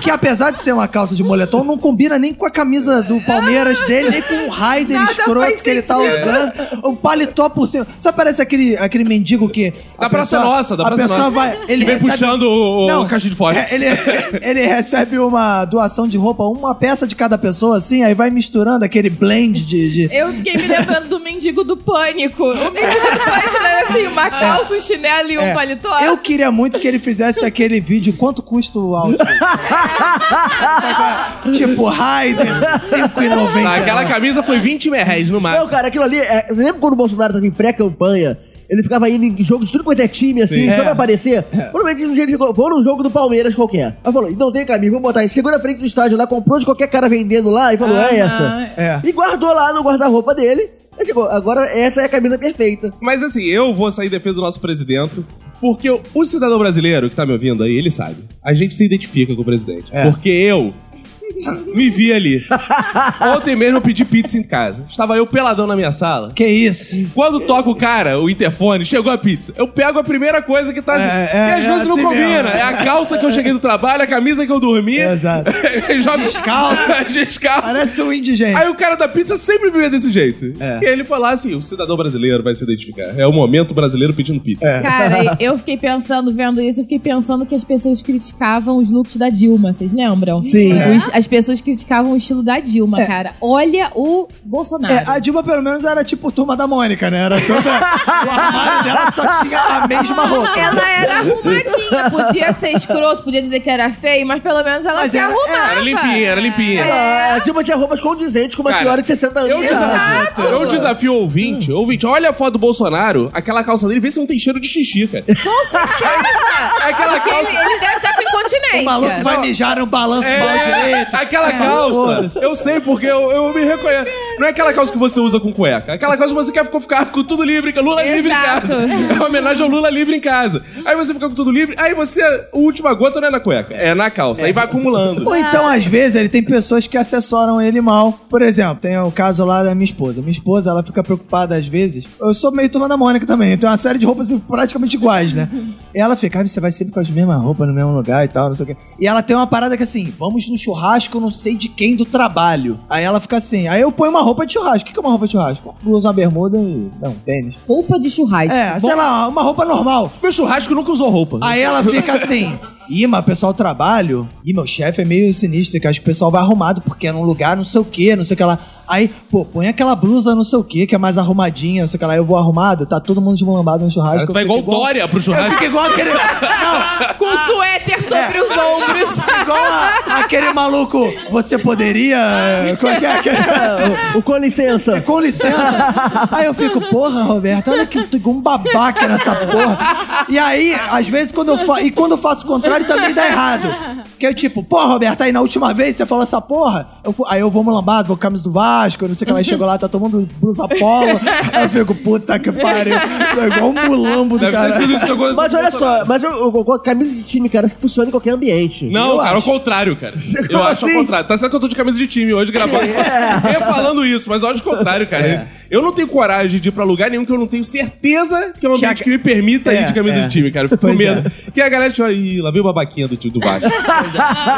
que apesar de ser uma calça de moletom, não combina nem com a camisa do Palmeiras dele, nem com o Raider escroto que ele tá sentido. usando. Um paletó por cima. Sabe, parece aquele, aquele mendigo que... Da a Praça pessoa- Nossa, da a Praça pessoa Nossa. vai... Ele vem recebe- puxando o, o Não. caixa de fora. É, ele, ele recebe uma doação de roupa, uma peça de cada pessoa, assim, aí vai misturando aquele blend de. de- Eu fiquei me lembrando do mendigo do pânico. O mendigo do pânico não era assim, uma calça, um chinelo e um É. paletó. Eu queria muito que ele fizesse aquele vídeo. Quanto custa o outfit? *laughs* tipo, Raider, 5,90. Ah, aquela camisa foi 20 reais no Não, máximo. cara, aquilo ali. É, você lembra quando o Bolsonaro tava em pré-campanha? Ele ficava indo em jogos de tudo quanto é time, assim, Sim. só É. pra aparecer. Provavelmente um dia ele chegou, vou num jogo do Palmeiras qualquer. Aí falou, não tem camisa, vou botar. Ele chegou na frente do estádio lá, comprou de qualquer cara vendendo lá e falou, é Aham. essa. É. E guardou lá no guarda-roupa dele. Aí chegou, agora essa é a camisa perfeita. Mas assim, eu vou sair em defesa do nosso presidente, porque o, o cidadão brasileiro que tá me ouvindo aí, ele sabe. A gente se identifica com o presidente. É. Porque eu me vi ali. Ontem mesmo eu pedi pizza em casa. Estava eu peladão na minha sala. Que isso? Quando toca o cara, o interfone, chegou a pizza. Eu pego a primeira coisa que tá assim. É, que é, às é vezes não assim combina. mesmo. É a calça que eu cheguei do trabalho, a camisa que eu dormi. Exato. *laughs* Joga Descalço. *laughs* Descalço. Parece um indigente. Aí o cara da pizza sempre vivia desse jeito. É. E ele lá assim: o cidadão brasileiro vai se identificar. É o momento brasileiro pedindo pizza. É. Cara, eu fiquei pensando, vendo isso, eu fiquei pensando que as pessoas criticavam os looks da Dilma, vocês lembram? Sim. Os- as pessoas criticavam o estilo da Dilma, cara. Olha o Bolsonaro. É, a Dilma pelo menos era tipo turma da Mônica, né? Era toda. *laughs* o armário dela só tinha a mesma roupa. Ela era arrumadinha, podia ser escroto, podia dizer que era feio, mas pelo menos ela Mas se era- arrumava. Era limpinha, era limpinha. Ela- A Dilma tinha roupas condizentes com uma Cara, senhora de 60 anos. Eu, de desafio, eu desafio o ouvinte. Ouvinte, olha a foto do Bolsonaro, aquela calça dele, vê se não tem cheiro de xixi, cara. É aquela Porque calça. ele, ele deve estar com incontinência. O maluco vai mijar no balanço do mal É, direito. aquela calça, foda-se. eu sei porque eu, eu me reconheço. Não é aquela calça que você usa com cueca. É aquela calça que você quer ficar com tudo livre, Lula livre em Exato. casa. É uma homenagem ao Lula livre em casa. Aí você fica com tudo livre, aí você, a última gota não é na cueca, é na calça. Aí vai acumulando. Ou então, às vezes, ele tem pessoas que assessoram ele mal. Por exemplo, tem o caso lá da minha esposa. Minha esposa, ela fica preocupada às vezes. Eu sou meio turma da Mônica também. Eu tenho uma série de roupas praticamente iguais, né? E ela fica, ah, você vai sempre com as mesmas roupas no mesmo lugar e tal, não sei o quê. E ela tem uma parada que assim, vamos no churrasco, não sei de quem do trabalho. Aí ela fica assim, aí eu ponho uma roupa de churrasco. O que é uma roupa de churrasco? Blusa, uma bermuda e. Não, tênis. Roupa de churrasco. É, sei lá, uma roupa normal. Meu churrasco nunca usou roupa. Aí ela fica assim. Ih, mas o pessoal trabalho. Ih, meu chefe é meio sinistro, que acho que o pessoal vai arrumado porque é num lugar não sei o que, não sei o que lá. Aí, pô, põe aquela blusa não sei o que, que é mais arrumadinha, não sei o que lá. Eu vou arrumado, tá todo mundo desmulambado no churrasco. Tu vai igual Dória pro churrasco. fico igual aquele. Não, Com suéter sobre os ombros. *laughs* igual a- aquele maluco. Você poderia. é, Como é que é aquele. É, *laughs* o, o com licença. Com licença. Aí eu fico, porra, Roberto, olha que eu tô igual um babaca nessa porra. E aí, às vezes, quando eu faço. E quando eu faço o contrário, também dá errado. Que é tipo, porra, Roberto, aí na última vez você falou essa porra. eu aí eu vou lambado, vou com camisa do Vasco, não sei o que lá. Chegou lá, tá tomando blusa polo. *laughs* Aí eu fico, puta que pariu. Tô igual um mulambo do cara. Mas o olha Bolsonaro. só, mas eu, eu concordo, camisa de time, cara, que funciona em qualquer ambiente. Não, Eu cara, *laughs* acho. ao contrário, cara. Eu Como acho assim? ao contrário. Tá certo que eu tô de camisa de time hoje gravando. *laughs* Eu falando isso, mas eu acho o contrário, cara. Eu não tenho coragem de ir pra lugar nenhum que eu não tenho certeza que é um Que a- ambiente que me permita É, ir de camisa é. de time, cara. Eu fico com medo. Que a galera tipo, ih, lá veio o babaquinha do time do Vasco. *laughs*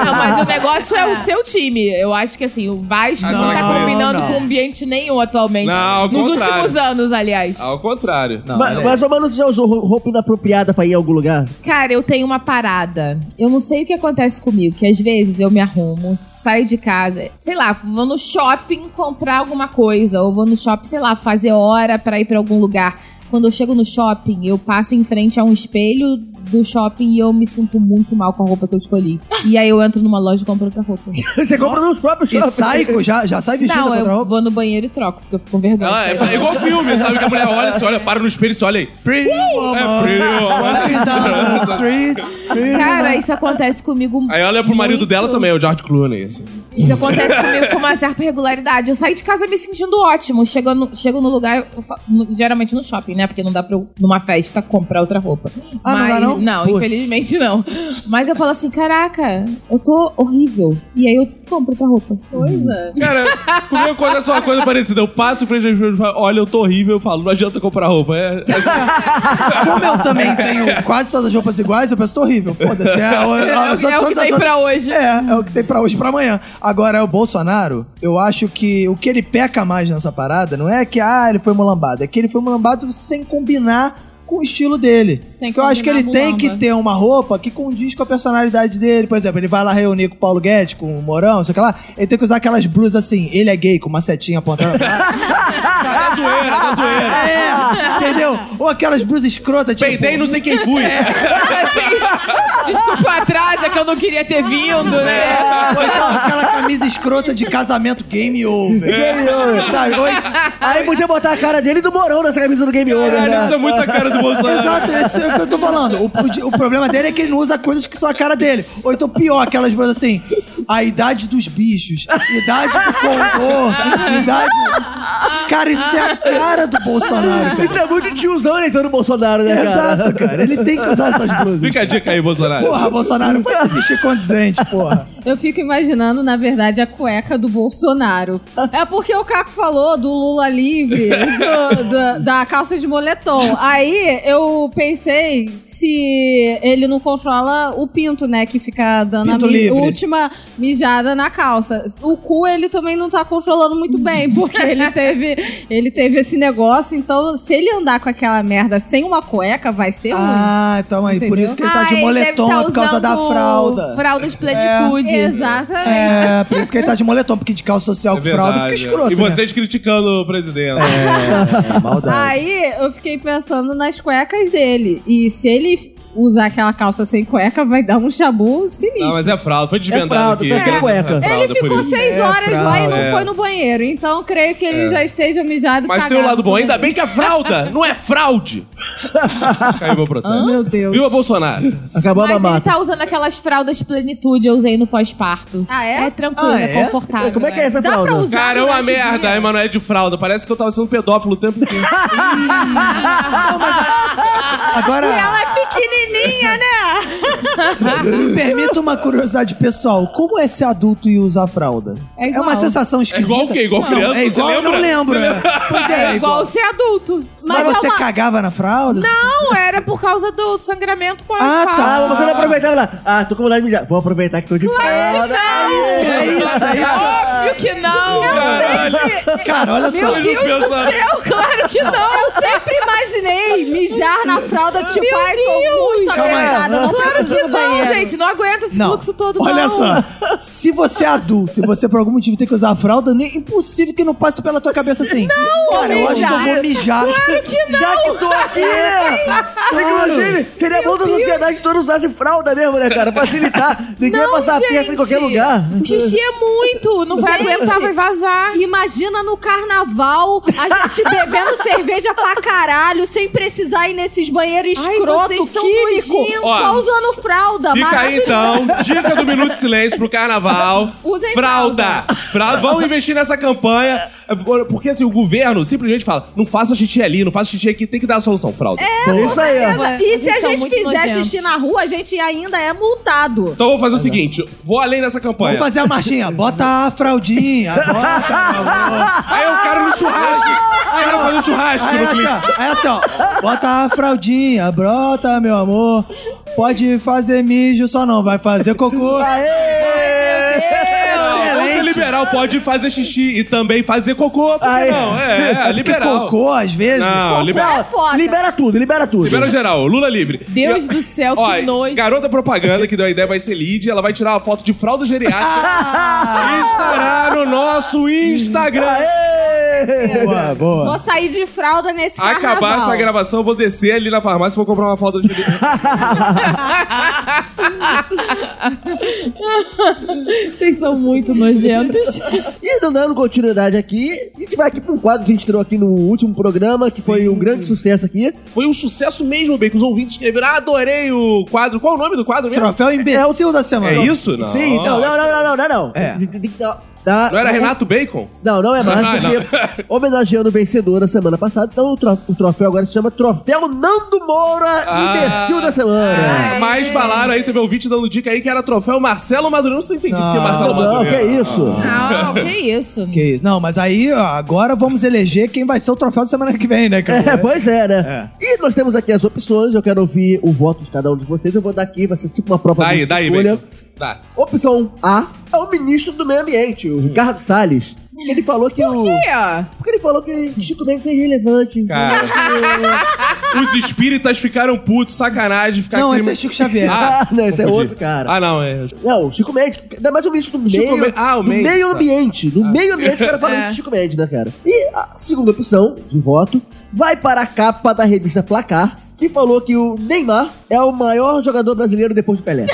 Não, mas o negócio é o seu time. Eu acho que assim, o Vasco não, Não, tá combinando não. com ambiente nenhum atualmente. Não, ao Nos contrário. últimos anos, aliás. Ao contrário. Não, Mas, é. mas, ô, mano, você já usou roupa inapropriada pra ir em algum lugar? Cara, eu tenho uma parada. Eu não sei o que acontece comigo, que às vezes eu me arrumo, saio de casa, sei lá, vou no shopping comprar alguma coisa, ou vou no shopping, sei lá, fazer hora pra ir pra algum lugar. Quando eu chego no shopping, eu passo em frente a um espelho do shopping e eu me sinto muito mal com a roupa que eu escolhi. E aí eu entro numa loja e compro outra roupa. *laughs* Você compra nos próprios E shoppings. sai, já, já sai vestida Não, contra eu roupa? vou no banheiro e troco, porque eu fico com vergonha. Ah, é, é igual *laughs* filme, sabe? Que a mulher olha, você olha, para no espelho e olha aí. Pretty woman, É down the street. pretty Cara, isso acontece comigo. Aí olha pro marido muito. dela também, o George Clooney. assim. Isso acontece comigo com uma certa regularidade. Eu saio de casa me sentindo ótimo. Chego no, chego no lugar, eu no- geralmente no shopping, né? Porque não dá pra eu, numa festa, comprar outra roupa. Ah, não dá não? Não, Putz. infelizmente não. Mas eu falo assim, caraca, eu tô horrível. E aí eu compro outra roupa. Coisa. Cara, comigo acontece uma coisa parecida. Eu passo em frente ao espelho e falo, olha, eu tô horrível. Eu falo, não adianta comprar roupa. É, é assim. *laughs* Como eu também tenho quase todas as roupas iguais, eu penso, tô horrível. Foda-se. É, eu- eu- É, o- só é o que as tem pra hoje. É, é o que tem pra hoje e pra amanhã. Agora, o Bolsonaro, eu acho que o que ele peca mais nessa parada não é que, ah, ele foi mulambado, é que ele foi mulambado sem combinar com o estilo dele. Sem Porque eu acho que ele tem que ter uma roupa que condiz com a personalidade dele. Por exemplo, ele vai lá reunir com o Paulo Guedes, com o Morão, sei lá. Ele tem que usar aquelas blusas assim, ele é gay, com uma setinha pra lá. *laughs* Tá zoeira, tá zoeira. É, entendeu? Ou aquelas blusas escrotas, tipo... Peidei não sei quem fui. Assim, *laughs* desculpa o atraso, é que eu não queria ter vindo, né? Ou então aquela camisa escrota de casamento game over. Game over. Sabe? Ou, Aí podia botar a cara dele e do Morão nessa camisa do Game Over, Caralho, né? isso é muita cara do Bolsonaro. Exato, esse é o que eu tô falando. O, o- o problema dele é que ele não usa coisas que são a cara dele. Ou então pior, aquelas coisas assim, a idade dos bichos, idade do condor, idade... Cara, isso é a cara do Bolsonaro, cara. Isso é muito tiozão eleitor do Bolsonaro, né, cara? Exato, cara. Ele tem que usar essas blusas. Fica a dica aí, Bolsonaro. Porra, Bolsonaro, vai se vestir condizente, porra. Eu fico imaginando, na verdade, a cueca do Bolsonaro. É porque o Caco falou do Lula livre, *laughs* do- da- da calça de moletom. Aí eu pensei se ele não controla o pinto, né? Que fica dando Pinto a mi- livre. última mijada na calça. O cu ele também não tá controlando muito bem, porque ele teve, ele teve esse negócio. Então, se ele andar com aquela merda sem uma cueca, vai ser ruim. Ah, então aí, por Entendeu? isso que ele tá Ah, de ele moletom, deve é tá por causa da fralda. Fralda de plenitude. Exatamente. É, por isso que ele tá de moletom, porque de calça social É com fralda fica escroto, E né? vocês criticando o presidente. É, maldade. Aí eu fiquei pensando nas cuecas dele. E se ele usar aquela calça sem cueca, vai dar um chabu sinistro. Não, mas é fralda. Foi desvendado É fralda, aqui. tá sem cueca. É fralda, ele ficou seis É, horas lá e não. É. foi no banheiro. Então creio que ele já esteja mijado e Mas tem um lado bom. Ainda bem que é fralda, não é fraude. *laughs* Caiu meu protesto. Meu Deus. Viva Bolsonaro. Acabou a Mas ele tá usando aquelas fraldas plenitude, eu usei no pós-parto. Ah, é? É tranquilo, Ah, é, é? confortável. Como é que é essa Dá fralda? pra usar Cara, é uma merda, dia. a Emanuele de fralda. Parece que eu tava sendo pedófilo o tempo *laughs* inteiro. Agora, Ela é pequenininha, né? me *laughs* permita uma curiosidade pessoal. Como é ser adulto e usar fralda? É É igual. uma sensação É esquisita. igual o quê? Igual Não, criança? É igual, não lembro. Você é. Pois é, É igual ser adulto. Mas, Mas é você uma- cagava na fralda? Não, era por causa do sangramento Ah, tá. Ah, mas você não aproveitava lá. Ah, tô com vontade de mijar. Vou aproveitar que tô de fralda. É isso, é isso. Óbvio que não. Caralho. Cara, olha só. Não Deus do céu, claro que não. Eu sempre imaginei mijar na fralda, tipo, Meu Deus. Muito Calma aí. apertada, não Claro que não, banheiro. gente. Não aguenta esse Não, fluxo todo, olha não. só. Se você é adulto e você por algum motivo tem que usar a fralda, nem impossível que não passe pela tua cabeça assim. Não, Cara, eu acho que eu vou mijar. Já que tô aqui, né? Inclusive, seria bom da sociedade toda usasse fralda mesmo, né, cara? Facilitar. Ninguém vai Não, passar gente. perto em qualquer lugar. O xixi é muito. Não vai Gente. aguentar, vai vazar. Imagina no carnaval a gente bebendo *laughs* cerveja pra caralho, sem precisar ir nesses banheiros Ai, escroto, vocês são químico, nojentos. só Ó, usando fralda. Fica aí então, dica do Minuto de Silêncio pro carnaval. Usem fralda. fralda. Vamos investir nessa campanha. Porque assim, o governo simplesmente fala: não faça xixi ali, não faça xixi aqui, tem que dar a solução. Fralda. É isso aí. Mas- E se a gente fizer nojentos. xixi na rua, a gente ainda é multado. Então eu vou fazer o seguinte: vou além dessa campanha. Vamos fazer a marchinha. Bota a fraldinha. *laughs* Bota. Aí eu quero no churrasco. Eu quero fazer um churrasco Aí no assim, clipe. ó, aí assim, ó. Bota a fraldinha, brota, meu amor. Pode fazer mijo, só não vai fazer cocô. Excelente. Liberal, pode fazer xixi e também fazer cocô. Que Aí. não? É, é, liberal. cocô, às vezes. Não, É liberal. foda. Libera tudo, libera tudo. Libera geral, Lula livre. Deus E, do céu, que ó, nojo. Garota propaganda que deu a ideia vai ser Lid, ela vai tirar uma foto de fralda geriátrica Ah! e estará no nosso Instagram. Boa, boa. Vou sair de fralda nesse Acabar carnaval. essa gravação, eu vou descer ali na farmácia e vou comprar uma falda de *laughs* Vocês são muito nojentos. *laughs* E dando continuidade aqui, a gente vai aqui pra um quadro que a gente tirou aqui no último programa, que foi um grande sucesso aqui. Foi um sucesso mesmo, bem, que os ouvintes escreveram. Ah, adorei o quadro. Qual o nome do quadro mesmo? Troféu imbecil da semana. É isso? Não. Sim, não, não, não, não, não, não, não. É. Dar- dar- Não era Renato Bacon? Não, não é mais, *laughs* Ah, não. porque *laughs* homenageando o vencedor da semana passada, então o, tro- o troféu agora se chama Troféu Nando Moura, Ah. imbecil da semana. Mas falaram aí, teve um ouvinte dando dica aí que era troféu Marcelo Madureira. Não sei entendi porque Não, Marcelo não, Madureira. que isso? Não, que isso. Que isso. Não, mas aí, ó, agora vamos eleger quem vai ser o troféu da semana que vem, né, cara? É, pois é, né? E nós temos aqui as opções, eu quero ouvir o voto de cada um de vocês. Eu vou dar aqui, vai ser tipo uma prova Daí, de daí, escolha. Bacon. Tá. Opção A é o ministro do Meio Ambiente, o Ricardo Salles. Ele falou que o. Aí, ó. Porque ele falou que Chico Mendes é irrelevante. Cara. *laughs* Os espíritas ficaram putos, sacanagem. Ficar Não, crime- esse é Chico Xavier. *laughs* Ah, Ah, não, esse é confundi. outro cara. Ah, não, é. Não, Chico Mendes, ainda mais o ministro do Chico meio, Men- ah, o do Mendes, meio tá. ambiente. Do meio ambiente, o cara falando *laughs* É. de Chico Mendes, né, cara? E a segunda opção de voto vai para a capa da revista Placar, que falou que o Neymar é o maior jogador brasileiro depois do Pelé.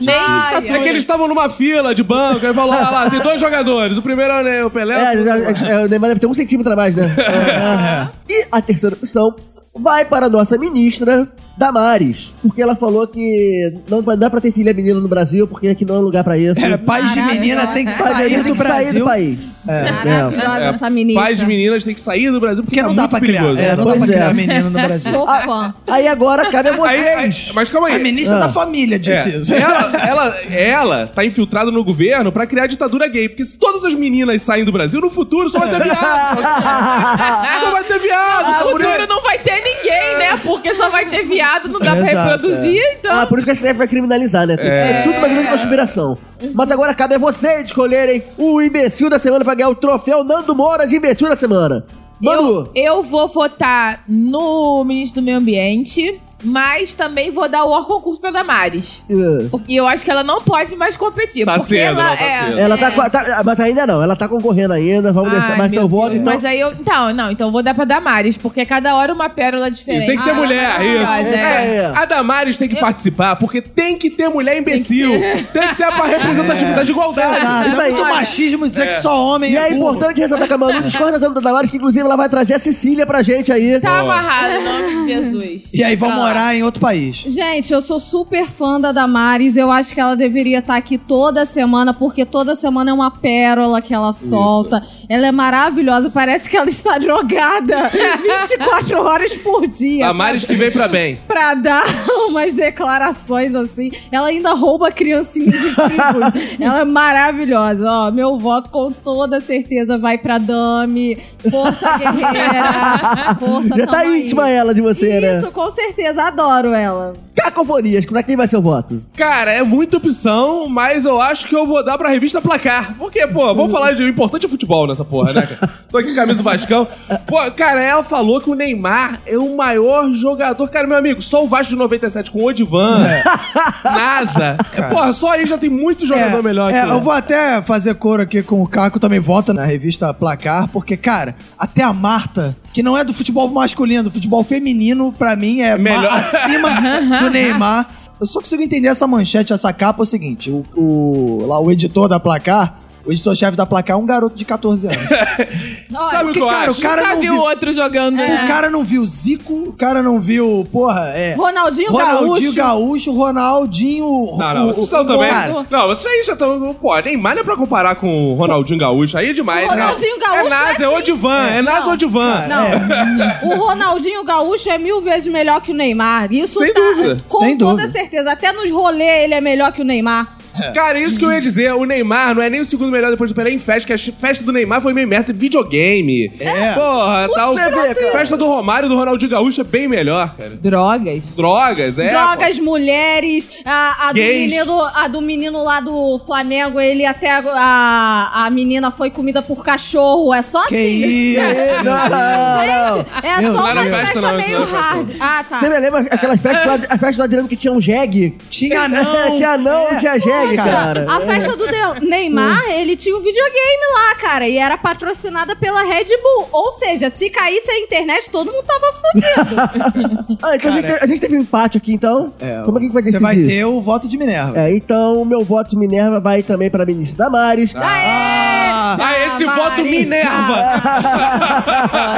Nem É que eles estavam numa fila de banco, aí falou: ah lá, tem dois jogadores. O primeiro é o Ne- o Pelé. É, o é, é, o Neymar deve ter um centímetro a mais, né? É, *laughs* é. E a terceira opção vai para a nossa ministra Damares, porque ela falou que não dar pra ter filha menina no Brasil, porque aqui não é lugar pra isso. É, pais de menina tem que sair tem do que sair Brasil. do país. Maravilhosa É, essa menina. Pais de meninas têm que sair do Brasil porque, Porque não dá muito pra criar. perigoso. É, não dá pra é. criar menino no Brasil. Sou *laughs* Ah, fã. Aí agora cabe a Aí- aí- vocês. mas calma aí. A ministra Ah. da família disse É, isso. ela, ela, ela tá infiltrada no governo pra criar ditadura gay. Porque se todas as meninas saem do Brasil, no futuro só vai ter viado. *laughs* só vai ter viado. No tá futuro não vai ter ninguém, né? Porque só vai ter viado, não dá pra Exato, reproduzir, então. Ah, por isso que a STF vai criminalizar, né? É, tudo uma grande conspiração. Mas agora cabe a vocês escolherem o imbecil da semana pra ganhar o troféu Nando Moura de imbecil da semana. Manu, Eu, eu vou votar no ministro do Meio Ambiente, mas também vou dar o concurso pra Damares. eh, Porque eu acho que ela não pode mais competir. Tá porque cedo, ela tá é, cedo. ela tá, com- tá- Mas ainda não, ela tá concorrendo ainda. Vamos Ai, deixar mais meu seu voto. Então, Mas aí eu. Então, não, então eu vou dar pra Damares, porque cada hora uma pérola diferente. Tem que ter mulher, isso. é. É, A Damares tem que participar, porque tem que ter mulher imbecil. Tem que ter a *laughs* representatividade de igualdade. Exato, Isso é aí. muito machismo dizer que só homem E é importante ressaltar que a Manu *laughs* discorda tanto da Damares que, inclusive, ela vai trazer a Cecília pra gente aí. Tá amarrado em nome de Jesus. E aí Pra lá. Morar em outro país. Gente, eu sou super fã da Damares. Eu acho que ela deveria estar aqui toda semana, porque toda semana é uma pérola que ela solta. Ela é maravilhosa. Parece que ela está drogada *laughs* 24 horas por dia. Damares que vem pra bem. Pra dar umas declarações assim. Ela ainda rouba criancinha de tribo. ela é maravilhosa. Ó, meu voto com toda certeza vai pra Dami. Força guerreira. *laughs* Força Já tá tamo aí. íntima ela de você, né? Isso, com certeza. Adoro ela. Cacofonias, pra quem vai ser o voto? Cara, é muita opção, mas eu acho que eu vou dar pra revista Placar. Porque, pô, vamos falar de o importante é futebol nessa porra, né, cara? *laughs* Tô aqui com a camisa do Vascão. Pô, cara, ela falou que o Neymar é o maior jogador. Cara, meu amigo, só o Vasco de 97 com o Odivan, *laughs* NASA. Porra, só aí já tem muito jogador melhor é, que eu vou até fazer coro aqui com o Caco, também vota na revista Placar, porque, cara, até a Marta, que não é do futebol masculino, do futebol feminino, pra mim é Melhor. ma- acima *laughs* do Neymar. Eu só consigo entender essa manchete, essa capa, é o seguinte: o, o- lá, o editor da Placar, o editor-chefe da Placar é um garoto de 14 anos. *laughs* Sabe o que eu cara, acho? o cara Nunca não viu viu. outro jogando. né? O cara não viu Zico, o cara não viu, porra, é. Ronaldinho, Ronaldinho Gaúcho. Gaúcho, Ronaldinho. Não, não, o- vocês o- estão o- também. Não, vocês aí já estão. Pô, Neymar não é pra comparar com o Ronaldinho Gaúcho. Aí é demais. O Ronaldinho né? Gaúcho É NASA, é é assim. Odivan. É NASA Não. Odivan. Não, o Ronaldinho Gaúcho é mil vezes melhor que o Neymar. Isso Sem tá, dúvida. Com Sem toda dúvida. certeza. Até nos rolês ele é melhor que o Neymar. Cara, isso que eu ia dizer, o Neymar não é nem o segundo melhor depois do Pelé em festa, que a festa do Neymar foi meio merda de videogame. É. Porra, tal. você vê, cara. Festa do Romário e do Ronaldinho Gaúcho é bem melhor, cara. Drogas. Drogas, é. Drogas, mulheres, a, a do Gays. menino, a do menino lá do Flamengo, ele até a, a menina foi comida por cachorro. É só Que assim. isso? Não, não, não. É Meu só Deus. uma Não era festa, festa, não, isso meio não era festa, hard. Ah, tá. Você me lembra aquelas festas, lá- a festa do Adriano que tinha um jegue? Tinha não. *laughs* tinha não, É. tinha jegue. Cara. A festa do De- Neymar, ele tinha um videogame lá, cara, e era patrocinada pela Red Bull. Ou seja, se caísse a internet, todo mundo tava. *laughs* Ah, então a gente, a gente teve um empate aqui, então. É, Como é que vai Você decidir? vai ter o voto de Minerva. É, então o meu voto de Minerva vai também pra ministra Damares. Ah, Ah, esse Ah, voto Mari. Minerva!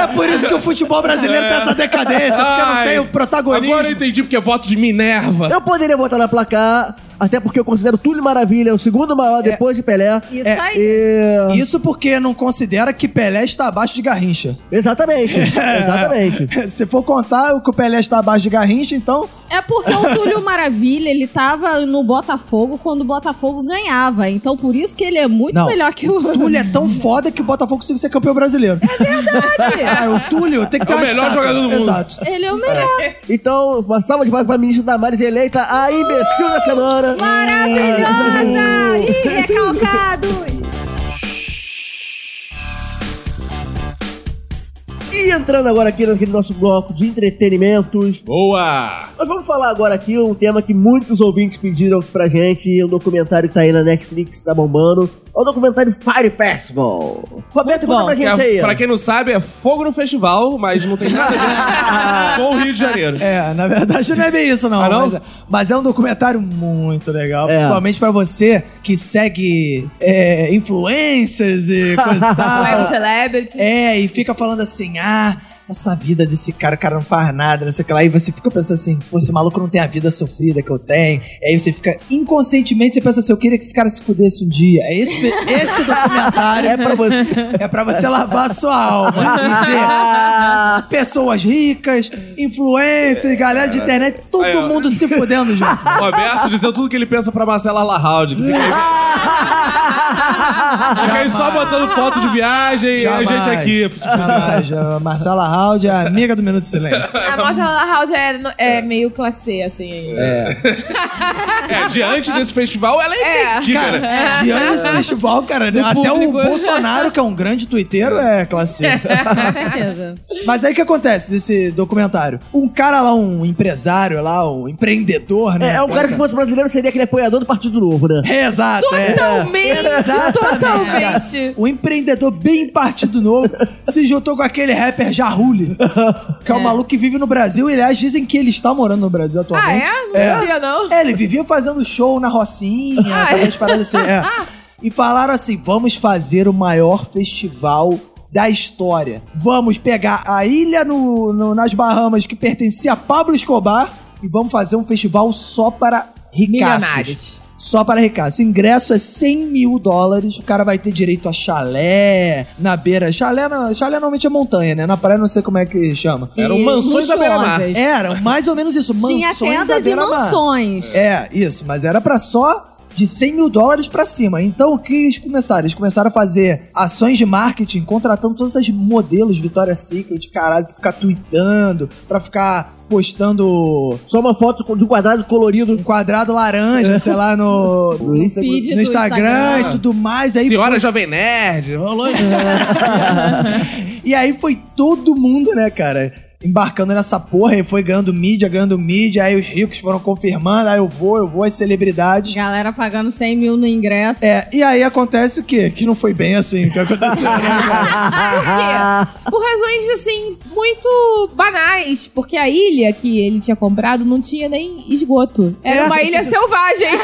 é por isso que o futebol brasileiro tem essa decadência, porque não Ai, tem o protagonismo. Agora eu entendi porque é voto de Minerva. Eu poderia votar na placar, até porque eu considero Túlio Maravilha o segundo maior depois de Pelé. Isso É, aí. E... Isso porque não considera que Pelé está abaixo de Garrincha. Exatamente, *laughs* exatamente. Se for contar o que o Pelé está abaixo de Garrincha, então É porque o Túlio Maravilha, ele tava no Botafogo quando o Botafogo ganhava. Então, por isso que ele é muito Não. melhor que o... Túlio é tão foda que o Botafogo conseguiu ser campeão brasileiro. É verdade. *laughs* o Túlio tem que ter É o melhor estátua. jogador do mundo. Exato. Ele é o melhor. Então, uma salva de palmas pra ministra Damares eleita a imbecil da semana. Maravilhosa! Ih, recalcados! E entrando agora aqui naquele nosso bloco de entretenimentos, Boa! nós vamos falar agora aqui um tema que muitos ouvintes pediram pra gente, um documentário que tá aí na Netflix, tá bombando. É o documentário Fire Festival. Roberto, conta bom. pra gente aí. é, pra quem não sabe, é fogo no festival, mas não tem nada a ver *laughs* com o Rio de Janeiro. É, na verdade não é bem isso, não. Ah, não? Mas, é- mas é um documentário muito legal. É. Principalmente pra você que segue é, influencers e coisa e Web *laughs* tal. Celebrity. É, e fica falando assim, ah, essa vida desse cara, o cara não faz nada, não sei o que lá. E você fica pensando assim, pô, esse maluco não tem a vida sofrida que eu tenho. E aí você fica, inconscientemente, você pensa assim, eu queria que esse cara se fudesse um dia. É esse, esse documentário É pra você. é pra você lavar a sua alma. pessoas ricas, influencers, galera de internet, todo Aí, mundo se fudendo junto. Roberto dizendo tudo que ele pensa pra Marcela Lahoud. que *laughs* Fica aí, só botando foto de viagem e a gente aqui. Jamais. Marcela Raud é amiga do Minuto de Silêncio. A Marcela House é, no- é meio classe C, assim. É, diante desse festival, ela é, É. mendiga, né? Diante desse festival, cara, até público. o Bolsonaro, que é um grande twitteiro, é classe C. Com certeza. Mas aí o que acontece desse documentário? Um cara lá, um empresário lá, um empreendedor, né? É, é um cara que se fosse brasileiro seria aquele apoiador do Partido Novo, né? É, Exato, é. Totalmente, Exatamente, totalmente. O empreendedor bem partido novo se juntou com aquele rapper Jarruli, *laughs* que é um maluco que vive no Brasil. E, aliás, dizem que ele está morando no Brasil Ah, atualmente. é? Não sabia, não. É, ele vivia fazendo show na Rocinha, Ah, fazendo é? as paradas assim. É. E falaram assim: vamos fazer o maior festival da história. Vamos pegar a ilha no, no- nas Bahamas que pertencia a Pablo Escobar e vamos fazer um festival só para ricaços. Milionários. Só para ricaços. O ingresso é 100 mil dólares. O cara vai ter direito a chalé na beira. Chalé, na, chalé normalmente é montanha, né? Na praia não sei como é que chama. Eram E mansões à beira-mar. Era mais ou menos isso. Tinha Mansões à tendas e mansões. É, isso, mas era pra só de 100 mil dólares pra cima. Então, o que eles começaram? Eles começaram a fazer ações de marketing, contratando todas essas modelos Victoria's Secret, caralho, pra ficar tweetando, pra ficar postando Só uma foto de um quadrado colorido. um quadrado laranja, sei lá, no, *laughs* no, No feed no Instagram, Instagram. e tudo mais. Aí Senhora Jovem Nerd. rolou. *laughs* E aí foi todo mundo, né, cara? Embarcando nessa porra e foi ganhando mídia, ganhando mídia. Aí os ricos foram confirmando. Aí eu vou, eu vou, as celebridades. Galera pagando 100 mil no ingresso. É, e aí acontece o quê? Que não foi bem assim o que aconteceu, né, *laughs* cara? Por razões, assim, muito banais. Porque a ilha que ele tinha comprado não tinha nem esgoto. Era É. uma ilha selvagem. *laughs*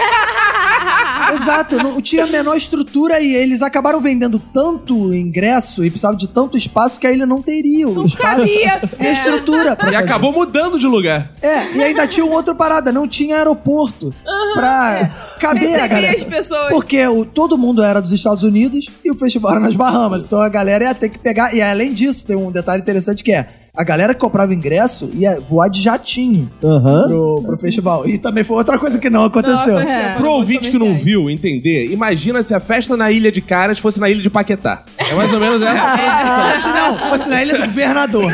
*laughs* Exato, não tinha a menor estrutura e eles acabaram vendendo tanto ingresso e precisavam de tanto espaço que a ilha não teria o espaço cabia. Estrutura pra E fazer. acabou mudando de lugar. É, e ainda tinha uma outra parada, não tinha aeroporto pra caber a galera. as pessoas. Porque o, todo mundo era dos Estados Unidos e o festival era nas Bahamas. Então a galera ia ter que pegar. E além disso, tem um detalhe interessante que é: a galera que comprava ingresso ia voar de jatinho Aham. pro, pro festival. E também foi outra coisa que não aconteceu. Não, aconteceu. É. Pro ouvinte que não viu entender, imagina se a festa na Ilha de Caras fosse na Ilha de Paquetá. É mais ou menos essa *laughs* transição. Se não, fosse na ilha do governador.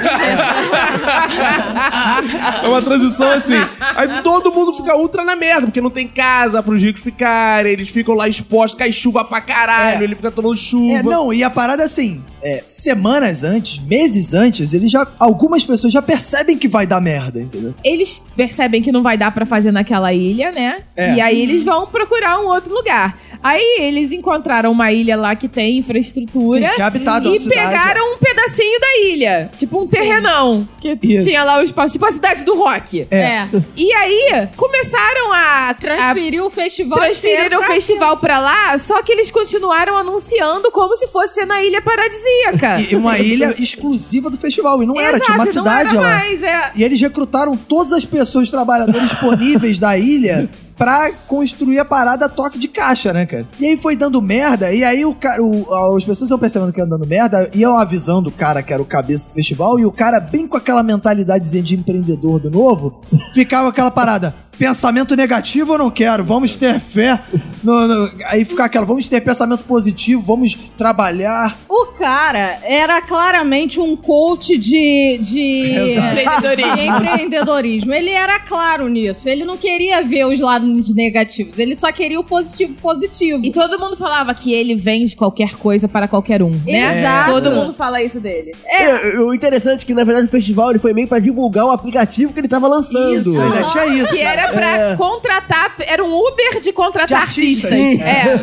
É uma transição assim. Aí todo mundo fica ultra na merda, porque não tem casa pros ricos ficarem, eles ficam lá expostos, cai chuva pra caralho, É. ele fica tomando chuva. É, não, e a parada assim, é, semanas antes, meses antes, eles já. Algumas pessoas já percebem que vai dar merda, entendeu? Eles percebem que não vai dar pra fazer naquela ilha, né? É. E aí eles vão procurar um outro lugar. Aí eles encontraram uma ilha lá que tem infraestrutura. Sim, que é habitada E cidade, pegaram um pedacinho da ilha. Tipo um terrenão. Que Isso. tinha lá o espaço. Tipo a cidade do rock. É. E aí começaram a, a Transferiu o festival transferir o festival pra lá, só que eles continuaram anunciando como se fosse ser na ilha paradisíaca. E uma ilha exclusiva do festival. E não *laughs* era, Exato, uma cidade lá. mais, é. E eles recrutaram todas as pessoas trabalhadoras disponíveis da ilha pra construir a parada toque de caixa, né, cara? E aí foi dando merda, e aí o cara, o- as pessoas iam percebendo que ia dando merda, iam avisando o cara que era o cabeça do festival, e o cara, bem com aquela mentalidadezinha de empreendedor do novo, ficava aquela parada. Pensamento negativo eu não quero, vamos ter fé. no- no- aí fica aquela, vamos ter pensamento positivo, vamos trabalhar. O cara era claramente um coach de, de. Empreendedorismo. de *laughs* empreendedorismo. Ele era claro nisso. Ele não queria ver os lados negativos. Ele só queria o positivo positivo. E todo mundo falava que ele vende qualquer coisa para qualquer um, né? Exato. Todo mundo fala isso dele. É, o interessante é que, na verdade, o festival ele foi meio pra divulgar o aplicativo que ele tava lançando. Isso, ainda tinha isso. Que era pra É. contratar, era um Uber de contratar De artistas. artistas. É.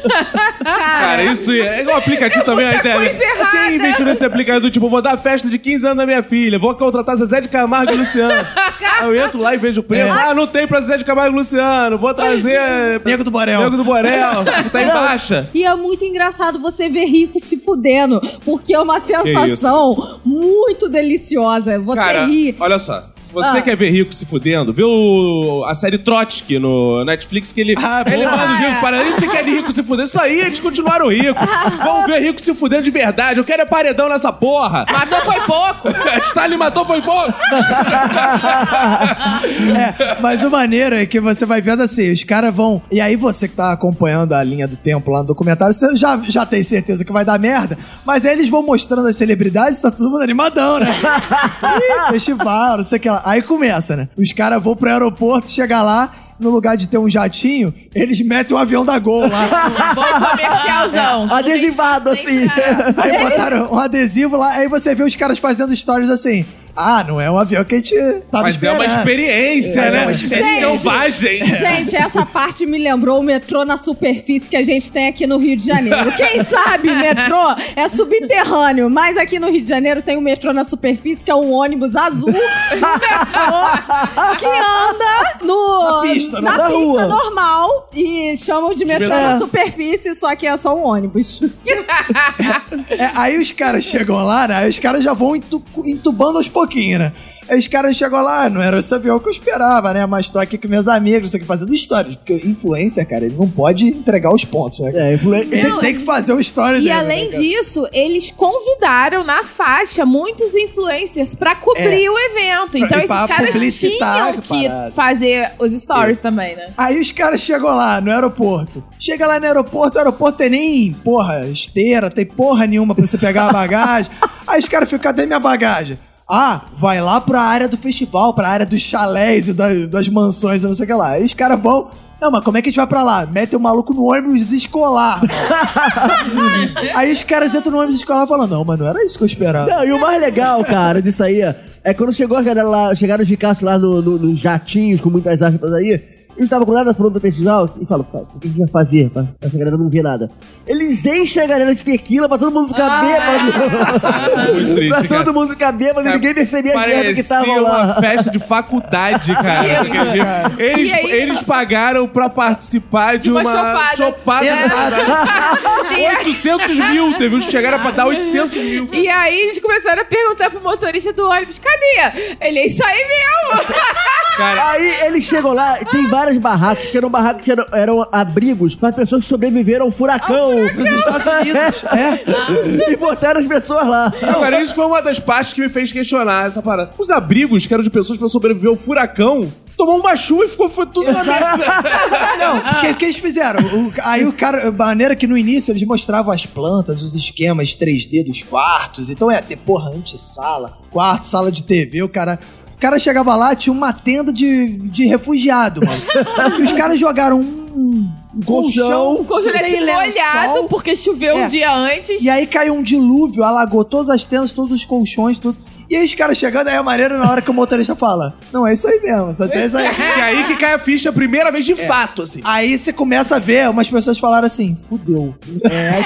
*laughs* Cara, isso é igual aplicativo também, a ideia. coisa errada. Quem investiu nesse aplicativo do tipo, vou dar festa de 15 anos da minha filha, vou contratar Zezé de Camargo e Luciano. *laughs* Aí eu entro lá e vejo o preço. Ah, não tem pra Zezé de Camargo e Luciano, vou trazer. Nego do Borel. Nego do Borel, *laughs* tá em baixa. E é muito engraçado você ver rico se fudendo, porque é uma sensação muito deliciosa. Você Cara, ri. olha só. Você Ah. quer ver rico se fudendo, vê o- a série Trotsky no Netflix, que ele, Ah, ele boa. manda os ricos para isso. Você quer de rico se fudendo? Isso aí, eles continuaram ricos. Vamos ver rico se fudendo de verdade. Eu quero é paredão nessa porra. Matou foi pouco. *laughs* Stalin matou, foi pouco. *laughs* É, mas o maneiro é que você vai vendo assim, os caras vão. E aí você que tá acompanhando a linha do tempo lá no documentário, você já, já tem certeza que vai dar merda. Mas aí eles vão mostrando as celebridades, tá todo mundo animadão, né? *laughs* Ih, festival, não sei o que lá. Aí começa, né? Os caras vão pro aeroporto, chega lá. No lugar de ter um jatinho, eles metem um avião da Gol lá. *laughs* Bom comercialzão. *laughs* Adesivado, assim. Aí *laughs* botaram um adesivo lá, aí você vê os caras fazendo stories assim. Ah, não é um avião que a gente tava Mas é uma esperando. experiência, É, né? é uma experiência. selvagem. *laughs* Gente, essa parte me lembrou o metrô na superfície que a gente tem aqui no Rio de Janeiro. Quem *laughs* sabe metrô é subterrâneo, mas aqui no Rio de Janeiro tem um metrô na superfície que é um ônibus azul, um metrô que *laughs* anda no, Na pista, na na pista rua. normal e chamam de metrô na superfície, só que é só um ônibus. É, aí os caras chegam lá, né? Aí os caras já vão entu- entubando aos pouquinhos, né? Aí os caras chegam lá, não era esse avião que eu esperava, né? Mas tô aqui com meus amigos, isso aqui fazendo histórias. Porque influencer, cara, ele não pode entregar os pontos, né? É, influen- Ele tem que fazer o story E dele. além né, disso, eles convidaram na faixa muitos influencers pra cobrir o evento. Então É. Pra esses caras tinham que parada. fazer os stories também, né? Aí os caras chegam lá no aeroporto. Chega lá no aeroporto, o aeroporto tem nem, porra, esteira, tem porra nenhuma pra você pegar a bagagem. *laughs* Aí os caras ficam, cadê minha bagagem? Ah, vai lá pra área do festival, pra área dos chalés e das, das mansões e não sei o que lá. Aí os caras vão. Não, mas como é que a gente vai pra lá? Mete o maluco no ônibus escolar. *laughs* aí os caras entram no ônibus escolar falando, não, mas não era isso que eu esperava. Não, e o mais legal, cara, disso aí é, é quando chegou a galera lá, chegaram os ricaços lá no- no- nos jatinhos com muitas aspas aí. Eles estavam com nada pronto do festival e "Tá, o que a gente vai fazer pra essa galera não ver nada? Eles enchem a galera de tequila pra todo mundo ficar bêbado. *laughs* Muito triste, pra cara. todo mundo ficar bêbado e ninguém percebia as merdas que estavam uma lá. festa de faculdade, cara. Isso, cara. Eles, aí? eles pagaram pra participar de, uma uma, chopada. chopada. *laughs* Aí- 800 mil, teve uns que chegaram pra dar 800 mil. E aí eles começaram a perguntar pro motorista do ônibus, cadê? Ele, é isso aí mesmo. Cara, Aí eles chegam lá, tem várias barracas, que eram barracas que eram, eram abrigos para pessoas que sobreviveram ao furacão. Nos Estados Unidos. *laughs* É. e botaram as pessoas lá. Agora, isso foi uma das partes que me fez questionar essa parada. Os abrigos, que eram de pessoas pra sobreviver ao furacão, tomou uma chuva e ficou foi tudo na merda. *laughs* Não, o que eles fizeram? O- aí o cara, a maneira que no início eles mostravam as plantas, os esquemas 3D dos quartos. Então é ter, porra, antessala, quarto, sala de TV, o cara. O cara chegava lá, tinha uma tenda de, de refugiado, mano. e os caras jogaram um, um colchão, O colchonete sem molhado, porque choveu É. um dia antes. E aí caiu um dilúvio, alagou todas as tendas, todos os colchões, tudo. E aí os caras chegando, aí é maneiro na hora que o motorista fala: Não, é isso aí mesmo, só tem isso aí. *laughs* E aí que cai a ficha a primeira vez de fato, assim. Aí você começa a ver, umas pessoas falaram assim, fudeu. *laughs* É,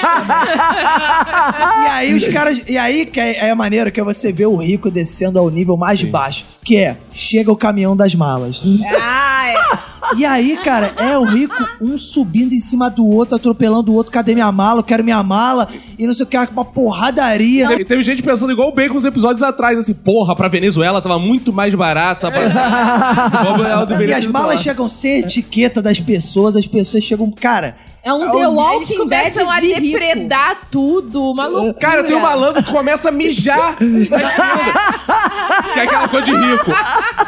e aí os caras. E aí que é, é maneiro que é você ver o rico descendo ao nível mais baixo. Que é, chega o caminhão das malas. Ai, *laughs* E aí, cara, é o rico, um subindo em cima do outro, atropelando o outro, cadê minha mala? Eu quero minha mala. E não sei o que, uma porradaria. E teve gente pensando igual o Bacon uns episódios atrás, assim, porra, pra Venezuela tava muito mais barata. Pra... *laughs* E as malas chegam sem etiqueta das pessoas, as pessoas chegam. Cara, É um É The um- eles Walking Dead começam a de rico. depredar tudo, uma loucura. Cara, tem um malandro que começa a mijar na esquina. que é aquela coisa de rico.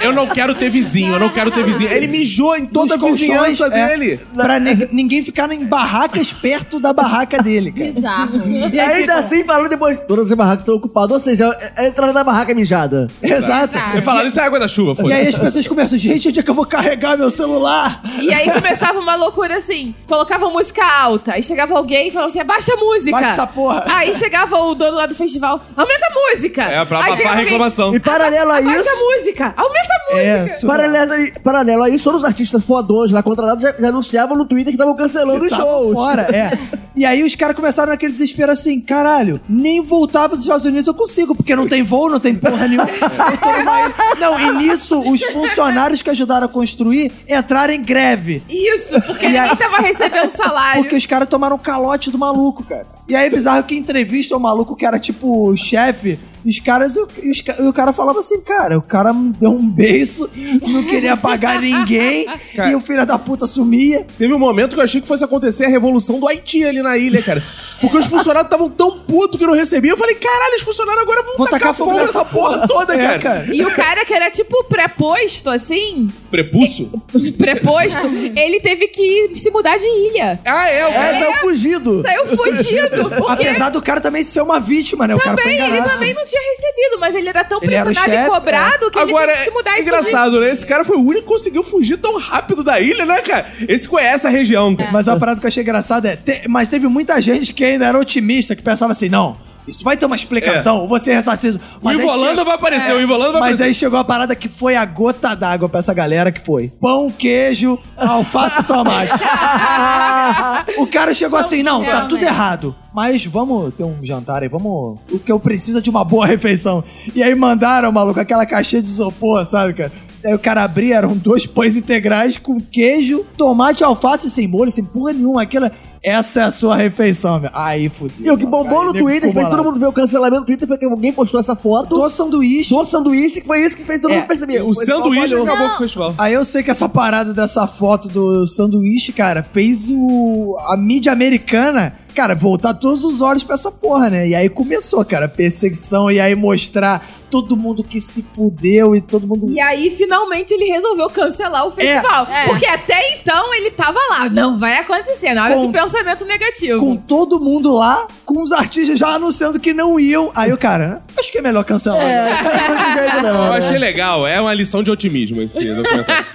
Eu não quero ter vizinho, eu não quero ter vizinho. Ele mijou em toda a nos colchões, vizinhança é, dele. Pra ni- ninguém ficar em barracas perto da barraca dele, cara. Bizarro. E ainda assim, falando depois, todas as barracas estão ocupadas. Ou seja, é a entrada da barraca mijada. Exato. Eu falaram, isso é água da chuva, E foi. aí as pessoas começam, gente, onde é que eu vou carregar meu celular? E aí começava uma loucura assim. Colocava música alta. Aí chegava alguém e falava assim: abaixa a música. Baixa essa porra. Aí chegava o dono lá do festival: aumenta a música. É, pra aí abafar a alguém, reclamação. E paralelo a Abaixa isso. a música, aumenta a música. É, surreal. Paralelo, a- paralelo a isso, todos os artistas fodões lá contratados já, já anunciavam no Twitter que estavam cancelando os shows. Fora, é. E aí os caras começaram naquele desespero assim, caralho, nem voltar pros Estados Unidos eu consigo, porque não tem voo, não tem porra nenhuma. Eu tô numa ilha. Não, e nisso os funcionários que ajudaram a construir entraram em greve. Isso, porque E aí- ninguém tava recebendo *laughs* salário. Porque os caras tomaram um calote do maluco, cara. E aí, bizarro que entrevista o maluco que era tipo o chefe. Os caras, e o, e os e o cara falava assim, cara, o cara deu um beijo, não queria pagar *laughs* ninguém, Cara. e o filho da puta sumia. Teve um momento que eu achei que fosse acontecer a revolução do Haiti ali na ilha, cara. Porque os funcionários estavam tão putos que não recebiam. Eu falei, caralho, os funcionários agora vão, Vou tacar, fogo nessa porra toda, É, cara. E o cara que era tipo preposto, assim, Prepúcio? *laughs* preposto, ele teve que se mudar de ilha. Ah, é, o cara. É, saiu fugido. Saiu fugido. Porque Apesar do cara também ser uma vítima, né? O cara foi também, ele enganado. também não tinha recebido, mas ele era tão Ele era pressionado chefe, e cobrado que Agora, ele teve que se mudar é engraçado, né? Esse cara foi o único que conseguiu fugir tão rápido da ilha, né, cara? Esse conhece a região, cara. Mas a parada que eu achei engraçada é. te- mas teve muita gente que ainda era otimista, que pensava assim, não. Isso vai ter uma explicação, eu vou ser ressarcido. O Mas Ivolanda vai aparecer, o Ivolanda vai Mas aparecer. aí chegou a parada que foi a gota d'água pra essa galera que foi. Pão, queijo, alface e tomate. *laughs* o cara chegou assim, não, tá tudo errado. Mas vamos ter um jantar aí, vamos... O que eu preciso é de uma boa refeição. E aí mandaram, maluco, aquela caixinha de isopor, sabe, cara? Aí o cara abria, eram dois pães integrais com queijo, tomate, alface sem molho, sem porra nenhuma. Aquela... Essa é a sua refeição, meu. Aí, fudeu. E o que bombou no Twitter, fez todo mundo ver o cancelamento no Twitter, foi que alguém postou essa foto Do sanduíche. do sanduíche, que foi isso que fez todo É, mundo perceber. O sanduíche acabou com o festival. Aí eu sei que essa parada dessa foto do sanduíche, cara, fez o a mídia americana, cara, voltar todos os olhos pra essa porra, né? E aí começou, cara, perseguição e aí mostrar todo mundo que se fudeu e todo mundo E aí, finalmente, ele resolveu cancelar o festival. É. Porque até então ele tava lá. Não vai acontecer, nada Com- de pensamento negativo. com todo mundo lá, com os artistas já anunciando que não iam. Aí o cara, acho que é melhor cancelar. É, não jeito não. *laughs* Eu né? achei legal, é uma lição de otimismo esse *laughs* documentário.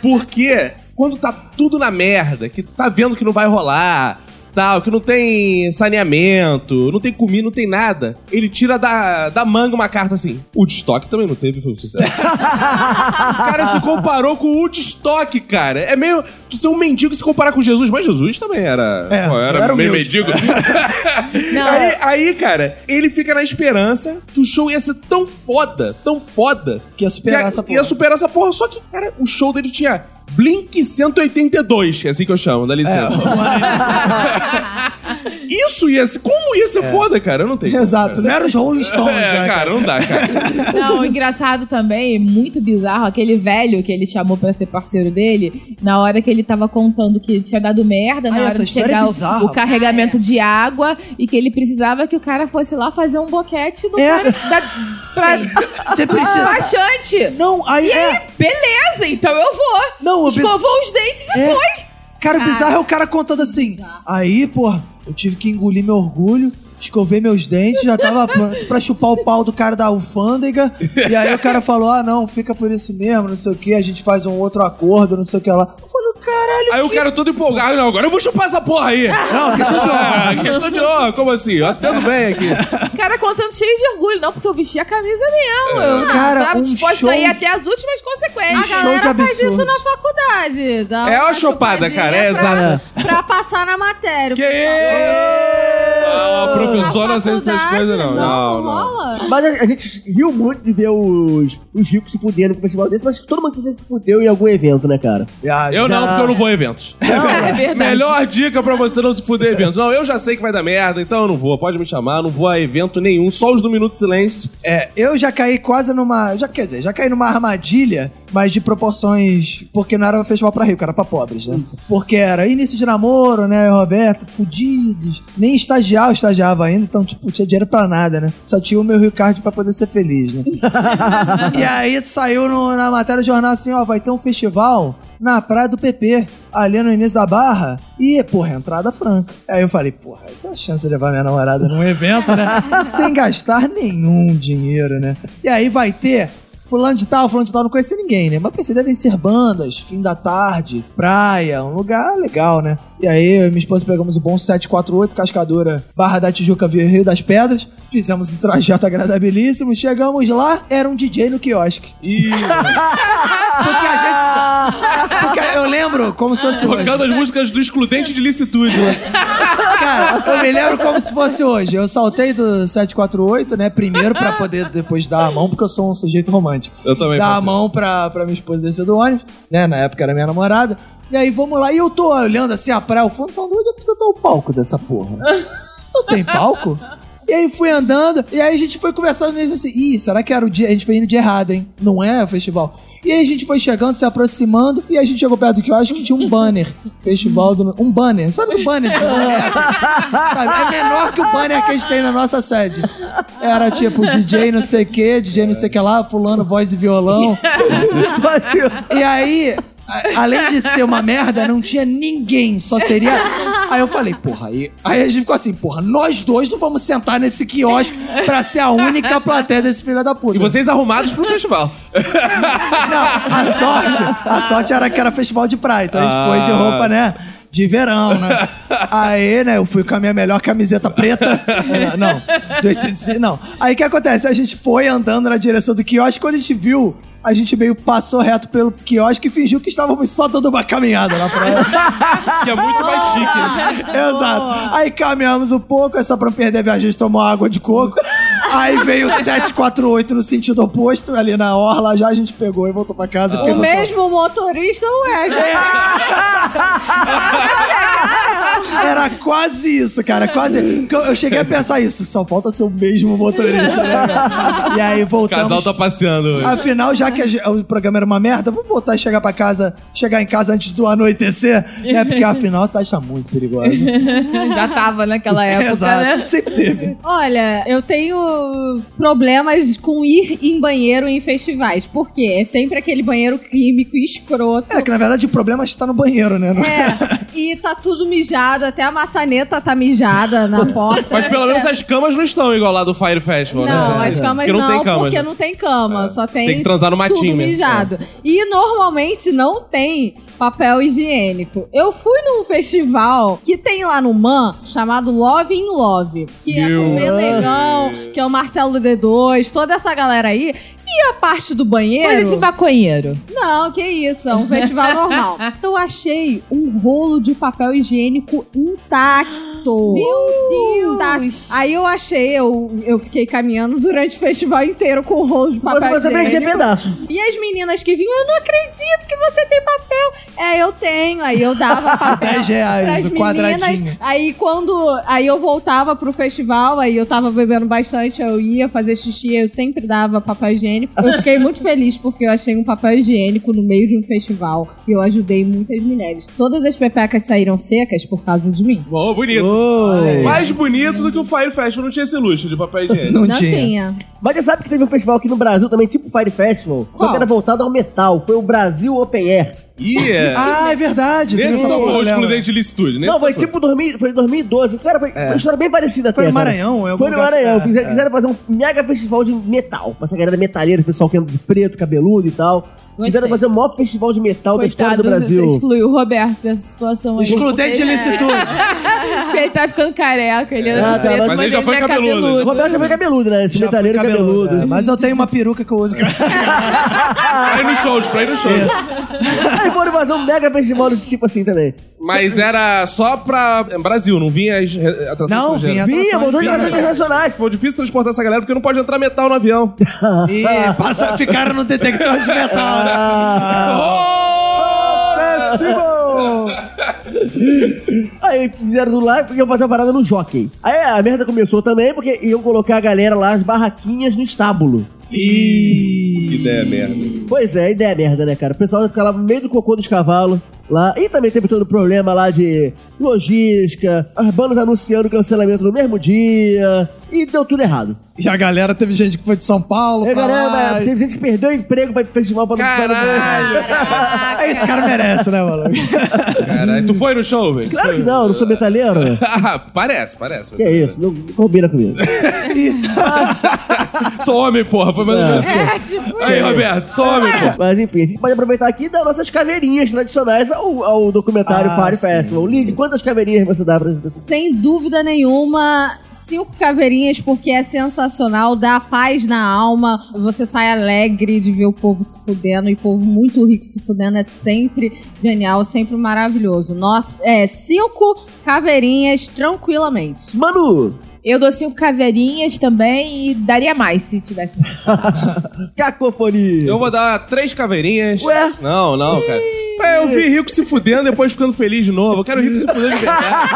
Porque quando tá tudo na merda, que tá vendo que não vai rolar, tal, que não tem saneamento, não tem comida, não tem nada, ele tira da, da manga uma carta assim. O Woodstock também não teve, foi um sucesso. o *laughs* cara se comparou com o Woodstock, cara. É meio tu ser um mendigo se comparar com Jesus, mas Jesus também era, É, pô, era, era meio humilde. mendigo. *laughs* Aí, aí, cara, ele fica na esperança que o show ia ser tão foda, tão foda, Que ia superar que essa ia porra. superar essa porra. Só que, cara, o show dele tinha Blink 182, que é assim que eu chamo, dá licença. *laughs* Isso ia ser. Como ia ser foda, cara? Eu não tenho. Exato, não era os Rolling *laughs* Stones, É, né, cara, não dá, cara. Não, engraçado também, muito bizarro, aquele velho que ele chamou pra ser parceiro dele, na hora que ele tava contando que tinha dado merda, na Ai, hora de história chegar é o- bizarra. o, carregamento de água e que ele precisava que o cara fosse lá fazer um boquete do É. cara da, pra Você precisa. *laughs* despachante. Não, aí é. Beleza, então eu vou. Não, o biz- Escovou os dentes e É. foi. Cara, o bizarro é o cara contando assim. Aí, porra, eu tive que engolir meu orgulho, escovei meus dentes, já tava pronto pra chupar o pau do cara da alfândega. E aí o cara falou: ah, não, fica por isso mesmo, não sei o que, a gente faz um outro acordo, não sei o que lá. Eu falei, caralho. Aí o cara todo empolgado, não, agora eu vou chupar essa porra aí. Não, questão de honra. *laughs* É, questão de honra, como assim? Eu atendo bem aqui. Cara contando cheio de orgulho, não, porque eu vesti a camisa mesmo. Eu Cara, tava um disposto show- a ir até as últimas A consequências. show galera de faz absurdo. isso na faculdade. Dá É uma uma chupadinha cara, é pra- exato. Pra passar na matéria. Que isso? Professora não aceita essas coisas, não. Não, não. Mas a, a gente riu muito de ver os, os ricos se fudendo com um festival desse, mas todo mundo que se fudeu em algum evento, né, cara? Ah, Eu não, porque eu não vou a eventos. *laughs* É verdade. Melhor dica pra você não se fuder em eventos. Não, eu já sei que vai dar merda, então eu não vou. Pode me chamar, não vou a evento nenhum, só os do Minuto de Silêncio. É, eu já caí quase numa. Já, quer dizer, já caí numa armadilha, mas de proporções. Porque não era um festival pra rico, era pra pobres, né? Porque era início de namoro, né? Roberto, fudidos. Nem estagiar eu estagiava ainda, então, tipo, tinha dinheiro pra nada, né? Só tinha o meu Rio Card pra poder ser feliz, né? *laughs* e aí saiu no- na matéria do jornal assim: ó, vai ter um festival na praia do PP, ali no início da barra, e, porra, entrada franca. Aí eu falei, porra, essa é a chance de levar minha namorada num evento, né? *laughs* Sem gastar nenhum dinheiro, né? E aí vai ter. Fulano de tal, fulano de tal, não conheci ninguém, né? Mas pensei, devem ser bandas, fim da tarde, praia, um lugar legal, né? E aí, eu e minha esposa pegamos o bom 748, Cascadora, Barra da Tijuca, via Rio das Pedras, fizemos um trajeto agradabilíssimo, chegamos lá, era um DJ no quiosque. E *laughs* Porque a gente. Porque eu lembro como se fosse hoje. tocando as músicas do excludente de licitude, né? Cara, eu me lembro como se fosse hoje. Eu saltei do 748, né? Primeiro pra poder depois dar a mão, porque eu sou um sujeito romântico. Eu também Dar a mão pra, pra minha esposa descer do ônibus, né? Na época era minha namorada. E aí vamos lá. E eu tô olhando assim a praia ao fundo, falando, onde é que tá o palco dessa porra? Não tem palco? E aí fui andando, e aí a gente foi conversando nisso assim, ih, será que era o dia? A gente foi indo de errado, hein? Não é o festival. E aí a gente foi chegando, se aproximando, e a gente chegou perto do que eu acho que tinha um banner. *laughs* Festival do. Um banner. Sabe o banner? *laughs* Sabe? É menor que o banner que a gente tem na nossa sede. Era tipo DJ não sei o que, DJ não sei o que lá, fulano, voz e violão. *laughs* E aí, a- *laughs* além de ser uma merda, não tinha ninguém, só seria. *laughs* Aí eu falei, porra, aí, aí a gente ficou assim, porra, nós dois não vamos sentar nesse quiosque pra ser a única plateia desse filho da puta. E vocês arrumados pro festival. Não, a sorte, a sorte era que era festival de praia, então a gente Ah. foi de roupa, né? De verão, né? Aí, né, eu fui com a minha melhor camiseta preta. *laughs* Não, do ACDC, não. Aí o que acontece? A gente foi andando na direção do quiosque, quando a gente viu, a gente meio passou reto pelo quiosque e fingiu que estávamos só dando uma caminhada na praia. *laughs* Que é muito mais chique, né? *laughs* Exato. Aí caminhamos um pouco, é só pra não perder a viagem, a gente tomou água de coco. Aí veio o *laughs* 748 no sentido oposto, ali na orla, já a gente pegou e voltou pra casa. porque O mesmo motorista o Wesley. Era quase isso, cara. Quase. Eu cheguei a pensar isso. Só falta ser o mesmo motorista, né? E aí O voltamos. casal tá passeando hoje. Afinal, já que a o programa era uma merda, vamos voltar e chegar pra casa, chegar em casa antes do anoitecer, né? Porque afinal a cidade tá muito perigosa. *laughs* Já tava naquela *laughs* época, Exato. né? Sempre teve. Olha, eu tenho problemas com ir em banheiro em festivais. Por quê? É sempre aquele banheiro químico escroto. É que na verdade o problema está no banheiro, né? É, *laughs* e tá tudo mijado, até a maçaneta tá mijada na porta. Mas pelo menos as camas não estão igual lá do Fire Festival, Não, né? as camas Porque não não, tem camas, porque né? não tem cama, só tem, Tem que transar no matinho tudo mesmo. mijado. E normalmente não tem papel higiênico. Eu fui num festival que tem lá no MAN, chamado Love in Love, que é Meu com o Melegão, que é o Marcelo D2, toda essa galera aí. E a parte do banheiro... Coisa de maconheiro. Não, que isso, é um festival normal. *laughs* Eu achei um rolo de papel higiênico intacto. *gasps* Meu Deus! Aí eu achei, eu, eu fiquei caminhando durante o festival inteiro com o rolo de Mas papel você vendia higiênico. pedaço. E as meninas que vinham, eu não acredito que você tem papel. É, eu tenho. Aí eu dava *laughs* papel. 10 reais pras o quadradinho. Aí quando. Aí eu voltava pro festival, aí eu tava bebendo bastante, eu ia fazer xixi, eu sempre dava papel higiênico. *laughs* Eu fiquei muito feliz porque eu achei um papel higiênico no meio de um festival e eu ajudei muitas mulheres. Todas as pepecas saíram secas por causa de mim. Bom, bonito. Oi. Mais bonito do que o Fire Festival. Não tinha esse luxo de papel higiênico. Não, Não tinha. tinha. Mas você sabe que teve um festival aqui no Brasil também, tipo Fire Festival, só Qual? que era voltado ao metal. Foi o Brasil Open Air. Ih, é. *laughs* Ah, é verdade. Nesse não foi o excludente de licitude. Nesse não, foi tipo 2000, foi 2012. Cara, foi uma história bem parecida Foi até. no cara. Maranhão? é Foi no Maranhão. Fizeram, É, é. quiseram fazer um mega festival de metal. Pra essa galera metalheira, o pessoal que anda de preto, cabeludo e tal. Quiseram fazer o maior festival de metal da história do Brasil. Você excluiu o Roberto dessa situação aí. Excludente de licitude. *laughs* Porque ele tá ficando careca, ele de tá, preto, mas ele já foi é cabeludo. O Roberto já foi cabeludo, né? Esse Já fui metaleiro cabeludo. é, mas eu tenho uma peruca que eu uso. *laughs* Pra ir nos shows, pra ir nos shows. Aí foram fazer um mega festival desse tipo assim também. Mas era só pra Brasil, não vinha as atrações Não, vinha. Vinha, voltou de atrações internacionais. Foi difícil transportar essa galera porque não pode entrar metal no avião. *laughs* E passa, ficaram no detector de metal, né? Ah! Aí fizeram do lá e iam fazer a parada no jockey. Aí a merda começou também porque iam colocar a galera lá, as barraquinhas no estábulo. Que ideia merda. Pois é, ideia merda, né, cara? O pessoal ia ficar lá no meio do cocô dos cavalos lá. E também teve todo o problema lá de logística, as bandas anunciando cancelamento no mesmo dia. E deu tudo errado. Já a galera, teve gente que foi de São Paulo É, pra galera, lá. teve gente que perdeu o emprego pra ir pro festival pra não Caralho! É, Esse cara merece, né, mano? Caralho, tu foi no show, velho? Claro que não, não sou metaleiro. Ah, parece, parece. Que é isso, não, não combina comigo. *laughs* Sou homem, porra. Foi mais ou menos. É, tipo, Aí, Roberto, sou homem, porra. Mas enfim, a gente pode aproveitar aqui e dar nossas caveirinhas tradicionais ao, ao documentário Ah, Fire. Festival. Lid, quantas caveirinhas você dá pra gente? sem dúvida nenhuma, cinco caveirinhas, porque é sensacional, dá paz na alma, você sai alegre de ver o povo se fudendo, e o povo muito rico se fudendo é sempre genial, sempre maravilhoso. No, é, cinco caveirinhas tranquilamente. Manu, Eu dou cinco caveirinhas também e daria mais se tivesse. *laughs* cacofonia. Eu vou dar três caveirinhas. Ué? Não, não, cara. É, eu vi rico se fudendo, depois ficando feliz de novo. Eu quero rico se fudendo de verdade.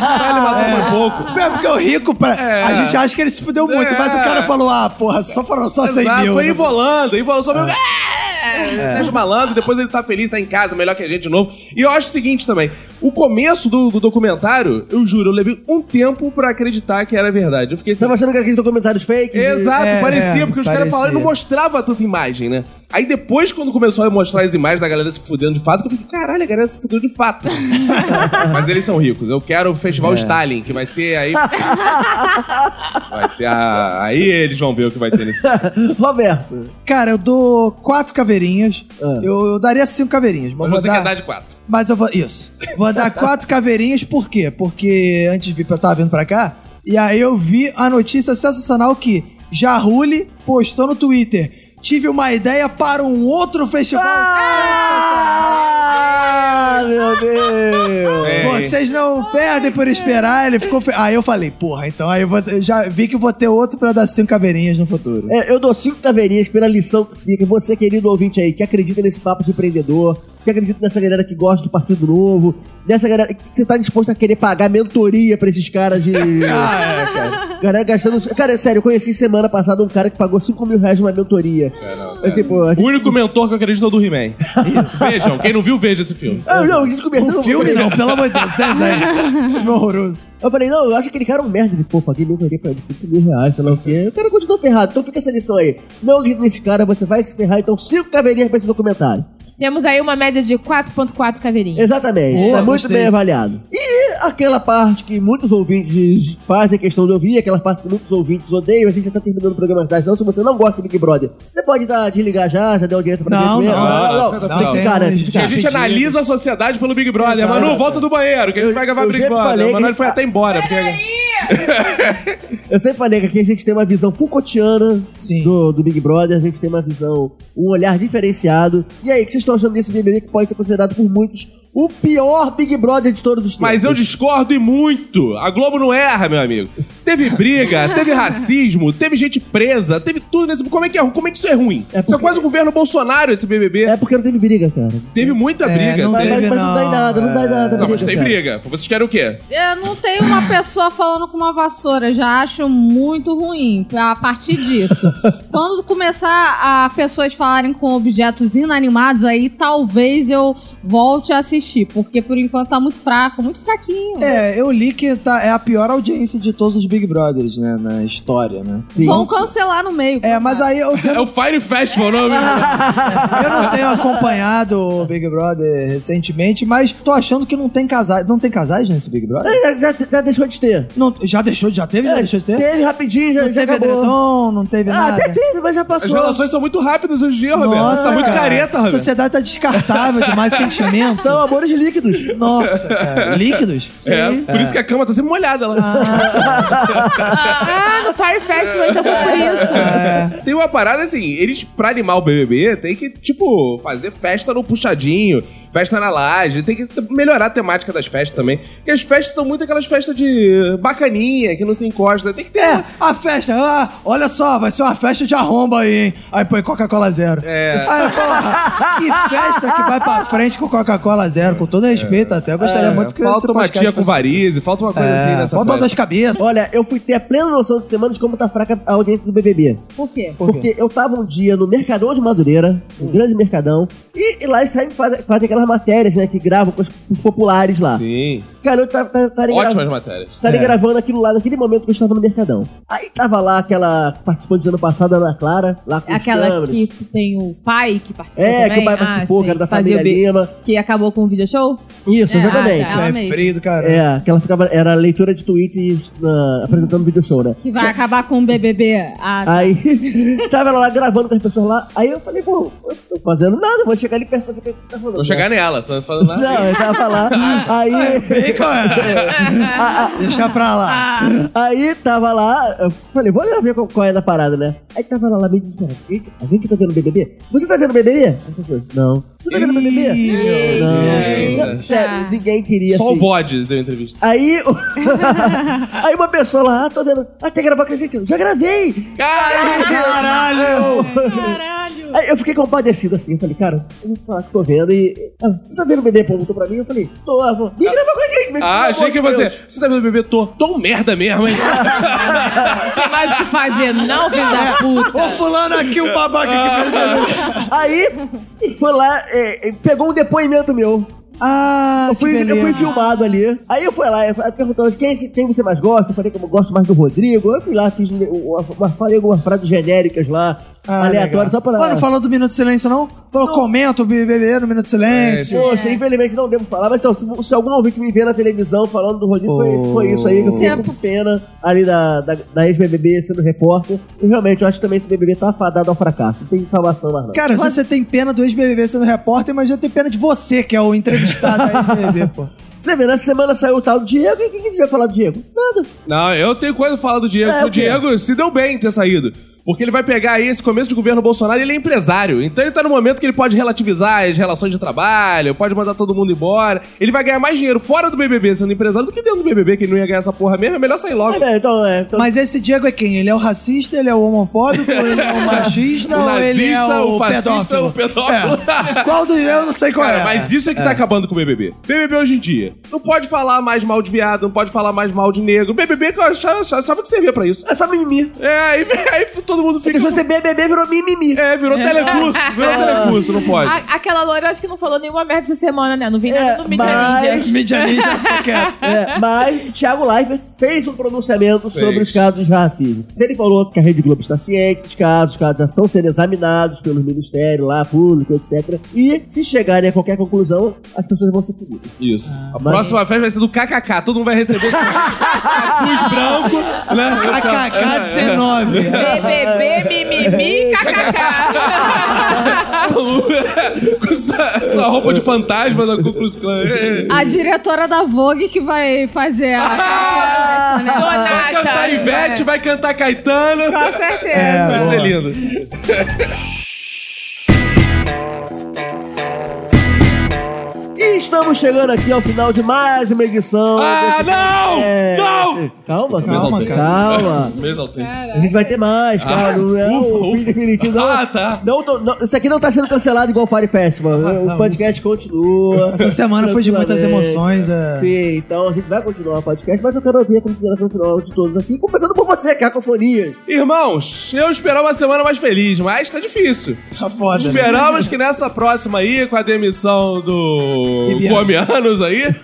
Vai ele matar mais pouco. É porque o rico, pra... É. a gente acha que ele se fudeu muito, É. mas o cara falou, ah, porra, só foram só 100 Exato, mil. foi né? envolando, envolando só meu. É, Sérgio Malandro, depois ele tá feliz, tá em casa, melhor que a gente de novo. E eu acho o seguinte também: o começo do, do documentário, eu juro, eu levei um tempo pra acreditar que era verdade. Eu fiquei Você assim. tava achando que era aqueles documentários fake? Exato, É, parecia, é, porque os caras falaram e não mostrava tanta imagem, né? Aí depois, quando começou a mostrar as imagens da galera se fudendo de fato, eu fiquei, caralho, a galera se fudeu de fato. *laughs* Mas eles são ricos. Eu quero o Festival Stalin, que vai ter aí. vai ter a... Aí eles vão ver o que vai ter nesse. *laughs* Roberto. Cara, eu dou quatro caveirinhas. Ah. Eu, eu daria cinco caveirinhas. Mas, Mas você dar... quer dar de quatro. Mas eu vou. Isso. Vou dar *laughs* quatro caveirinhas, por quê? Porque antes de vir, eu tava vindo pra cá. E aí eu vi a notícia sensacional que Jarulli postou no Twitter. Tive uma ideia para um outro festival. Ah, meu Deus. Vocês não perdem por esperar. Ele ficou. Fe... Aí eu falei, porra, então aí eu, vou... já vi que vou ter outro pra dar cinco caveirinhas no futuro. É, eu dou cinco caveirinhas pela lição que fica. Você, querido ouvinte aí, que acredita nesse papo de empreendedor, que acredita nessa galera que gosta do Partido Novo, dessa galera que você tá disposto a querer pagar mentoria pra esses caras de. *laughs* Ah, é, cara. Galera gastando. Cara, sério, eu conheci semana passada um cara que pagou 5 mil reais numa mentoria. É, não, É, tipo, gente- O único mentor que eu acredito é o do He-Man. *laughs* Vejam, quem não viu, veja esse filme. Ah, não, a gente conversando. O filme não, pelo amor de Deus, desenho. *laughs* Filme horroroso. Eu falei, não, eu acho que aquele cara é um merda. Ele, pô, paguei mentoria pra ele 5 mil reais, sei lá o quê. O cara continuou ferrado. Então fica essa lição aí. Não acredita nesse cara, você vai se ferrar. Então, 5 caveirinhas pra esse documentário. Temos aí uma média de 4.4 caveirinhas. Exatamente. Boa, tá muito gostei. bem avaliado. E aquela parte que muitos ouvintes fazem questão de ouvir, aquela parte que muitos ouvintes odeiam, a gente já tá terminando o programa tarde. Então, se você não gosta de Big Brother, você pode dar, desligar já, já deu audiência pra Não, gente não, não, não, não, tem ficar, né? Tem. A gente analisa a sociedade pelo Big Brother. Exato. Manu, volta do banheiro, que a gente vai gravar Big Brother. falei O ele foi até embora. Porque... *laughs* Eu sempre falei que aqui a gente tem uma visão Foucaultiana do, do Big Brother, a gente tem uma visão, um olhar diferenciado. E aí, o que vocês achando desse BBB que pode ser considerado por muitos o pior Big Brother de todos os tempos? Mas eu discordo e muito. A Globo não erra, meu amigo. Teve briga, *laughs* teve racismo, teve gente presa, teve tudo nesse. Como é que, é, como é que isso é ruim? É Isso é porque- quase o governo Bolsonaro, esse BBB. É porque não teve briga, cara. Teve muita É, briga. não Mas, teve, mas não dá em não, nada, não dá em nada. é. Não, mas tem cara. briga. Vocês querem o quê? Eu não tenho uma pessoa falando com uma vassoura, já acho muito ruim a partir disso. *laughs* Quando começar a pessoas falarem com objetos inanimados, aí talvez eu volte a assistir. Assistir, porque por enquanto tá muito fraco, muito fraquinho. É, eu li que tá, é a pior audiência de todos os Big Brothers, né? Na história, né? Vão cancelar no meio. É, mas aí eu, É o Fire Festival, não? *laughs* eu não tenho acompanhado o Big Brother recentemente, mas tô achando que não tem casais. Não tem casais nesse Big Brother? É, já, já deixou de ter. Não, já deixou, já teve? Já É, deixou de ter? Teve rapidinho, já, Não já teve acabou. edredom, não teve Ah, nada. até teve, mas já As passou. relações são muito rápidas hoje em dia, Roberto. Nossa, tá muito cara, careta, A Roberto. sociedade tá descartável de mais *laughs* sentimento. São amores líquidos. Nossa, *laughs* cara. Líquidos? É, por isso que a cama tá sempre molhada lá. Ah, no Fire Festival, então foi por isso. É. Tem uma parada assim, eles, pra animar o BBB, tem que, tipo, fazer festa no puxadinho, festa na laje, tem que melhorar a temática das festas também. Porque as festas são muito aquelas festas de bacaninha, que não se encosta. Tem que ter. É, a festa, ah, olha só, vai ser uma festa de arromba aí, hein? Aí põe Coca-Cola zero. É. Ai, porra, que festa que vai pra frente com Coca-Cola zero, com todo respeito até. Eu gostaria muito que falta uma tia com varize, falta uma coisa assim É, nessa falta festa. duas cabeças. Olha, eu fui ter a plena noção de semana de como tá fraca a audiência do BBB. Por quê? Por quê? Porque eu tava um dia no Mercadão de Madureira, um grande mercadão, e, e lá eles sempre fazem, fazem aquelas matérias, né, que gravam com os, com os populares lá. Sim. Cara, eu tava, tava, tava Ótimas grava- matérias. Estaria É. gravando aquilo lá naquele momento que eu estava no Mercadão. Aí tava lá aquela participante do ano passado, Ana Clara, lá com os Aquela que tem o pai que participou É, também? que o pai Ah, participou, sim, que era da fazia família o Lima. Que acabou com o video show? Isso, É, exatamente. ah, tá. É frio do caralho. É, que ela ficava, era leitura de tweets na- apresentando video show, né? Que vai acabar com o BBB. Ah, tá. Aí, *laughs* tava ela lá gravando com as pessoas lá, aí eu falei, pô, eu tô fazendo nada, vou chegar ali perto do que tá falando. Vou chegar nela, tô falando nada. Não, eu tava lá, aí... Bem, é? *laughs* Deixa pra lá. Aí tava lá, eu falei, vou lá ver qual, qual é da parada, né? Aí tava lá, lá meio desesperado. Alguém que tá vendo BBB? Você tá vendo BBB? Aí eu falei, Não. Você tá vendo BBB? Ih, Não. Sério, ninguém queria Só o assim. bode deu entrevista. Aí, *laughs* aí uma pessoa lá, ah, tô vendo. Ah, quer gravar com a gente? Já gravei! Caralho! Caralho. *laughs* Aí eu fiquei compadecido assim, eu falei, cara, eu vou falar que tô vendo e. Ah, você tá vendo o bebê? Perguntou pra mim, eu falei, tô, ah, vou. Vem gravar com a gente, vem, Ah, achei que você. Você tá vendo o bebê? Tô. Tô um merda mesmo, hein? *laughs* Tem mais o que fazer, não, filho da puta. Ô, fulano aqui, o babaca que Aí, foi lá, é, é, pegou um depoimento meu. Ah, Eu fui, que eu fui filmado ali. Aí eu fui lá, perguntando quem, esse- quem você mais gosta. Eu falei que eu gosto mais do Rodrigo. Eu fui lá, fiz uma, uma, falei algumas frases genéricas lá, Ah, aleatórias, só legal. pra. Pô, não falou do Minuto de Silêncio, não? Falou, comenta o BBB no Minuto de Silêncio. Poxa, infelizmente não devo falar, mas então, se, se algum ouvinte me vê na televisão falando do Rodrigo, foi, foi isso aí, que eu fiquei com pena ali da, da, da ex-BBB sendo repórter. E realmente, eu acho que também esse BBB tá fadado ao fracasso. Não tem salvação mais não. Cara, se você tem pena do ex-BBB sendo repórter, imagina ter pena de você, que é o entrevistado aí do BBB, pô. *laughs* Você vê, nessa semana saiu o tal do Diego, e o que, que a gente vai falar do Diego? Nada. Não, eu tenho coisa pra falar do Diego. É, o o? Diego se deu bem em ter saído. Porque ele vai pegar aí esse começo de governo Bolsonaro e ele é empresário. Então ele tá no momento que ele pode relativizar as relações de trabalho, pode mandar todo mundo embora. Ele vai ganhar mais dinheiro fora do BBB sendo empresário do que dentro do BBB, que ele não ia ganhar essa porra mesmo. É melhor sair logo. É, então, é. Então, Mas esse Diego é quem? Ele é o racista, ele é o homofóbico, *laughs* ele é o machista O ou ele é nazista, o, o fascista, pedófilo? o pedófilo. É. Qual do eu não sei qual Cara, é. mas isso é que tá acabando com o BBB. BBB hoje em dia. Não pode falar mais mal de viado, não pode falar mais mal de negro. BBB que eu achava, achava que servia pra isso. é só mimimi. É, aí, *laughs* aí todo mundo Porque fica... se você BBB virou mimimi. É, virou telecurso. Virou telecurso, não pode. A- aquela loira acho que não falou nenhuma merda essa semana, né? Não vi nada É, no Mídia mas- Ninja. Mídia ninja quieto. É, mas Thiago Leifert fez um pronunciamento Fez. sobre os casos de racismo. Ele falou que a Rede Globo está ciente dos casos, os casos já estão sendo examinados pelo Ministério lá, público, etc. E se chegarem a qualquer conclusão, as pessoas vão ser punidas. Isso. A mas- próxima festa vai ser do KKK. Todo mundo vai receber cruz branco, né? A Cacá 19. BBB, mimimi, *laughs* kkk. *laughs* Com sua, sua roupa de fantasma da Ku Klux Klan. A diretora da Vogue que vai fazer a. *laughs* Vai Donata. cantar Ivete, vai cantar Caetano. Com certeza. É, Vai ser lindo. Estamos chegando aqui ao final de mais uma edição. Ah, não! podcast. Não! Calma, Calma, calma. *laughs* A gente vai ter mais, cara. não é ufa, o fim ufa. definitivo. Não, Ah, tá. não, tô- não, isso aqui não tá sendo cancelado igual o Fire Festival. o podcast continua. Essa semana foi de muitas emoções. É. Sim, então a gente vai continuar o podcast, mas eu quero ouvir a consideração final de todos aqui, começando por você, Cacofonias. Irmãos, eu esperava uma semana mais feliz, mas tá difícil. Tá foda. né? Esperamos que nessa próxima aí, com a demissão do o Come Anos aí.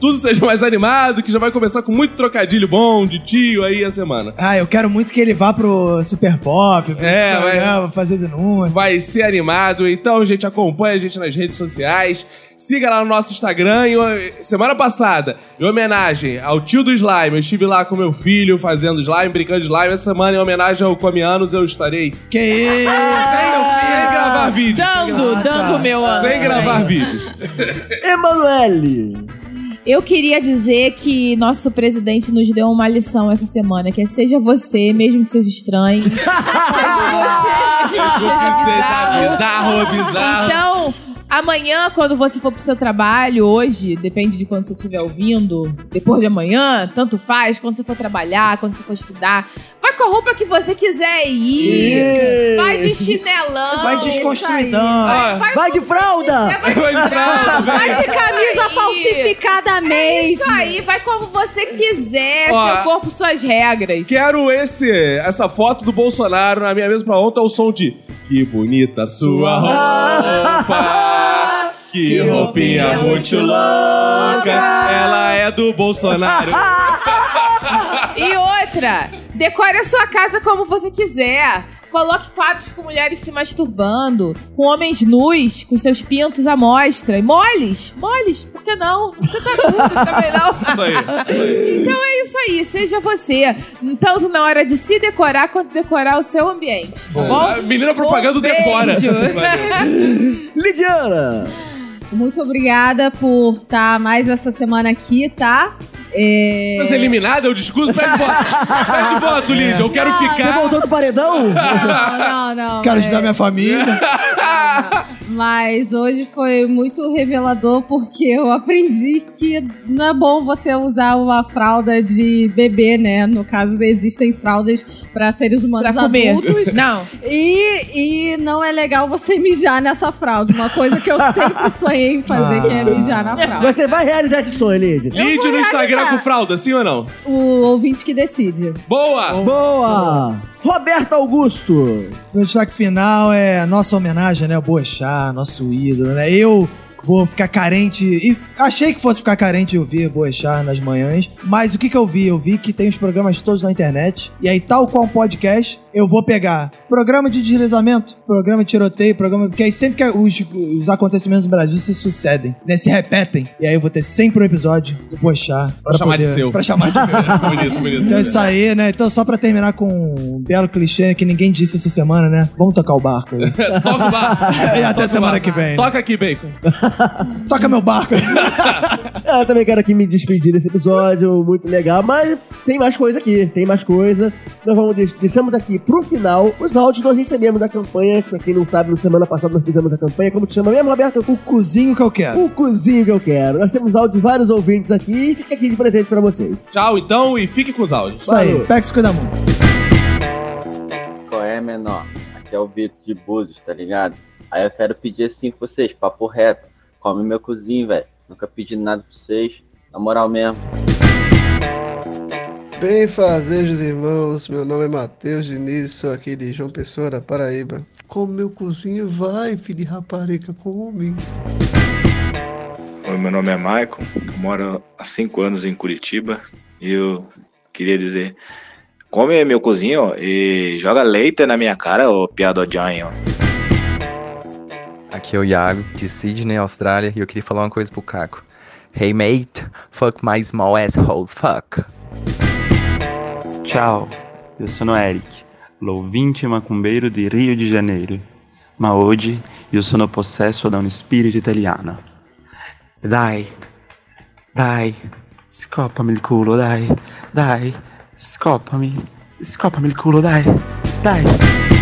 Tudo seja mais animado, que já vai começar com muito trocadilho bom de tio aí a semana. Ah, eu quero muito que ele vá pro Super Pop, pro É, esse vai- programa, fazer denúncia. Vai ser animado, então, gente, acompanha a gente nas redes sociais. Siga lá no nosso Instagram. Em- Semana passada, em homenagem ao tio do slime, eu estive lá com meu filho fazendo slime, brincando de slime. Essa semana, em homenagem ao Come Anos, eu estarei Que isso? sem gravar vídeos. Dando, Ah, dando tá. o meu ano. Sem gravar vídeos. Emanuele. Eu queria dizer que nosso presidente nos deu uma lição essa semana, que é seja você, mesmo que seja estranho. *laughs* seja você, mesmo que seja bizarro. bizarro, bizarro. Então, amanhã, quando você for pro seu trabalho, hoje, depende de quando você estiver ouvindo, depois de amanhã, tanto faz, quando você for trabalhar, quando você for estudar, vai com a roupa que você quiser ir. Vai de chinelão. Vai desconstruidão. Ah, Vai de fralda. É, vai de Vai de fralda, fralda, Vai de camisa falsificada É mesmo. isso aí, vai como você quiser, Ó, seu corpo, suas regras. Quero esse, essa foto do Bolsonaro na minha mesa pra ontem, é o som de Que bonita sua roupa, *laughs* que roupinha muito louca, ela é do Bolsonaro. *laughs* E outra, decore a sua casa como você quiser. Coloque quadros com mulheres se masturbando, com homens nus, com seus pintos à mostra. E moles, moles, por que não? Precisa estar nudo também não. Isso aí, isso aí. Então é isso aí, seja você. Tanto na hora de se decorar, quanto decorar o seu ambiente, tá bom? A menina propaganda Um decora. *laughs* Lidiana. Muito obrigada por estar mais essa semana aqui, tá? É... Você é eliminada, eu discuto, pede voto. Pede voto, Lídia, eu quero Você ficar. voltou do paredão? Não, não, não. Quero ajudar minha família. *laughs* Mas hoje foi muito revelador porque eu aprendi que não é bom você usar uma fralda de bebê, né? No caso, existem fraldas para seres humanos Pra comer. adultos. *laughs* Não. E, e não é legal você mijar nessa fralda. Uma coisa que eu sempre sonhei em fazer, que é mijar na fralda. Você vai realizar esse sonho, Lidia. Lídia no Instagram com fralda, sim ou não? O ouvinte que decide. Boa! Boa! Roberto Augusto. O destaque final é nossa homenagem, né? Boechat, nosso ídolo, né? Eu vou ficar carente. E achei que fosse ficar carente de ouvir Boechat nas manhãs. Mas o que, que eu vi? Eu vi que tem os programas todos na internet. E aí, tal qual um podcast, eu vou pegar programa de deslizamento, programa de tiroteio, programa. Porque aí sempre que os, os acontecimentos no Brasil se sucedem, né? Se repetem. E aí eu vou ter sempre um episódio do Boechat. Pra chamar de seu. Pra chamar de *laughs* meu. bonito, bonito. Então é isso aí, né? Então só pra terminar com um belo clichê que ninguém disse essa semana, né? Vamos tocar o barco aí. *laughs* Toca o barco. *laughs* E até Toca semana que vem. Toca aqui, Bacon. Toca meu barco aí. Ah, Eu também quero aqui me despedir desse episódio, muito legal, mas tem mais coisa aqui, tem mais coisa. Nós vamos deix- deixamos aqui pro final os áudios nós recebemos da campanha. Pra quem não sabe, na semana passada nós fizemos a campanha. Como te chama mesmo, Roberto? O cozinho que eu quero. O cozinho que eu quero. Nós temos áudio de vários ouvintes aqui e fica aqui de presente pra vocês. Tchau, então, e fique com os áudios. Isso aí, pega e se cuida muito. Qual é, menor? Aqui é o Vitor de Búzios, tá ligado? Aí eu quero pedir assim pra vocês, papo reto. Come meu cozinho, velho. Nunca pedi nada pra vocês. Na moral mesmo. Bem fazejos irmãos, meu nome é Matheus Diniz, sou aqui de João Pessoa, da Paraíba. Come meu cozinho, vai, filho de rapariga, come. Oi, meu nome é Maicon, moro há cinco anos em Curitiba e eu queria dizer: come meu cozinho ó, e joga leite na minha cara, ô piadodinho. Aqui é o Iago, de Sydney, Austrália, e eu queria falar uma coisa pro Caco. Hey mate, fuck my small asshole, fuck. Ciao, eu sono Eric, l'ouvinte macumbeiro di Rio de Janeiro. Ma oggi io sono possesso da un spirito italiano. Dai, dai, scoppami il culo, dai, dai, scoppami, scoppami il culo, dai, dai.